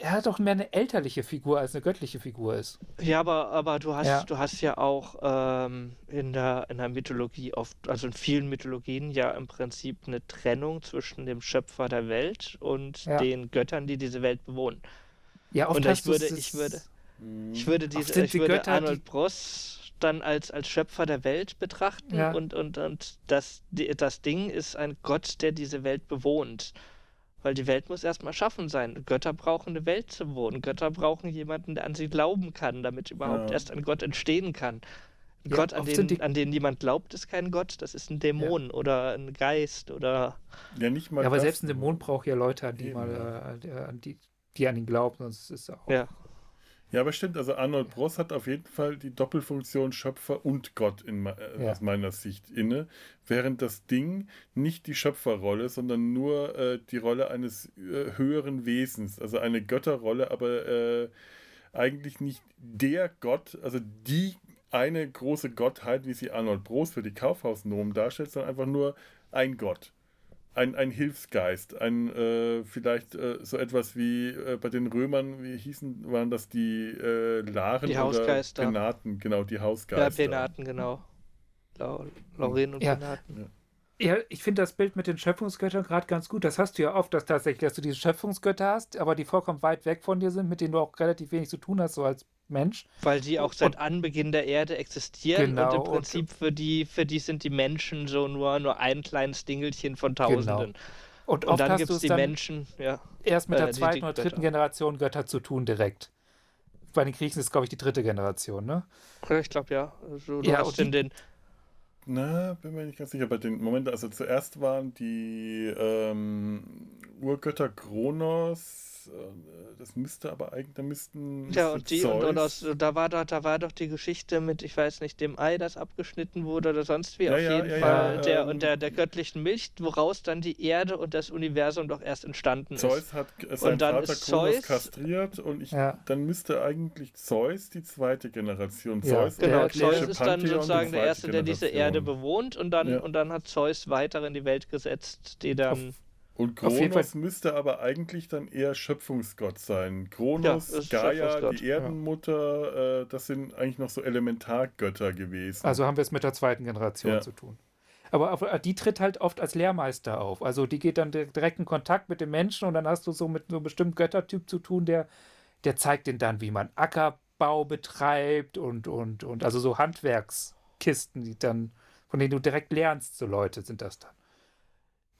er hat doch mehr eine elterliche Figur als eine göttliche Figur ist. Ja, aber, aber du hast ja, du hast ja auch ähm, in, der, in der Mythologie oft, also in vielen Mythologien ja im Prinzip eine Trennung zwischen dem Schöpfer der Welt und ja. den Göttern, die diese Welt bewohnen. Ja, oft und ich würde, ich würde, ich würde diese, ich würde Götter, Arnold Bross dann als, als Schöpfer der Welt betrachten ja. und, und, und das, das Ding ist ein Gott, der diese Welt bewohnt. Weil die Welt muss erstmal schaffen sein. Götter brauchen eine Welt zu wohnen. Götter brauchen jemanden, der an sie glauben kann, damit überhaupt ja. erst ein Gott entstehen kann. Ein ja, Gott, an den, die... an den niemand glaubt, ist kein Gott. Das ist ein Dämon ja. oder ein Geist oder. Ja, nicht mal. Ja, aber das, selbst ein Dämon braucht ja Leute, an die, mal, äh, an die, die an ihn glauben, sonst ist es auch. Ja. Ja, aber stimmt, also Arnold Bross hat auf jeden Fall die Doppelfunktion Schöpfer und Gott in, äh, ja. aus meiner Sicht inne, während das Ding nicht die Schöpferrolle, sondern nur äh, die Rolle eines äh, höheren Wesens, also eine Götterrolle, aber äh, eigentlich nicht der Gott, also die eine große Gottheit, wie sie Arnold Bross für die Kaufhausnomen darstellt, sondern einfach nur ein Gott ein, ein Hilfsgeist, ein äh, vielleicht äh, so etwas wie äh, bei den Römern, wie hießen, waren das die äh, Laren die Hausgeister. oder Penaten, genau, die Hausgeister. Ja, Penaten, genau. Lauren und ja. Penaten. Ja. Ja, ich finde das Bild mit den Schöpfungsgöttern gerade ganz gut. Das hast du ja oft, dass tatsächlich, dass du diese Schöpfungsgötter hast, aber die vollkommen weit weg von dir sind, mit denen du auch relativ wenig zu tun hast, so als Mensch. Weil die auch seit und, Anbeginn der Erde existieren genau, und im Prinzip und, für die, für die sind die Menschen so nur, nur ein kleines Dingelchen von genau. Tausenden. Genau. Und, und dann gibt es die Menschen, ja. Erst mit äh, der zweiten oder dritten Generation Götter zu tun direkt. Bei den Griechen ist es, glaube ich, die dritte Generation, ne? Ich glaube ja. Also, du ja, hast den, den na, bin mir nicht ganz sicher. Bei den Moment, also zuerst waren die ähm, Urgötter Kronos, das müsste aber eigentlich, da müssten. Ja, und die, und, und aus, da war doch, da war doch die Geschichte mit, ich weiß nicht, dem Ei, das abgeschnitten wurde oder sonst wie. Ja, auf ja, jeden ja, Fall. Ja, der, ähm, und der, der göttlichen Milch, woraus dann die Erde und das Universum doch erst entstanden Zeus ist. Zeus hat seinen und dann Vater ist Kronos Zeus, kastriert und ich, dann müsste eigentlich Zeus die zweite Generation. Zeus genau, Zeus ist dann sozusagen der Erste, der diese Erde bewohnt und dann, und dann hat Zeus weiter in die Welt gesetzt, die dann. Auf und Kronos müsste aber eigentlich dann eher Schöpfungsgott sein. Kronos, ja, Gaia, die Erdenmutter, äh, das sind eigentlich noch so Elementargötter gewesen. Also haben wir es mit der zweiten Generation ja. zu tun. Aber die tritt halt oft als Lehrmeister auf. Also die geht dann direkt in Kontakt mit dem Menschen und dann hast du so mit so einem bestimmten Göttertyp zu tun, der, der zeigt den dann, wie man Ackerbau betreibt und, und, und also so Handwerkskisten, die dann, von denen du direkt lernst, so Leute sind das dann.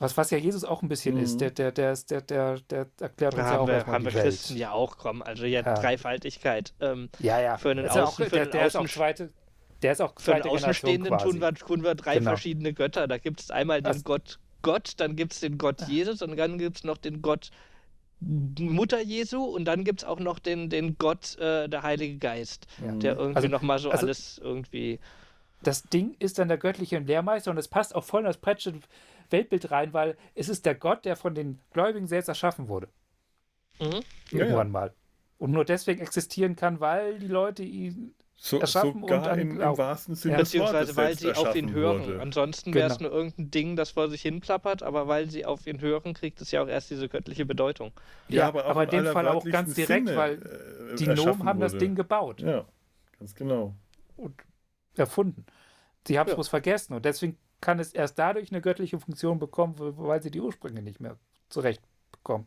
Was, was ja Jesus auch ein bisschen mhm. ist, der, der, der, der, der, der erklärt uns ja auch wir, haben wir Welt. Christen ja auch kommen. Also ja, ja. Dreifaltigkeit. Ähm, ja, ja. Für einen Außen, auch, für der, der ist auch zweite, der ist auch Für einen Außenstehenden tun wir, tun wir drei genau. verschiedene Götter. Da gibt es einmal den das, Gott Gott, dann gibt es den Gott Jesus und dann gibt es noch den Gott Mutter Jesu und dann gibt es auch noch den, den Gott, äh, der Heilige Geist, ja. der irgendwie also, nochmal so also, alles irgendwie. Das Ding ist dann der göttliche Lehrmeister und es passt auch voll in das Pratchett Weltbild rein, weil es ist der Gott, der von den Gläubigen selbst erschaffen wurde. Mhm. Irgendwann ja, ja. mal. Und nur deswegen existieren kann, weil die Leute ihn so, erschaffen sogar und dann im, im wahrsten Sinne ja. Beziehungsweise weil sie auf ihn hören. Wurde. Ansonsten wäre es genau. nur irgendein Ding, das vor sich hin plappert, aber weil sie auf ihn hören, kriegt es ja auch erst diese göttliche Bedeutung. Ja, ja aber, aber in dem Fall auch ganz direkt, Sinne, weil äh, die Nomen haben wurde. das Ding gebaut. Ja, ganz genau. Und erfunden. Sie haben es bloß vergessen und deswegen kann es erst dadurch eine göttliche Funktion bekommen, weil sie die Ursprünge nicht mehr zurecht bekommen.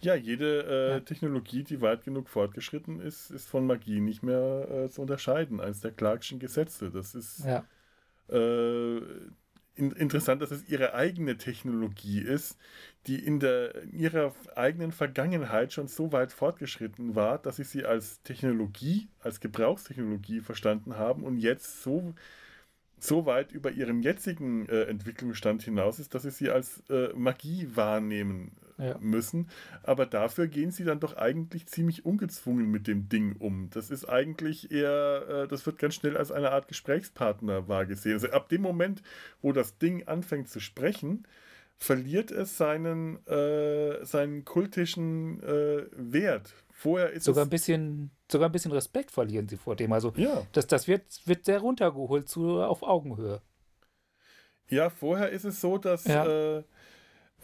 Ja, jede äh, ja. Technologie, die weit genug fortgeschritten ist, ist von Magie nicht mehr äh, zu unterscheiden. Eines der Clarkschen Gesetze. Das ist ja. äh, in, interessant, dass es ihre eigene Technologie ist, die in, der, in ihrer eigenen Vergangenheit schon so weit fortgeschritten war, dass sie sie als Technologie, als Gebrauchstechnologie verstanden haben und jetzt so so weit über ihrem jetzigen äh, Entwicklungsstand hinaus ist, dass sie sie als äh, Magie wahrnehmen äh, ja. müssen. Aber dafür gehen sie dann doch eigentlich ziemlich ungezwungen mit dem Ding um. Das ist eigentlich eher, äh, das wird ganz schnell als eine Art Gesprächspartner wahrgesehen. Also ab dem Moment, wo das Ding anfängt zu sprechen, verliert es seinen, äh, seinen kultischen äh, Wert. Vorher ist sogar ein bisschen sogar ein bisschen Respekt verlieren sie vor dem. Also ja. das, das wird, wird sehr runtergeholt zu, auf Augenhöhe. Ja, vorher ist es so, dass ja. äh,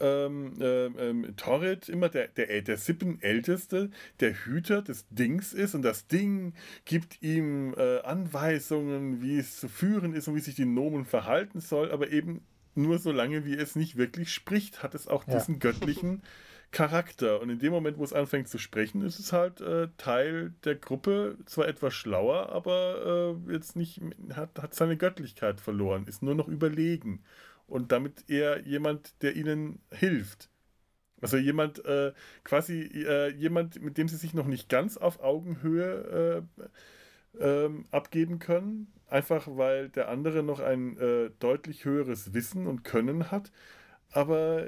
ähm, äh, ähm, Torrid immer der, der, der Sippenälteste, der Hüter des Dings ist und das Ding gibt ihm äh, Anweisungen, wie es zu führen ist und wie sich die Nomen verhalten soll, aber eben nur so lange, wie es nicht wirklich spricht, hat es auch ja. diesen göttlichen Charakter. Und in dem Moment, wo es anfängt zu sprechen, ist es halt äh, Teil der Gruppe, zwar etwas schlauer, aber äh, jetzt nicht, hat, hat seine Göttlichkeit verloren, ist nur noch überlegen. Und damit eher jemand, der ihnen hilft. Also jemand, äh, quasi äh, jemand, mit dem sie sich noch nicht ganz auf Augenhöhe äh, ähm, abgeben können, einfach weil der andere noch ein äh, deutlich höheres Wissen und Können hat. Aber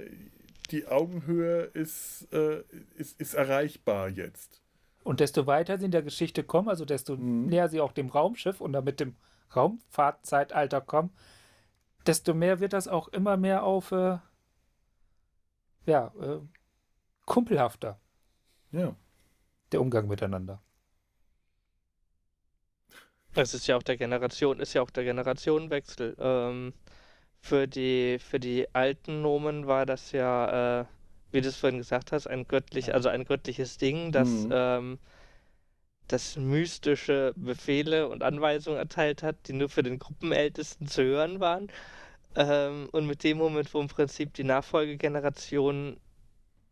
die Augenhöhe ist, äh, ist, ist erreichbar jetzt. Und desto weiter sie in der Geschichte kommen, also desto Mhm. näher sie auch dem Raumschiff und damit dem Raumfahrtzeitalter kommen, desto mehr wird das auch immer mehr auf äh, ja, äh, kumpelhafter, Ja. der Umgang miteinander. Es ist ja auch der Generation, ist ja auch der Generationenwechsel. Ähm, für die, für die alten Nomen war das ja, äh, wie du es vorhin gesagt hast, ein göttlich, also ein göttliches Ding, das, Mhm. ähm, das mystische Befehle und Anweisungen erteilt hat, die nur für den Gruppenältesten zu hören waren. Ähm, und mit dem Moment, wo im Prinzip die Nachfolgegeneration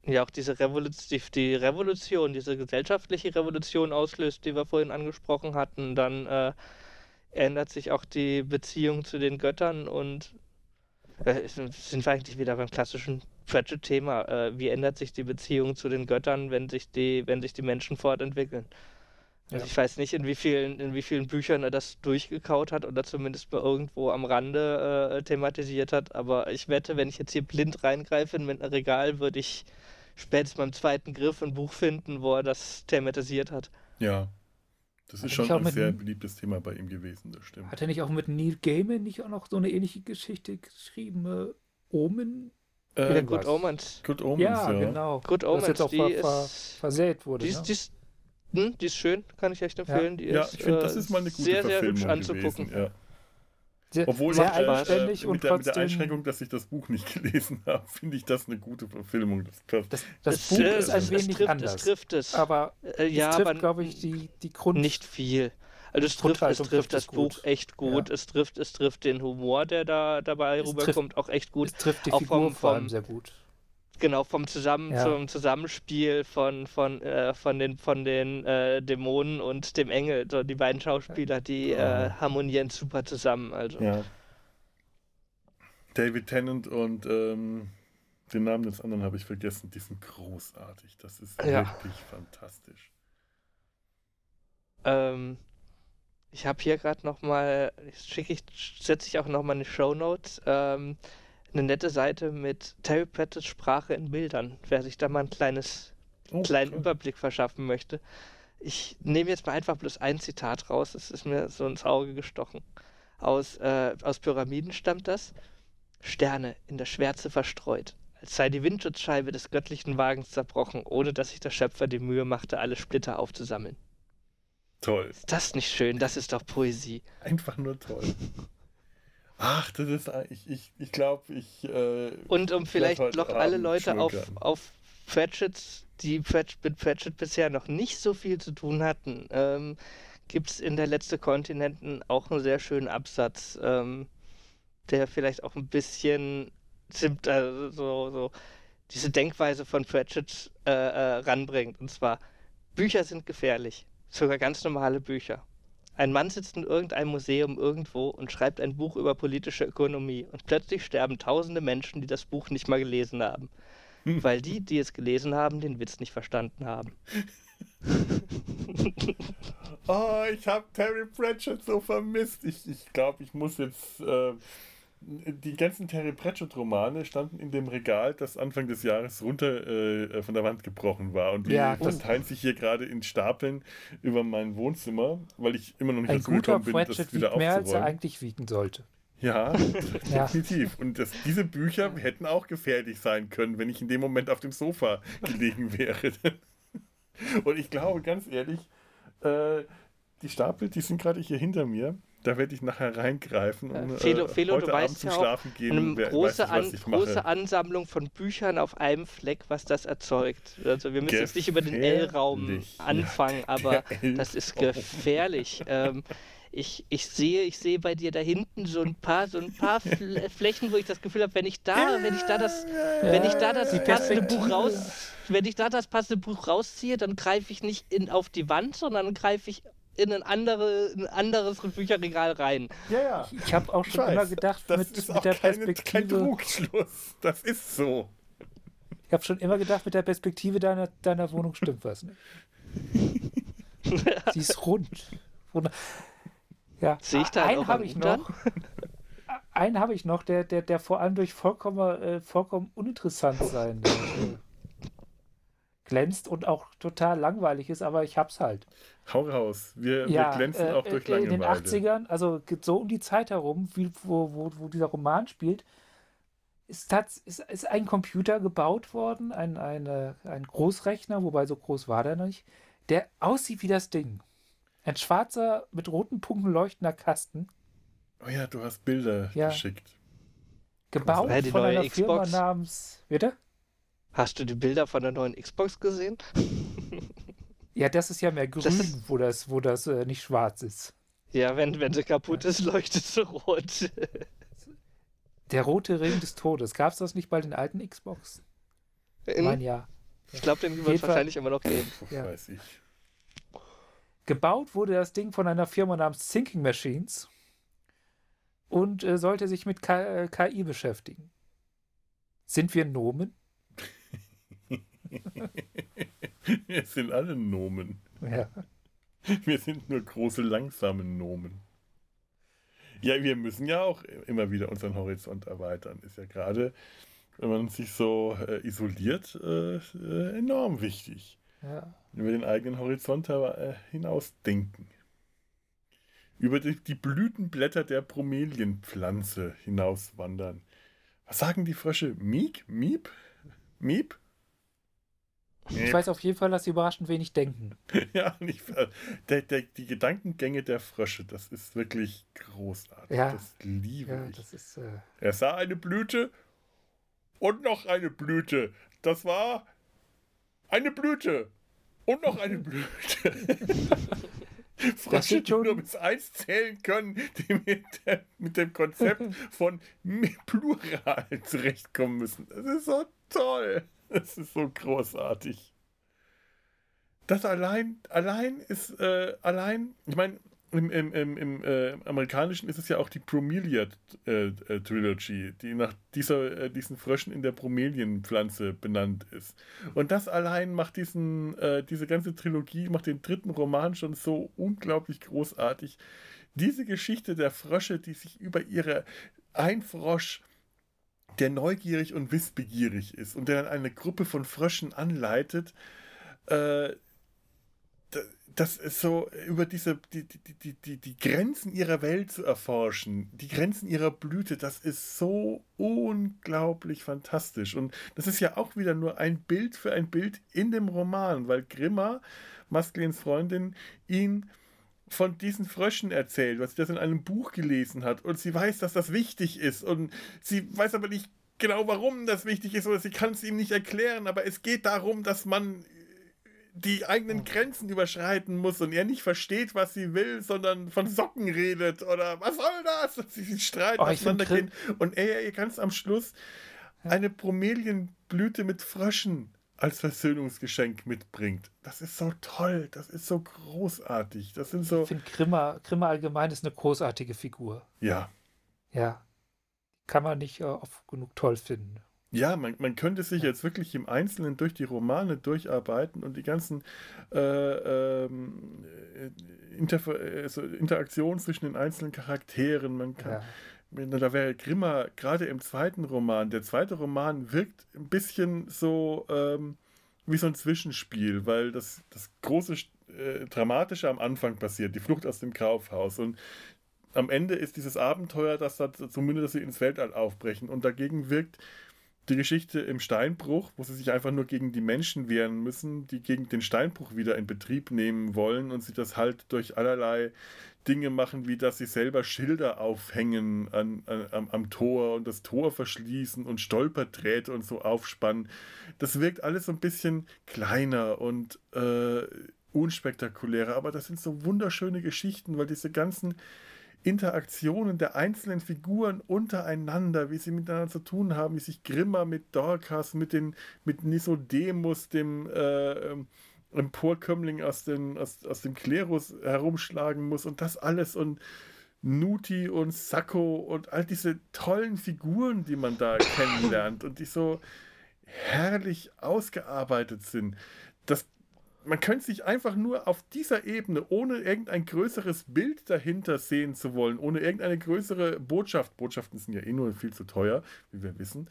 ja auch diese Revolution, die, Revolution, diese gesellschaftliche Revolution auslöst, die wir vorhin angesprochen hatten, dann äh, ändert sich auch die Beziehung zu den Göttern und äh, sind wir eigentlich wieder beim klassischen Pratchett-Thema. Äh, wie ändert sich die Beziehung zu den Göttern, wenn sich die, wenn sich die Menschen fortentwickeln? Also Ja. ich weiß nicht, in wie vielen, in wie vielen Büchern er das durchgekaut hat oder zumindest mal irgendwo am Rande äh, thematisiert hat, aber ich wette, wenn ich jetzt hier blind reingreife in mein Regal, würde ich spätestens beim zweiten Griff ein Buch finden, wo er das thematisiert hat. Ja. Das Hat ist schon ein sehr beliebtes Thema bei ihm gewesen, das stimmt. Hat er nicht auch mit Neil Gaiman nicht auch noch so eine ähnliche Geschichte geschrieben? Äh, Omen? Ja, Äh, Good was? Omens. Good Omens, ja, ja. genau. Good Das Omens, jetzt auch die ver, ver, ist, versät wurde. die, ne? ist, die, ist, hm, die ist schön, kann ich echt empfehlen. Die Ja, ist, ich finde, das äh, ist mal eine gute sehr, sehr hübsch Verfilmung anzugucken. gewesen. Ja. Sehr, Obwohl sehr ich, äh, eigenständig äh, und mit, der, mit der. Einschränkung, dass ich das Buch nicht gelesen habe, finde ich das eine gute Verfilmung. Das das, das Es, Buch äh, ist ein es, wenig es trifft, anders. Es trifft es. aber äh, ja, es trifft, aber glaube ich, die, die Grund. nicht viel. Also es trifft, es trifft trifft das es Buch gut. echt gut. Ja. Es trifft, es trifft den Humor, der da dabei Es rüberkommt, auch echt gut. Es trifft die Auch Figur vom- vor allem vom- sehr gut. Genau, vom Zusammen Ja. zum Zusammenspiel von, von, äh, von den, von den äh, Dämonen und dem Engel. So, die beiden Schauspieler, die Ja. äh, harmonieren super zusammen. Also. Ja. David Tennant und ähm, den Namen des anderen habe ich vergessen. Die sind großartig. Das ist Ja. wirklich fantastisch. Ähm, ich habe hier gerade noch mal, schicke ich, setze ich auch noch mal eine Show Notes, ähm, eine nette Seite mit Terry Pratchett's Sprache in Bildern, wer sich da mal ein kleines, Oh, kleinen toll. Überblick verschaffen möchte. Ich nehme jetzt mal einfach bloß ein Zitat raus, das ist mir so ins Auge gestochen. Aus, äh, aus Pyramiden stammt das. Sterne in der Schwärze verstreut, als sei die Windschutzscheibe des göttlichen Wagens zerbrochen, ohne dass sich der Schöpfer die Mühe machte, alle Splitter aufzusammeln. Toll. Ist das nicht schön? Das ist doch Poesie. Einfach nur toll. Ach, das ist. Ich, ich, ich glaube, ich. Äh, Und um vielleicht noch alle Abend Leute auf, auf Pratchett, die mit Pratchett bisher noch nicht so viel zu tun hatten, ähm, gibt es in der letzte Kontinenten auch einen sehr schönen Absatz, ähm, der vielleicht auch ein bisschen simpt, also so, so diese Denkweise von Pratchett äh, äh, ranbringt. Und zwar, Bücher sind gefährlich, sogar ganz normale Bücher. Ein Mann sitzt in irgendeinem Museum irgendwo und schreibt ein Buch über politische Ökonomie und plötzlich sterben tausende Menschen, die das Buch nicht mal gelesen haben. Hm. Weil die, die es gelesen haben, den Witz nicht verstanden haben. Oh, ich habe Terry Pratchett so vermisst. Ich, ich glaube, ich muss jetzt. Äh, die ganzen Terry Pratchett-Romane standen in dem Regal, das Anfang des Jahres runter äh, von der Wand gebrochen war. Und die Ja, verteilen sich hier gerade in Stapeln über mein Wohnzimmer, weil ich immer noch nicht dazu gekommen bin, das Pratchett wieder wiegt mehr, als er eigentlich wiegen sollte. Ja, Ja. definitiv. Und das, diese Bücher hätten auch gefährlich sein können, wenn ich in dem Moment auf dem Sofa gelegen wäre. Und ich glaube, ganz ehrlich, äh, die Stapel, die sind gerade hier hinter mir. Da werde ich nachher reingreifen und Felo- äh, Felo, heute du Abend weißt zum ja auch, Schlafen gehen. Eine wer- große, weiß nicht, An was ich große mache. Ansammlung von Büchern auf einem Fleck, was das erzeugt. Also wir müssen jetzt nicht über den. L-Raum Ja, anfangen, aber das ist gefährlich. ähm, ich, ich sehe, ich sehe bei dir da hinten so ein paar, so ein paar Fl Flächen, wo ich das Gefühl habe, wenn ich da, wenn ich da das, wenn ich da das passende Buch raus, wenn ich da das passende Buch rausziehe, dann greife ich nicht in, auf die Wand, sondern greife ich in ein, andere, in ein anderes Bücherregal rein. Ja, ja. Ich habe auch schon weiß. immer gedacht, das mit, ist mit auch der keine, kein Perspektive. Trugschluss. Das ist so. Ich habe schon immer gedacht, mit der Perspektive deiner, deiner Wohnung stimmt was nicht. Sie ist rund. Ja, Sehe ich da einen auch habe ich noch. Einen habe ich noch, der, der, der vor allem durch vollkommen, äh, vollkommen uninteressant sein glänzt und auch total langweilig ist, aber ich hab's halt. Hau raus. Wir, Ja, wir glänzen äh, auch durch äh, in den Langeweile. 80ern, also geht so um die Zeit herum, wie, wo, wo, wo dieser Roman spielt, ist, ist, ist ein Computer gebaut worden, ein, eine, ein Großrechner, wobei so groß war der noch nicht, der aussieht wie das Ding. Ein schwarzer, mit roten Punkten leuchtender Kasten, Oh ja, du hast Bilder Ja. geschickt. gebaut von einer Firma Xbox. namens. Bitte? Hast du die Bilder von der neuen Xbox gesehen? Ja, das ist ja mehr grün, Das ist- wo das, wo das äh, nicht schwarz ist. Ja, wenn, wenn sie kaputt ist, leuchtet sie rot. Der rote Ring des Todes. Gab es das nicht bei den alten Xbox? In, Mein ja. ich glaube, den wird es wahrscheinlich immer noch geben. Ja. Weiß ich. Gebaut wurde das Ding von einer Firma namens Thinking Machines und äh, sollte sich mit K äh, KI beschäftigen. Sind wir Nomen? Wir sind alle Nomen. Ja. Wir sind nur große, langsame Nomen. Ja, wir müssen ja auch immer wieder unseren Horizont erweitern. Ist ja gerade, wenn man sich so äh, isoliert, äh, äh, enorm wichtig. ja. Über den eigenen Horizont äh, hinaus denken. Über die, die Blütenblätter der Bromelienpflanze hinauswandern. Was sagen die Frösche? Miek? Miep? Miep? Ich weiß auf jeden Fall, dass sie überraschend wenig denken. Ja, nicht, der, der, die Gedankengänge der Frösche, das ist wirklich großartig. Ja. Das liebe Ja, ich. das ist. Äh, Er sah eine Blüte und noch eine Blüte. Das war eine Blüte und noch eine Blüte. Frösche, die nur bis eins zählen können, die mit, der, mit dem Konzept von Plural zurechtkommen müssen. Das ist so toll. Das ist so großartig. Das allein, allein ist, äh, allein, ich meine, im, im, im, im äh, Amerikanischen ist es ja auch die Bromelia äh, äh, Trilogy, die nach dieser, äh, diesen Fröschen in der Bromelienpflanze benannt ist. Und das allein macht diesen, äh, diese ganze Trilogie, macht den dritten Roman schon so unglaublich großartig. Diese Geschichte der Frösche, die sich über ihre ein Frosch, der neugierig und wissbegierig ist und der dann eine Gruppe von Fröschen anleitet, äh, das ist so über diese die, die, die, die, Grenzen ihrer Welt zu erforschen, die Grenzen ihrer Blüte, das ist so unglaublich fantastisch. Und das ist ja auch wieder nur ein Bild für ein Bild in dem Roman, weil Grimma, Masklins Freundin, ihn von diesen Fröschen erzählt, was sie das in einem Buch gelesen hat. Und sie weiß, dass das wichtig ist. Und sie weiß aber nicht genau, warum das wichtig ist, oder sie kann es ihm nicht erklären. Aber es geht darum, dass man die eigenen Grenzen überschreiten muss und er nicht versteht, was sie will, sondern von Socken redet oder was soll das? Und sie sich streiten, Oh, auseinandergehen. Und er ihr ganz am Schluss eine Bromelienblüte mit Fröschen als Versöhnungsgeschenk mitbringt. Das ist so toll, das ist so großartig. Das sind so, ich finde, Grimma, Grimma allgemein ist eine großartige Figur. ja, Ja. Kann man nicht äh, oft genug toll finden. Ja, man, man könnte sich jetzt wirklich im Einzelnen durch die Romane durcharbeiten und die ganzen äh, ähm, äh, Interfer also Interaktionen zwischen den einzelnen Charakteren. Man kann, Ja. Da wäre Grimmer gerade im zweiten Roman. Der zweite Roman wirkt ein bisschen so ähm, wie so ein Zwischenspiel, weil das, das große äh, Dramatische am Anfang passiert, die Flucht aus dem Kaufhaus. Und am Ende ist dieses Abenteuer, dass da zumindest dass sie ins Weltall aufbrechen. Und dagegen wirkt die Geschichte im Steinbruch, wo sie sich einfach nur gegen die Menschen wehren müssen, die gegen den Steinbruch wieder in Betrieb nehmen wollen und sie das halt durch allerlei Dinge machen, wie dass sie selber Schilder aufhängen an, an, am, am Tor und das Tor verschließen und Stolperdrähte und so aufspannen. Das wirkt alles so ein bisschen kleiner und äh, unspektakulärer, aber das sind so wunderschöne Geschichten, weil diese ganzen Interaktionen der einzelnen Figuren untereinander, wie sie miteinander zu tun haben, wie sich Grimma mit Dorcas, mit, den, mit Nisodemus, dem äh, ähm, Emporkömmling aus, den, aus, aus dem Klerus herumschlagen muss und das alles und Nuti und Sacco und all diese tollen Figuren, die man da kennenlernt und die so herrlich ausgearbeitet sind. Das man könnte sich einfach nur auf dieser Ebene, ohne irgendein größeres Bild dahinter sehen zu wollen, ohne irgendeine größere Botschaft, Botschaften sind ja eh nur viel zu teuer, wie wir wissen,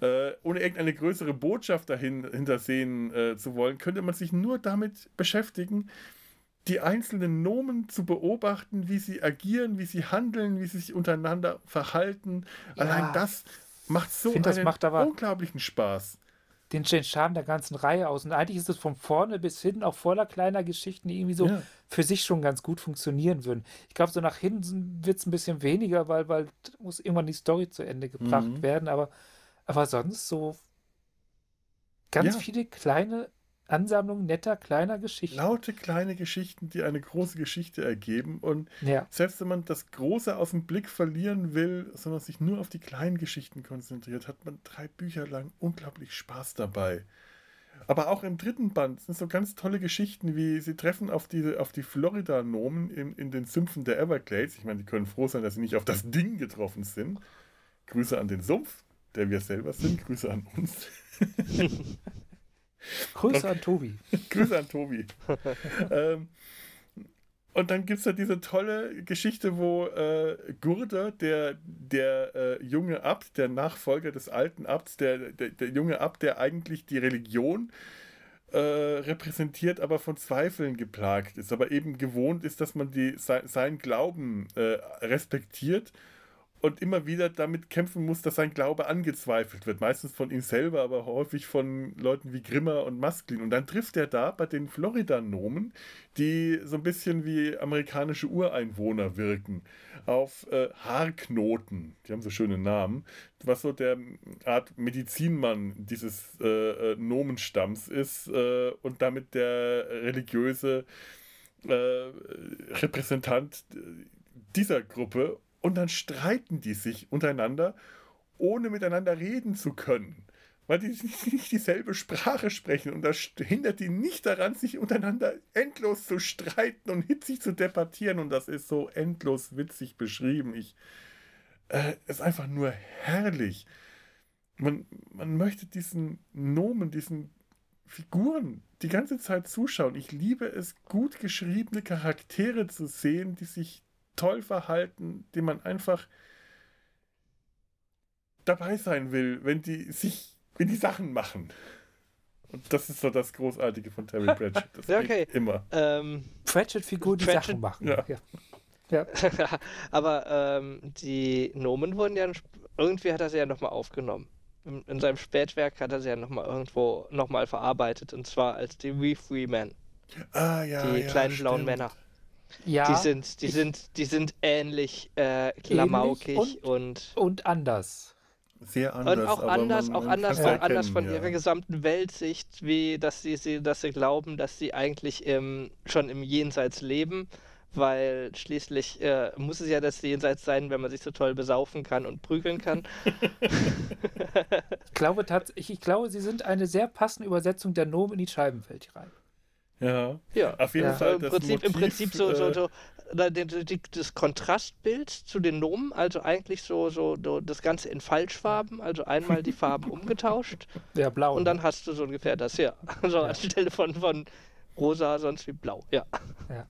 äh, ohne irgendeine größere Botschaft dahinter sehen äh, zu wollen, könnte man sich nur damit beschäftigen, die einzelnen Nomen zu beobachten, wie sie agieren, wie sie handeln, wie sie sich untereinander verhalten. Ja. Allein das macht so einen macht unglaublichen Spaß den, Charme der ganzen Reihe aus. Und eigentlich ist es von vorne bis hinten auch voller kleiner Geschichten, die irgendwie so ja. für sich schon ganz gut funktionieren würden. Ich glaube, so nach hinten wird es ein bisschen weniger, weil, weil muss irgendwann die Story zu Ende gebracht mhm. werden. Aber, aber sonst so ganz ja. viele kleine Ansammlung netter kleiner Geschichten. Laute kleine Geschichten, die eine große Geschichte ergeben. Und ja. selbst wenn man das Große aus dem Blick verlieren will, sondern sich nur auf die kleinen Geschichten konzentriert, hat man drei Bücher lang unglaublich Spaß dabei. Aber auch im dritten Band sind so ganz tolle Geschichten, wie sie treffen auf, diese, auf die Florida-Nomen in, in den Sümpfen der Everglades. Ich meine, die können froh sein, dass sie nicht auf das Ding getroffen sind. Grüße an den Sumpf, der wir selber sind. Grüße an uns. Grüße an Tobi. Grüße an Tobi. ähm, und dann gibt es da diese tolle Geschichte, wo äh, Gurde, der, der äh, junge Abt, der Nachfolger des alten Abts, der, der, der junge Abt, der eigentlich die Religion äh, repräsentiert, aber von Zweifeln geplagt ist, aber eben gewohnt ist, dass man die, sein, seinen Glauben äh, respektiert und immer wieder damit kämpfen muss, dass sein Glaube angezweifelt wird. Meistens von ihm selber, aber häufig von Leuten wie Grimmer und Masklin. Und dann trifft er da bei den Florida-Nomen, die so ein bisschen wie amerikanische Ureinwohner wirken, auf äh, Haarknoten. Die haben so schöne Namen. Was so der Art Medizinmann dieses äh, äh Nomenstamms ist äh, und damit der religiöse äh, Repräsentant dieser Gruppe und dann streiten die sich untereinander, ohne miteinander reden zu können. Weil die nicht dieselbe Sprache sprechen. Und das hindert die nicht daran, sich untereinander endlos zu streiten und hitzig zu debattieren. Und das ist so endlos witzig beschrieben. Ich, äh, ist einfach nur herrlich. Man, man möchte diesen Nomen, diesen Figuren die ganze Zeit zuschauen. Ich liebe es, gut geschriebene Charaktere zu sehen, die sich toll verhalten, die man einfach dabei sein will, wenn die sich, wenn die Sachen machen. Und das ist so das Großartige von Terry Pratchett. Das ja, okay. immer. Ähm, Pratchett-Figuren, die Pratchett, Sachen machen. Ja. ja. ja. Aber ähm, die Nomen wurden ja, irgendwie hat er sie ja nochmal aufgenommen. In, in, seinem Spätwerk hat er sie ja nochmal irgendwo nochmal verarbeitet. Und zwar als die We Free Men. Ah, ja. Die ja, kleinen stimmt. blauen Männer. Ja. Die sind, die sind, die sind ähnlich äh, klamaukig und, und, und anders. Sehr anders. Und auch anders, man, auch anders, auch erkennen, anders von ja. ihrer gesamten Weltsicht, wie dass sie, sie, dass sie glauben, dass sie eigentlich im, schon im Jenseits leben, weil schließlich äh, muss es ja das Jenseits sein, wenn man sich so toll besaufen kann und prügeln kann. ich glaube tatsächlich, ich glaube, sie sind eine sehr passende Übersetzung der Nomen in die Scheibenwelt rein. Ja, ja. auf jeden ja. Fall. Im Prinzip, Motiv, Im Prinzip so, so, so äh, das Kontrastbild zu den Nomen, also eigentlich so, so, so das Ganze in Falschfarben, also einmal die Farben umgetauscht. Ja, blau. Und dann ne? hast du so ungefähr das, ja. Also ja. anstelle von, von rosa, sonst wie blau, ja. Ja.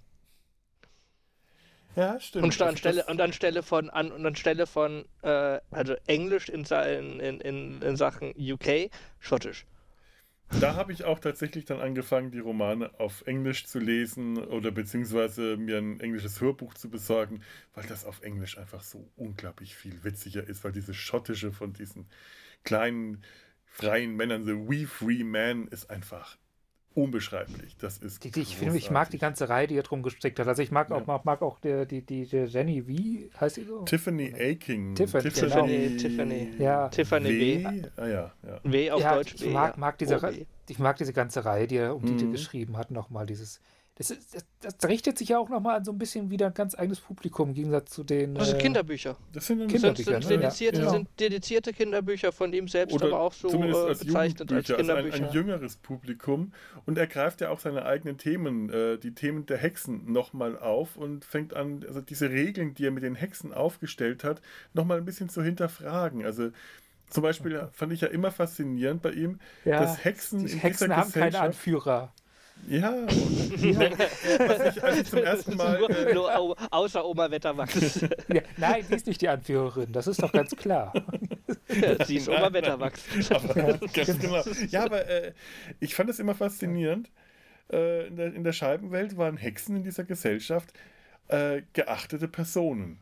Ja, stimmt. Und, anstelle, und anstelle von, an, und anstelle von äh, also Englisch in, in, in, in Sachen UK, Schottisch. Da habe ich auch tatsächlich dann angefangen, die Romane auf Englisch zu lesen oder beziehungsweise mir ein englisches Hörbuch zu besorgen, weil das auf Englisch einfach so unglaublich viel witziger ist, weil diese schottische von diesen kleinen freien Männern, the We Free Man, ist einfach unbeschreiblich. Das ist die, die, ich, finde, ich mag die ganze Reihe, die er drum gestrickt hat. Also ich mag ja. auch, mag, mag auch die, die, die, die Jenny, wie heißt sie so? Tiffany Aking. Tiffany, Tiffany, genau. Tiffany. Ja. Tiffany W. w. Ah, ja, ja. W auf ja, Deutsch. Ich mag, mag diese, oh, ich mag diese ganze Reihe, die er um die, die Mhm. geschrieben hat, nochmal dieses. Das, ist, das, richtet sich ja auch nochmal an so ein bisschen wieder ein ganz eigenes Publikum im Gegensatz zu den. Das sind äh, Kinderbücher. Das sind, Kinder- Das sind, Kinderbücher, sind, ne? dedizierte, Ja. sind dedizierte Kinderbücher von ihm selbst, oder aber auch so äh, als bezeichnet als Jugendbücher, also ein, Kinderbücher. ein jüngeres Publikum. Und er greift ja auch seine eigenen Themen, äh, die Themen der Hexen, nochmal auf und fängt an, also diese Regeln, die er mit den Hexen aufgestellt hat, nochmal ein bisschen zu hinterfragen. Also zum Beispiel fand ich ja immer faszinierend bei ihm, ja, dass Hexen die in Hexen dieser haben keine Anführer. Ja, was ich, als ich zum ersten Mal. Nur, Äh, nur außer Oma Wetterwachs. Ja, nein, die ist nicht die Anführerin, das ist doch ganz klar. Sie ist Oma Wetterwachs. aber, ganz genau. Ja, aber äh, ich fand es immer faszinierend. Äh, in, der, in der Scheibenwelt waren Hexen in dieser Gesellschaft äh, geachtete Personen.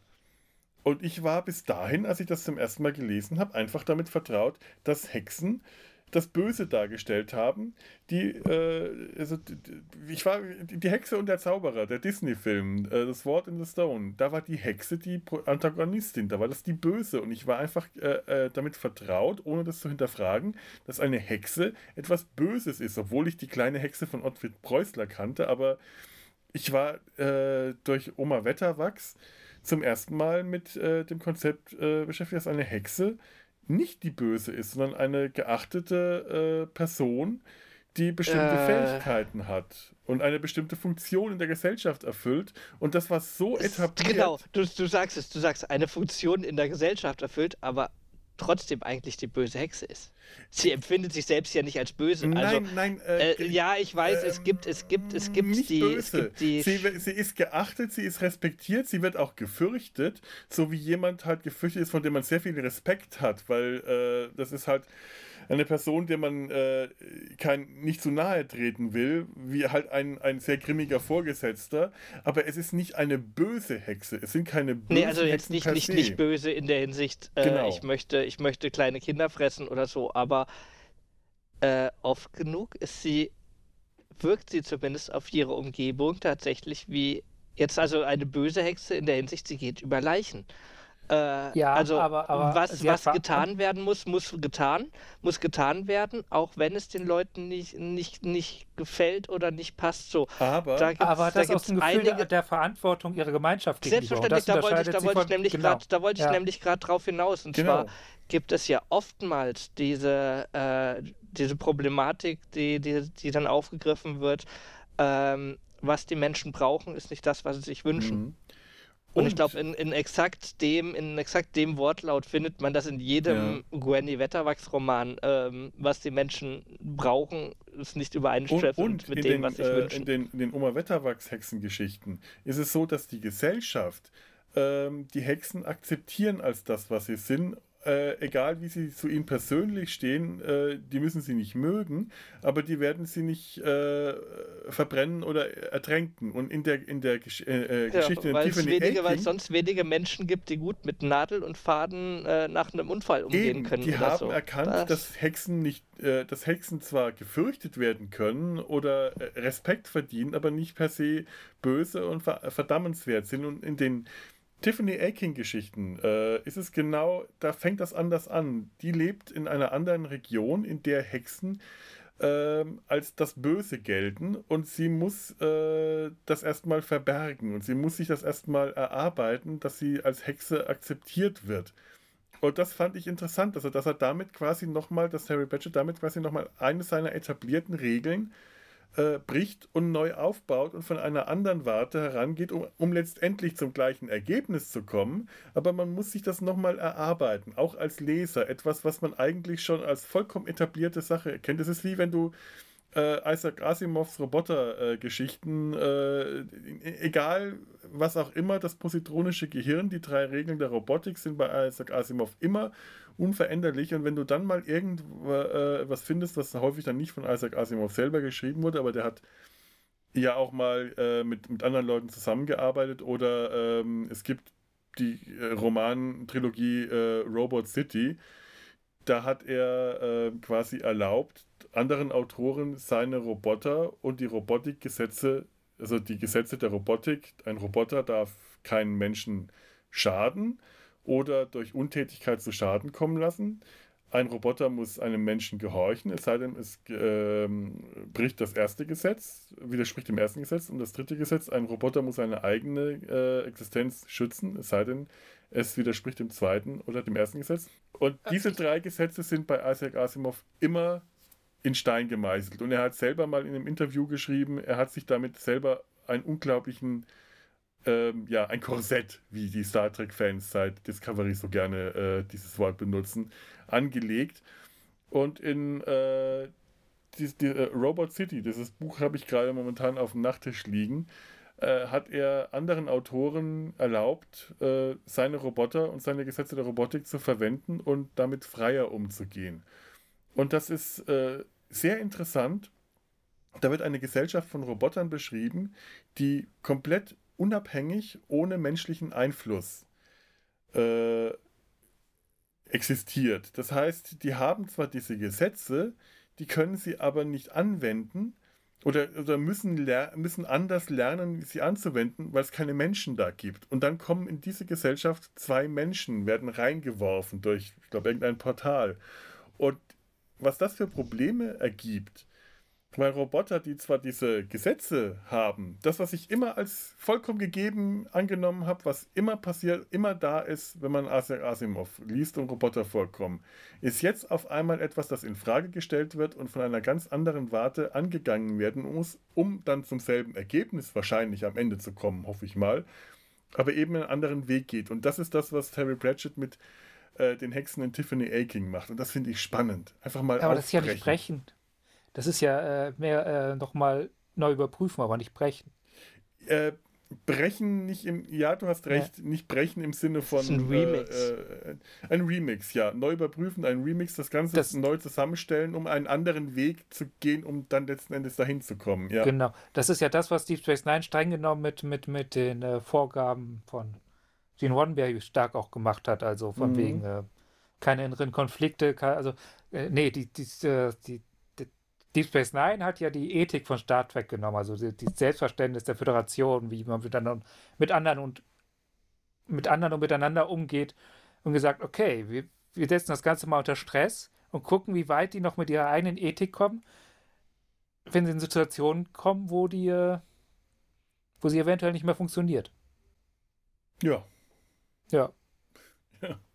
Und ich war bis dahin, als ich das zum ersten Mal gelesen habe, einfach damit vertraut, dass Hexen das Böse dargestellt haben. Die, äh, also, ich war die Hexe und der Zauberer, der Disney-Film, äh, das Wort in the Stone. Da war die Hexe die Antagonistin, da war das die Böse und ich war einfach äh, äh, damit vertraut, ohne das zu hinterfragen, dass eine Hexe etwas Böses ist, obwohl ich die kleine Hexe von Ottfried Preußler kannte, aber ich war äh, durch Oma Wetterwachs zum ersten Mal mit äh, dem Konzept beschäftigt, dass eine Hexe nicht die Böse ist, sondern eine geachtete äh, Person, die bestimmte äh, Fähigkeiten hat und eine bestimmte Funktion in der Gesellschaft erfüllt. Und das war so etabliert. Genau, du, du sagst es, du sagst, eine Funktion in der Gesellschaft erfüllt, aber trotzdem eigentlich die böse Hexe ist. Sie empfindet sich selbst ja nicht als böse. Nein, also, nein. Äh, äh, ja, ich weiß, äh, es gibt, es gibt, es gibt nicht die, böse. Es gibt die sie, sie, ist geachtet, sie ist respektiert, sie wird auch gefürchtet, so wie jemand halt gefürchtet ist, von dem man sehr viel Respekt hat, weil äh, das ist halt eine Person, der man äh, kein, nicht zu nahe treten will, wie halt ein, ein sehr grimmiger Vorgesetzter. Aber es ist nicht eine böse Hexe. Es sind keine bösen Nee, also jetzt Hexen nicht, nicht, nicht böse in der Hinsicht, äh, Genau. ich, möchte, ich möchte kleine Kinder fressen oder so, aber äh, oft genug ist sie, wirkt sie zumindest auf ihre Umgebung tatsächlich wie jetzt also eine böse Hexe in der Hinsicht, sie geht über Leichen. Äh, Ja, also aber- aber was, was getan werden muss, muss getan, muss getan werden, auch wenn es den Leuten nicht, nicht, nicht gefällt oder nicht passt. So, Aber da gibt's, Aber da das aus gibt's dem Gefühl einige, der, Verantwortung ihrer Gemeinschaft Selbstverständlich, da wollte ich, da sie wollte ich nämlich genau. grad, da wollte ich Ja. nämlich gerade drauf hinaus. Und Genau. zwar gibt es ja oftmals diese, äh, diese Problematik, die, die, die dann aufgegriffen wird. Ähm, was die Menschen brauchen, ist nicht das, was sie sich wünschen. Mhm. Und, ich glaube, in, in exakt dem, in exakt dem Wortlaut findet man das in jedem Gwenny Wetterwachs-Roman. Ähm, was die Menschen brauchen, ist nicht Und, übereinstimmend und mit dem, den, was sie äh, wünschen. in den, in den Oma Wetterwachs-Hexengeschichten ist es so, dass die Gesellschaft ähm, die Hexen akzeptieren als das, was sie sind. Äh, egal wie sie zu ihnen persönlich stehen, äh, die müssen sie nicht mögen, aber die werden sie nicht äh, verbrennen oder ertränken. Und in der, in der Gesch äh, äh, Ja, Geschichte in weil es Tiffany wenige, weil es sonst wenige Menschen gibt, die gut mit Nadel und Faden äh, nach einem Unfall umgehen Eben, können. die haben so. erkannt, Das- dass Hexen nicht, äh, dass Hexen zwar gefürchtet werden können oder Respekt verdienen, aber nicht per se böse und ver verdammenswert sind. Und in den Tiffany Aching-Geschichten äh, ist es genau, da fängt das anders an. Die lebt in einer anderen Region, in der Hexen ähm, als das Böse gelten und sie muss äh, das erstmal verbergen und sie muss sich das erstmal erarbeiten, dass sie als Hexe akzeptiert wird. Und das fand ich interessant, also dass er damit quasi nochmal, dass Harry Pratchett damit quasi nochmal eine seiner etablierten Regeln äh, bricht und neu aufbaut und von einer anderen Warte herangeht, um, um letztendlich zum gleichen Ergebnis zu kommen. Aber man muss sich das nochmal erarbeiten, auch als Leser. Etwas, was man eigentlich schon als vollkommen etablierte Sache erkennt. Es ist wie wenn du äh, Isaac Asimovs Roboter-Geschichten, äh, egal was auch immer, das positronische Gehirn, die drei Regeln der Robotik sind bei Isaac Asimov immer unveränderlich. Und wenn du dann mal irgendwas findest, was häufig dann nicht von Isaac Asimov selber geschrieben wurde, aber der hat ja auch mal äh, mit, mit anderen Leuten zusammengearbeitet oder ähm, es gibt die äh, Roman-Trilogie äh, Robot City, da hat er äh, quasi erlaubt, anderen Autoren seine Roboter und die Robotikgesetze, also die Gesetze der Robotik, ein Roboter darf keinen Menschen schaden oder durch Untätigkeit zu Schaden kommen lassen. Ein Roboter muss einem Menschen gehorchen, es sei denn, es ähm, bricht das erste Gesetz, widerspricht dem ersten Gesetz. Und das dritte Gesetz, ein Roboter muss seine eigene äh, Existenz schützen, es sei denn, es widerspricht dem zweiten oder dem ersten Gesetz. Und diese drei Gesetze sind bei Isaac Asimov immer in Stein gemeißelt. Und er hat selber mal in einem Interview geschrieben, er hat sich damit selber einen unglaublichen, ähm, ja, ein Korsett, wie die Star Trek-Fans seit Discovery so gerne äh, dieses Wort benutzen, angelegt. Und in äh, die, die äh, Robot City, dieses Buch habe ich gerade momentan auf dem Nachttisch liegen, äh, hat er anderen Autoren erlaubt, äh, seine Roboter und seine Gesetze der Robotik zu verwenden und damit freier umzugehen. Und das ist äh, sehr interessant. Da wird eine Gesellschaft von Robotern beschrieben, die komplett unabhängig, ohne menschlichen Einfluss äh, existiert. Das heißt, die haben zwar diese Gesetze, die können sie aber nicht anwenden oder, oder müssen, müssen anders lernen, sie anzuwenden, weil es keine Menschen da gibt. Und dann kommen in diese Gesellschaft zwei Menschen, werden reingeworfen durch, ich glaube, irgendein Portal. Und was das für Probleme ergibt, weil Roboter, die zwar diese Gesetze haben, das, was ich immer als vollkommen gegeben angenommen habe, was immer passiert, immer da ist, wenn man Asimov liest und Roboter vorkommen, ist jetzt auf einmal etwas, das in Frage gestellt wird und von einer ganz anderen Warte angegangen werden muss, um dann zum selben Ergebnis wahrscheinlich am Ende zu kommen, hoffe ich mal, aber eben einen anderen Weg geht. Und das ist das, was Terry Pratchett mit äh, den Hexen in Tiffany Aking macht. Und das finde ich spannend. Einfach mal Aber aufbrechen. das ist ja nicht brechend. Das ist ja äh, mehr äh, nochmal neu überprüfen, aber nicht brechen. Äh, brechen nicht im, ja, du hast recht, ja. nicht brechen im Sinne von ein Remix. Äh, äh, ein Remix, ja. Neu überprüfen, ein Remix, das Ganze das, neu zusammenstellen, um einen anderen Weg zu gehen, um dann letzten Endes dahin zu kommen. Ja. Genau. Das ist ja das, was Deep Space Nine streng genommen mit, mit, mit den äh, Vorgaben von Gene Roddenberry stark auch gemacht hat, also von mhm. wegen äh, keine inneren Konflikte, keine, also äh, nee, die, die, die, Deep Space Nine hat ja die Ethik von Star Trek genommen, also die, die Selbstverständnis der Föderation, wie man mit anderen, mit anderen und mit anderen und miteinander umgeht und gesagt, okay, wir, wir setzen das Ganze mal unter Stress und gucken, wie weit die noch mit ihrer eigenen Ethik kommen, wenn sie in Situationen kommen, wo die, äh, wo sie eventuell nicht mehr funktioniert. Ja. Ja. Ja.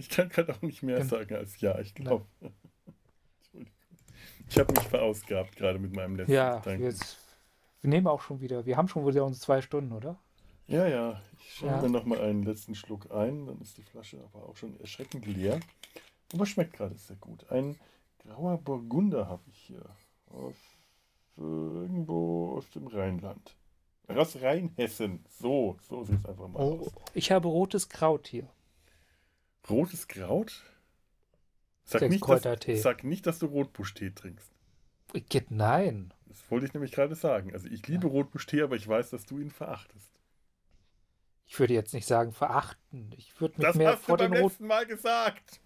Ich kann gerade auch nicht mehr sagen als ja, ich glaube. Ich habe mich verausgabt gerade mit meinem letzten Ja, jetzt, wir nehmen auch schon wieder. Wir haben schon wieder unsere zwei Stunden, oder? Ja, ja. Ich schenke ja. mir nochmal einen letzten Schluck ein. Dann ist die Flasche aber auch schon erschreckend leer. Aber schmeckt gerade sehr gut. Ein grauer Burgunder habe ich hier. Aus äh, irgendwo aus dem Rheinland. Aus Rheinhessen. So, so sieht es einfach mal oh, aus. Ich habe rotes Kraut hier. Rotes Kraut? Sag nicht, dass, sag nicht, dass du Rotbuschtee trinkst. Geht nein. Das wollte ich nämlich gerade sagen. Also ich liebe ja. Rotbuschtee, aber ich weiß, dass du ihn verachtest. Ich würde jetzt nicht sagen verachten. Ich würde mich das mehr hast vor du beim den letzten Mal gesagt.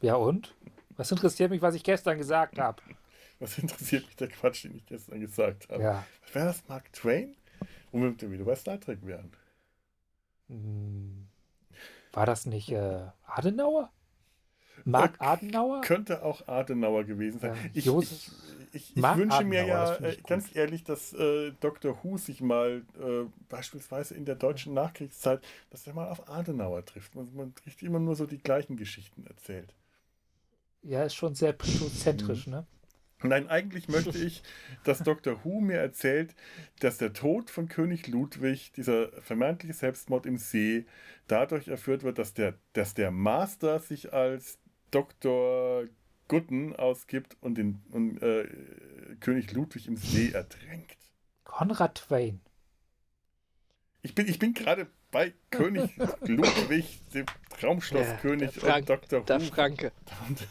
Ja und? Was interessiert mich, was ich gestern gesagt habe? Was interessiert mich der Quatsch, den ich gestern gesagt habe? Ja. Wäre das Mark Twain? Womit wir wieder bei Star Trek wären. Hm. War das nicht äh, Adenauer? Mark Adenauer? Könnte auch Adenauer gewesen sein. Ja, ich, ich, ich, ich wünsche mir ja äh, ganz ehrlich, dass äh, Dr. Who sich mal äh, beispielsweise in der deutschen Nachkriegszeit, dass er mal auf Adenauer trifft. Man, man trifft immer nur so die gleichen Geschichten erzählt. Ja, ist schon sehr psychozentrisch, mhm. ne? Nein, eigentlich möchte ich, dass Dr. Who mir erzählt, dass der Tod von König Ludwig, dieser vermeintliche Selbstmord im See, dadurch erführt wird, dass der, dass der Master sich als Dr. Gutten ausgibt und den und, äh, König Ludwig im See ertränkt. Konrad Twain. Ich bin, ich bin gerade bei König Ludwig, dem Traumschlosskönig ja, und Dr. Who. Der Franke. Und,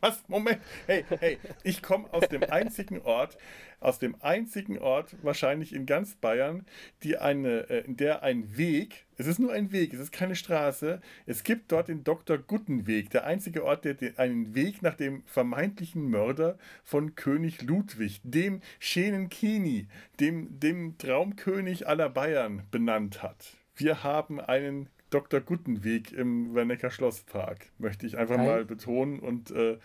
was? Moment. Hey, hey, ich komme aus dem einzigen Ort, aus dem einzigen Ort wahrscheinlich in ganz Bayern, die eine, äh, in der ein Weg, es ist nur ein Weg, es ist keine Straße, es gibt dort den Dr. Guttenweg, der einzige Ort, der einen Weg nach dem vermeintlichen Mörder von König Ludwig, dem Schenenkini, dem, dem Traumkönig aller Bayern benannt hat. Wir haben einen Dr. Guttenweg im Wernecker Schlosspark, möchte ich einfach Nein. mal betonen. Und äh,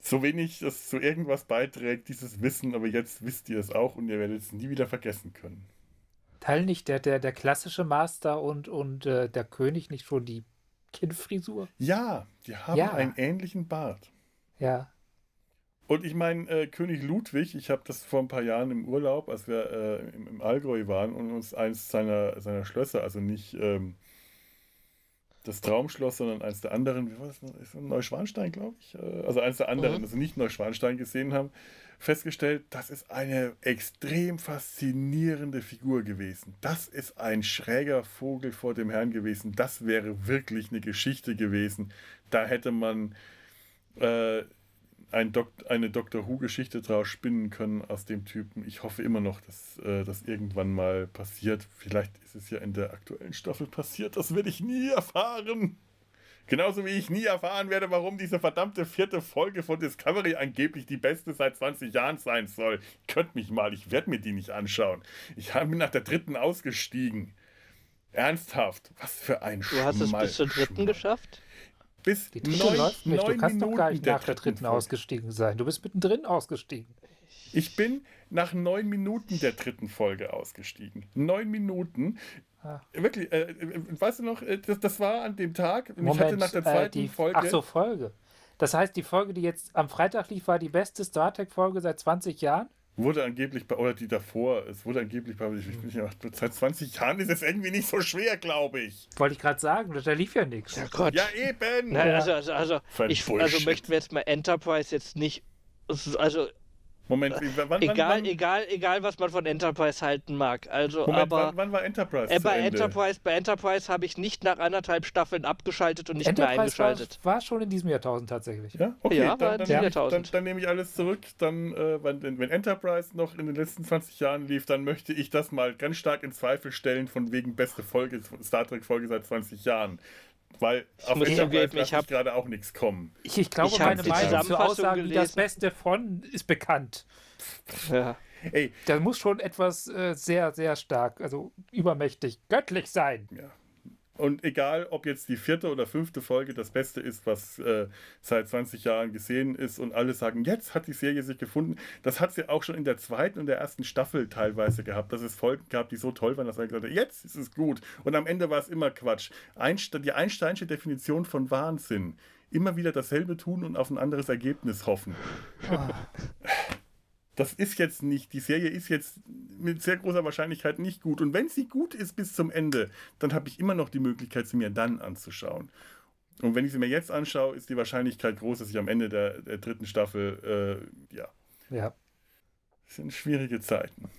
so wenig das zu irgendwas beiträgt, dieses Wissen, aber jetzt wisst ihr es auch und ihr werdet es nie wieder vergessen können. Teil nicht der, der, der klassische Master und, und äh, der König nicht schon die Kinnfrisur? Ja, die haben ja. einen ähnlichen Bart. Ja. Und ich meine, äh, König Ludwig, ich habe das vor ein paar Jahren im Urlaub, als wir äh, im, im, Allgäu waren und uns eins seiner, seiner Schlösser, also nicht, ähm, das Traumschloss, sondern eines der anderen, wie war das? Ist Neuschwanstein, glaube ich. Äh, also eines der anderen, mhm. also nicht Neuschwanstein gesehen haben, festgestellt, das ist eine extrem faszinierende Figur gewesen. Das ist ein schräger Vogel vor dem Herrn gewesen. Das wäre wirklich eine Geschichte gewesen. Da hätte man äh, ein Dok eine Doctor Who-Geschichte draus spinnen können aus dem Typen. Ich hoffe immer noch, dass äh, das irgendwann mal passiert. Vielleicht ist es ja in der aktuellen Staffel passiert. Das werde ich nie erfahren. Genauso wie ich nie erfahren werde, warum diese verdammte vierte Folge von Discovery angeblich die beste seit 20 Jahren sein soll. Könnt mich mal, ich werde mir die nicht anschauen. Ich bin nach der dritten ausgestiegen. Ernsthaft, was für ein Du hast es bis zur dritten Schmal. geschafft? Bis die neun, läuft nicht. Du kannst Minuten doch gar nicht nach der dritten ausgestiegen sein. Du bist mittendrin ausgestiegen. Ich bin nach neun Minuten der dritten Folge ausgestiegen. Neun Minuten. Ah. Wirklich, äh, äh weißt du noch, äh, das, das, war an dem Tag. Moment, ich hatte nach der äh, zweiten äh, die, Folge. Ach so, Folge. Das heißt, die Folge, die jetzt am Freitag lief, war die beste Star Trek-Folge seit 20 Jahren? Wurde angeblich bei, oder die davor, es wurde angeblich bei, ich bin ja, seit 20 Jahren ist es irgendwie nicht so schwer, glaube ich. Wollte ich gerade sagen, da lief ja nichts. Ja Gott. Ja, eben. Nein, also, also, also, ich, also möchten wir jetzt mal Enterprise jetzt nicht, also Moment, wann, egal, wann, egal, egal, was man von Enterprise halten mag. Also, Moment, aber wann, wann war Enterprise? Äh, bei Enterprise, bei Enterprise habe ich nicht nach anderthalb Staffeln abgeschaltet und nicht Enterprise mehr eingeschaltet. War, war schon in diesem Jahrtausend tatsächlich. Ja, okay, ja, dann, dann, dann, dann, dann, nehme ich alles zurück. Dann, äh, wenn, wenn, Enterprise noch in den letzten 20 Jahren lief, dann möchte ich das mal ganz stark in Zweifel stellen, von wegen beste Folge, Star Trek Folge seit 20 Jahren. Weil auf ich Enterprise ich hab, gerade auch nichts kommen. Ich, ich glaube, ich meine Meinung zu Aussagen, wie das Beste von ist bekannt. Ja. Ey. Das muss schon etwas äh, sehr, sehr stark, also übermächtig, göttlich sein. Ja. Und egal, ob jetzt die vierte oder fünfte Folge das Beste ist, was äh, seit 20 Jahren gesehen ist und alle sagen, jetzt hat die Serie sich gefunden, das hat sie auch schon in der zweiten und der ersten Staffel teilweise gehabt, dass es Folgen gab, die so toll waren, dass man gesagt hat, jetzt ist es gut. Und am Ende war es immer Quatsch. Einstein, die Einsteinsche Definition von Wahnsinn. Immer wieder dasselbe tun und auf ein anderes Ergebnis hoffen. Oh das ist jetzt nicht, die Serie ist jetzt mit sehr großer Wahrscheinlichkeit nicht gut. Und wenn sie gut ist bis zum Ende, dann habe ich immer noch die Möglichkeit, sie mir dann anzuschauen. Und wenn ich sie mir jetzt anschaue, ist die Wahrscheinlichkeit groß, dass ich am Ende der, der dritten Staffel, äh, ja. Ja. Das sind schwierige Zeiten.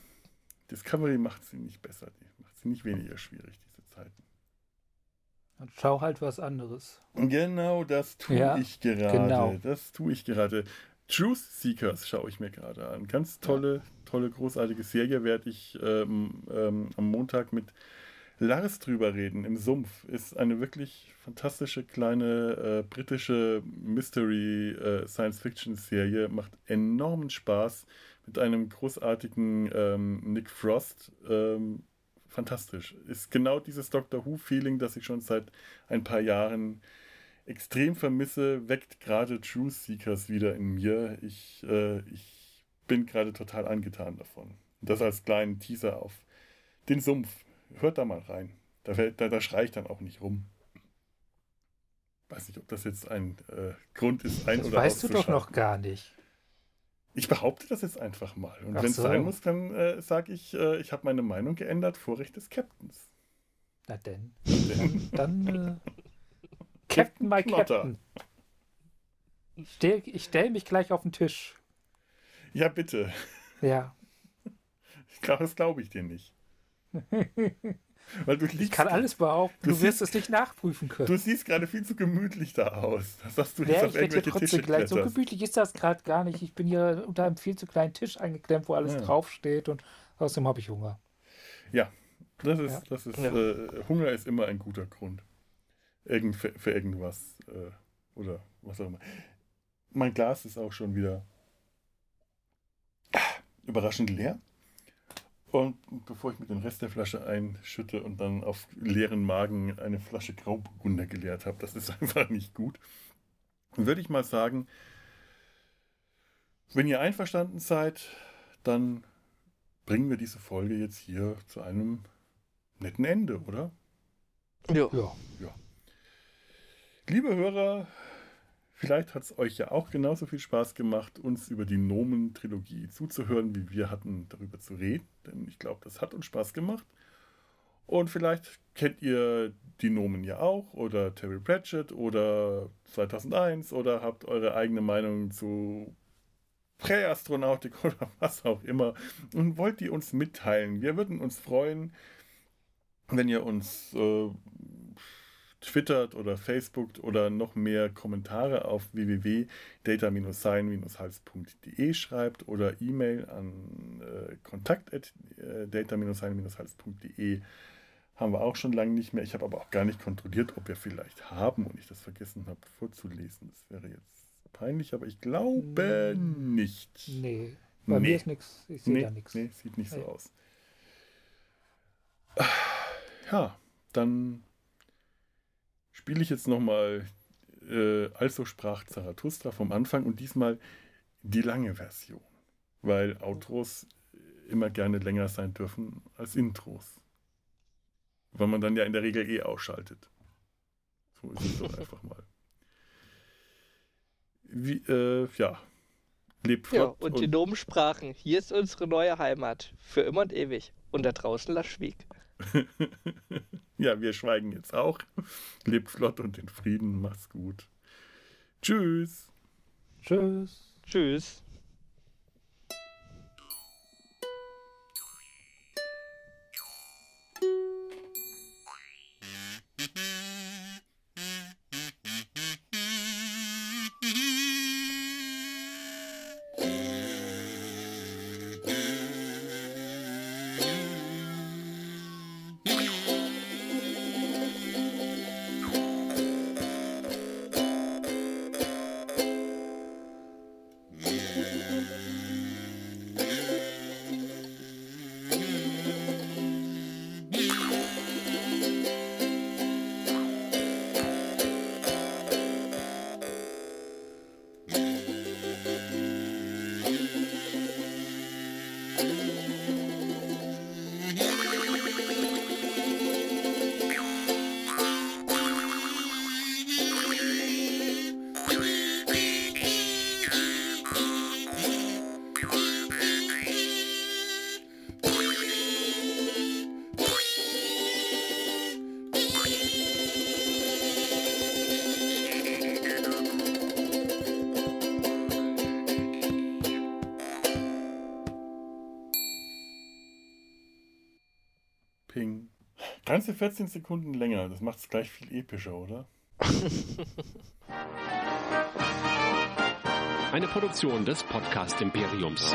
Discovery macht sie nicht besser, die macht sie nicht weniger schwierig, diese Zeiten. Dann schau halt was anderes. Genau, das tue ja, ich gerade. Genau. Das tue ich gerade. Truth Seekers schaue ich mir gerade an. Ganz tolle, tolle, großartige Serie werde ich ähm, ähm, am Montag mit Lars drüber reden. Im Sumpf ist eine wirklich fantastische kleine äh, britische Mystery äh, Science Fiction Serie. Macht enormen Spaß mit einem großartigen ähm, Nick Frost. Ähm, fantastisch. Ist genau dieses Doctor Who Feeling, das ich schon seit ein paar Jahren extrem vermisse, weckt gerade Truth Seekers wieder in mir. Ich, äh, ich bin gerade total angetan davon. das als kleinen Teaser auf den Sumpf. Hört da mal rein. Da, da, da schreie ich dann auch nicht rum. Weiß nicht, ob das jetzt ein äh, Grund ist, ein das oder weißt du doch noch gar nicht. Ich behaupte das jetzt einfach mal. Und wenn es so. sein muss, dann äh, sage ich, äh, ich habe meine Meinung geändert, Vorrecht des Captains. Na denn. denn. Dann, dann äh, Captain, my Captain. Ich stelle mich gleich auf den Tisch. Ja, bitte. Ja. Ich glaube, das glaube ich dir nicht. Weil du liegst, ich kann alles behaupten, du, du wirst siehst, es nicht nachprüfen können. Du siehst gerade viel zu gemütlich da aus. Das hast du nicht ja, auf irgendwelche Tische gleich. So gemütlich ist das gerade gar nicht. Ich bin hier unter einem viel zu kleinen Tisch eingeklemmt, wo alles ja. draufsteht und außerdem habe ich Hunger. Ja, das ist, ja. das ist, ja. Äh, Hunger ist immer ein guter Grund. Irgend, für, für irgendwas. Äh, oder was auch immer. Mein Glas ist auch schon wieder überraschend leer. Und bevor ich mit dem Rest der Flasche einschütte und dann auf leeren Magen eine Flasche Grauburgunder geleert habe, das ist einfach nicht gut, würde ich mal sagen, wenn ihr einverstanden seid, dann bringen wir diese Folge jetzt hier zu einem netten Ende, oder? Ja. ja. ja. Liebe Hörer, vielleicht hat es euch ja auch genauso viel Spaß gemacht, uns über die Nomen-Trilogie zuzuhören, wie wir hatten, darüber zu reden. Denn ich glaube, das hat uns Spaß gemacht. Und vielleicht kennt ihr die Nomen ja auch oder Terry Pratchett oder 2001 oder habt eure eigene Meinung zu Präastronautik oder was auch immer und wollt die uns mitteilen. Wir würden uns freuen, wenn ihr uns äh, twittert oder facebookt oder noch mehr Kommentare auf www.data-sein-hals.de schreibt oder E-Mail an äh, kontakt.data-sein-hals.de haben wir auch schon lange nicht mehr. Ich habe aber auch gar nicht kontrolliert, ob wir vielleicht haben und ich das vergessen habe vorzulesen. Das wäre jetzt peinlich, aber ich glaube hm, nicht. Nee, bei nee. mir ist nichts. Ich sehe nee, da nichts. Nee, sieht nicht nee. so aus. Ja, dann spiele ich jetzt nochmal äh, Also sprach Zarathustra vom Anfang und diesmal die lange Version, weil Outros immer gerne länger sein dürfen als Intros. Weil man dann ja in der Regel eh ausschaltet. So ist es doch einfach mal. Wie, äh, ja. Lebt flott. Ja, und, und die Nomen sprachen, hier ist unsere neue Heimat, für immer und ewig. Und da draußen las Schwieg. ja, wir schweigen jetzt auch. Lebt flott und in Frieden. Mach's gut. Tschüss. Tschüss. Tschüss. Ganze 14 Sekunden länger. Das macht es gleich viel epischer, oder? Eine Produktion des Podcast Imperiums.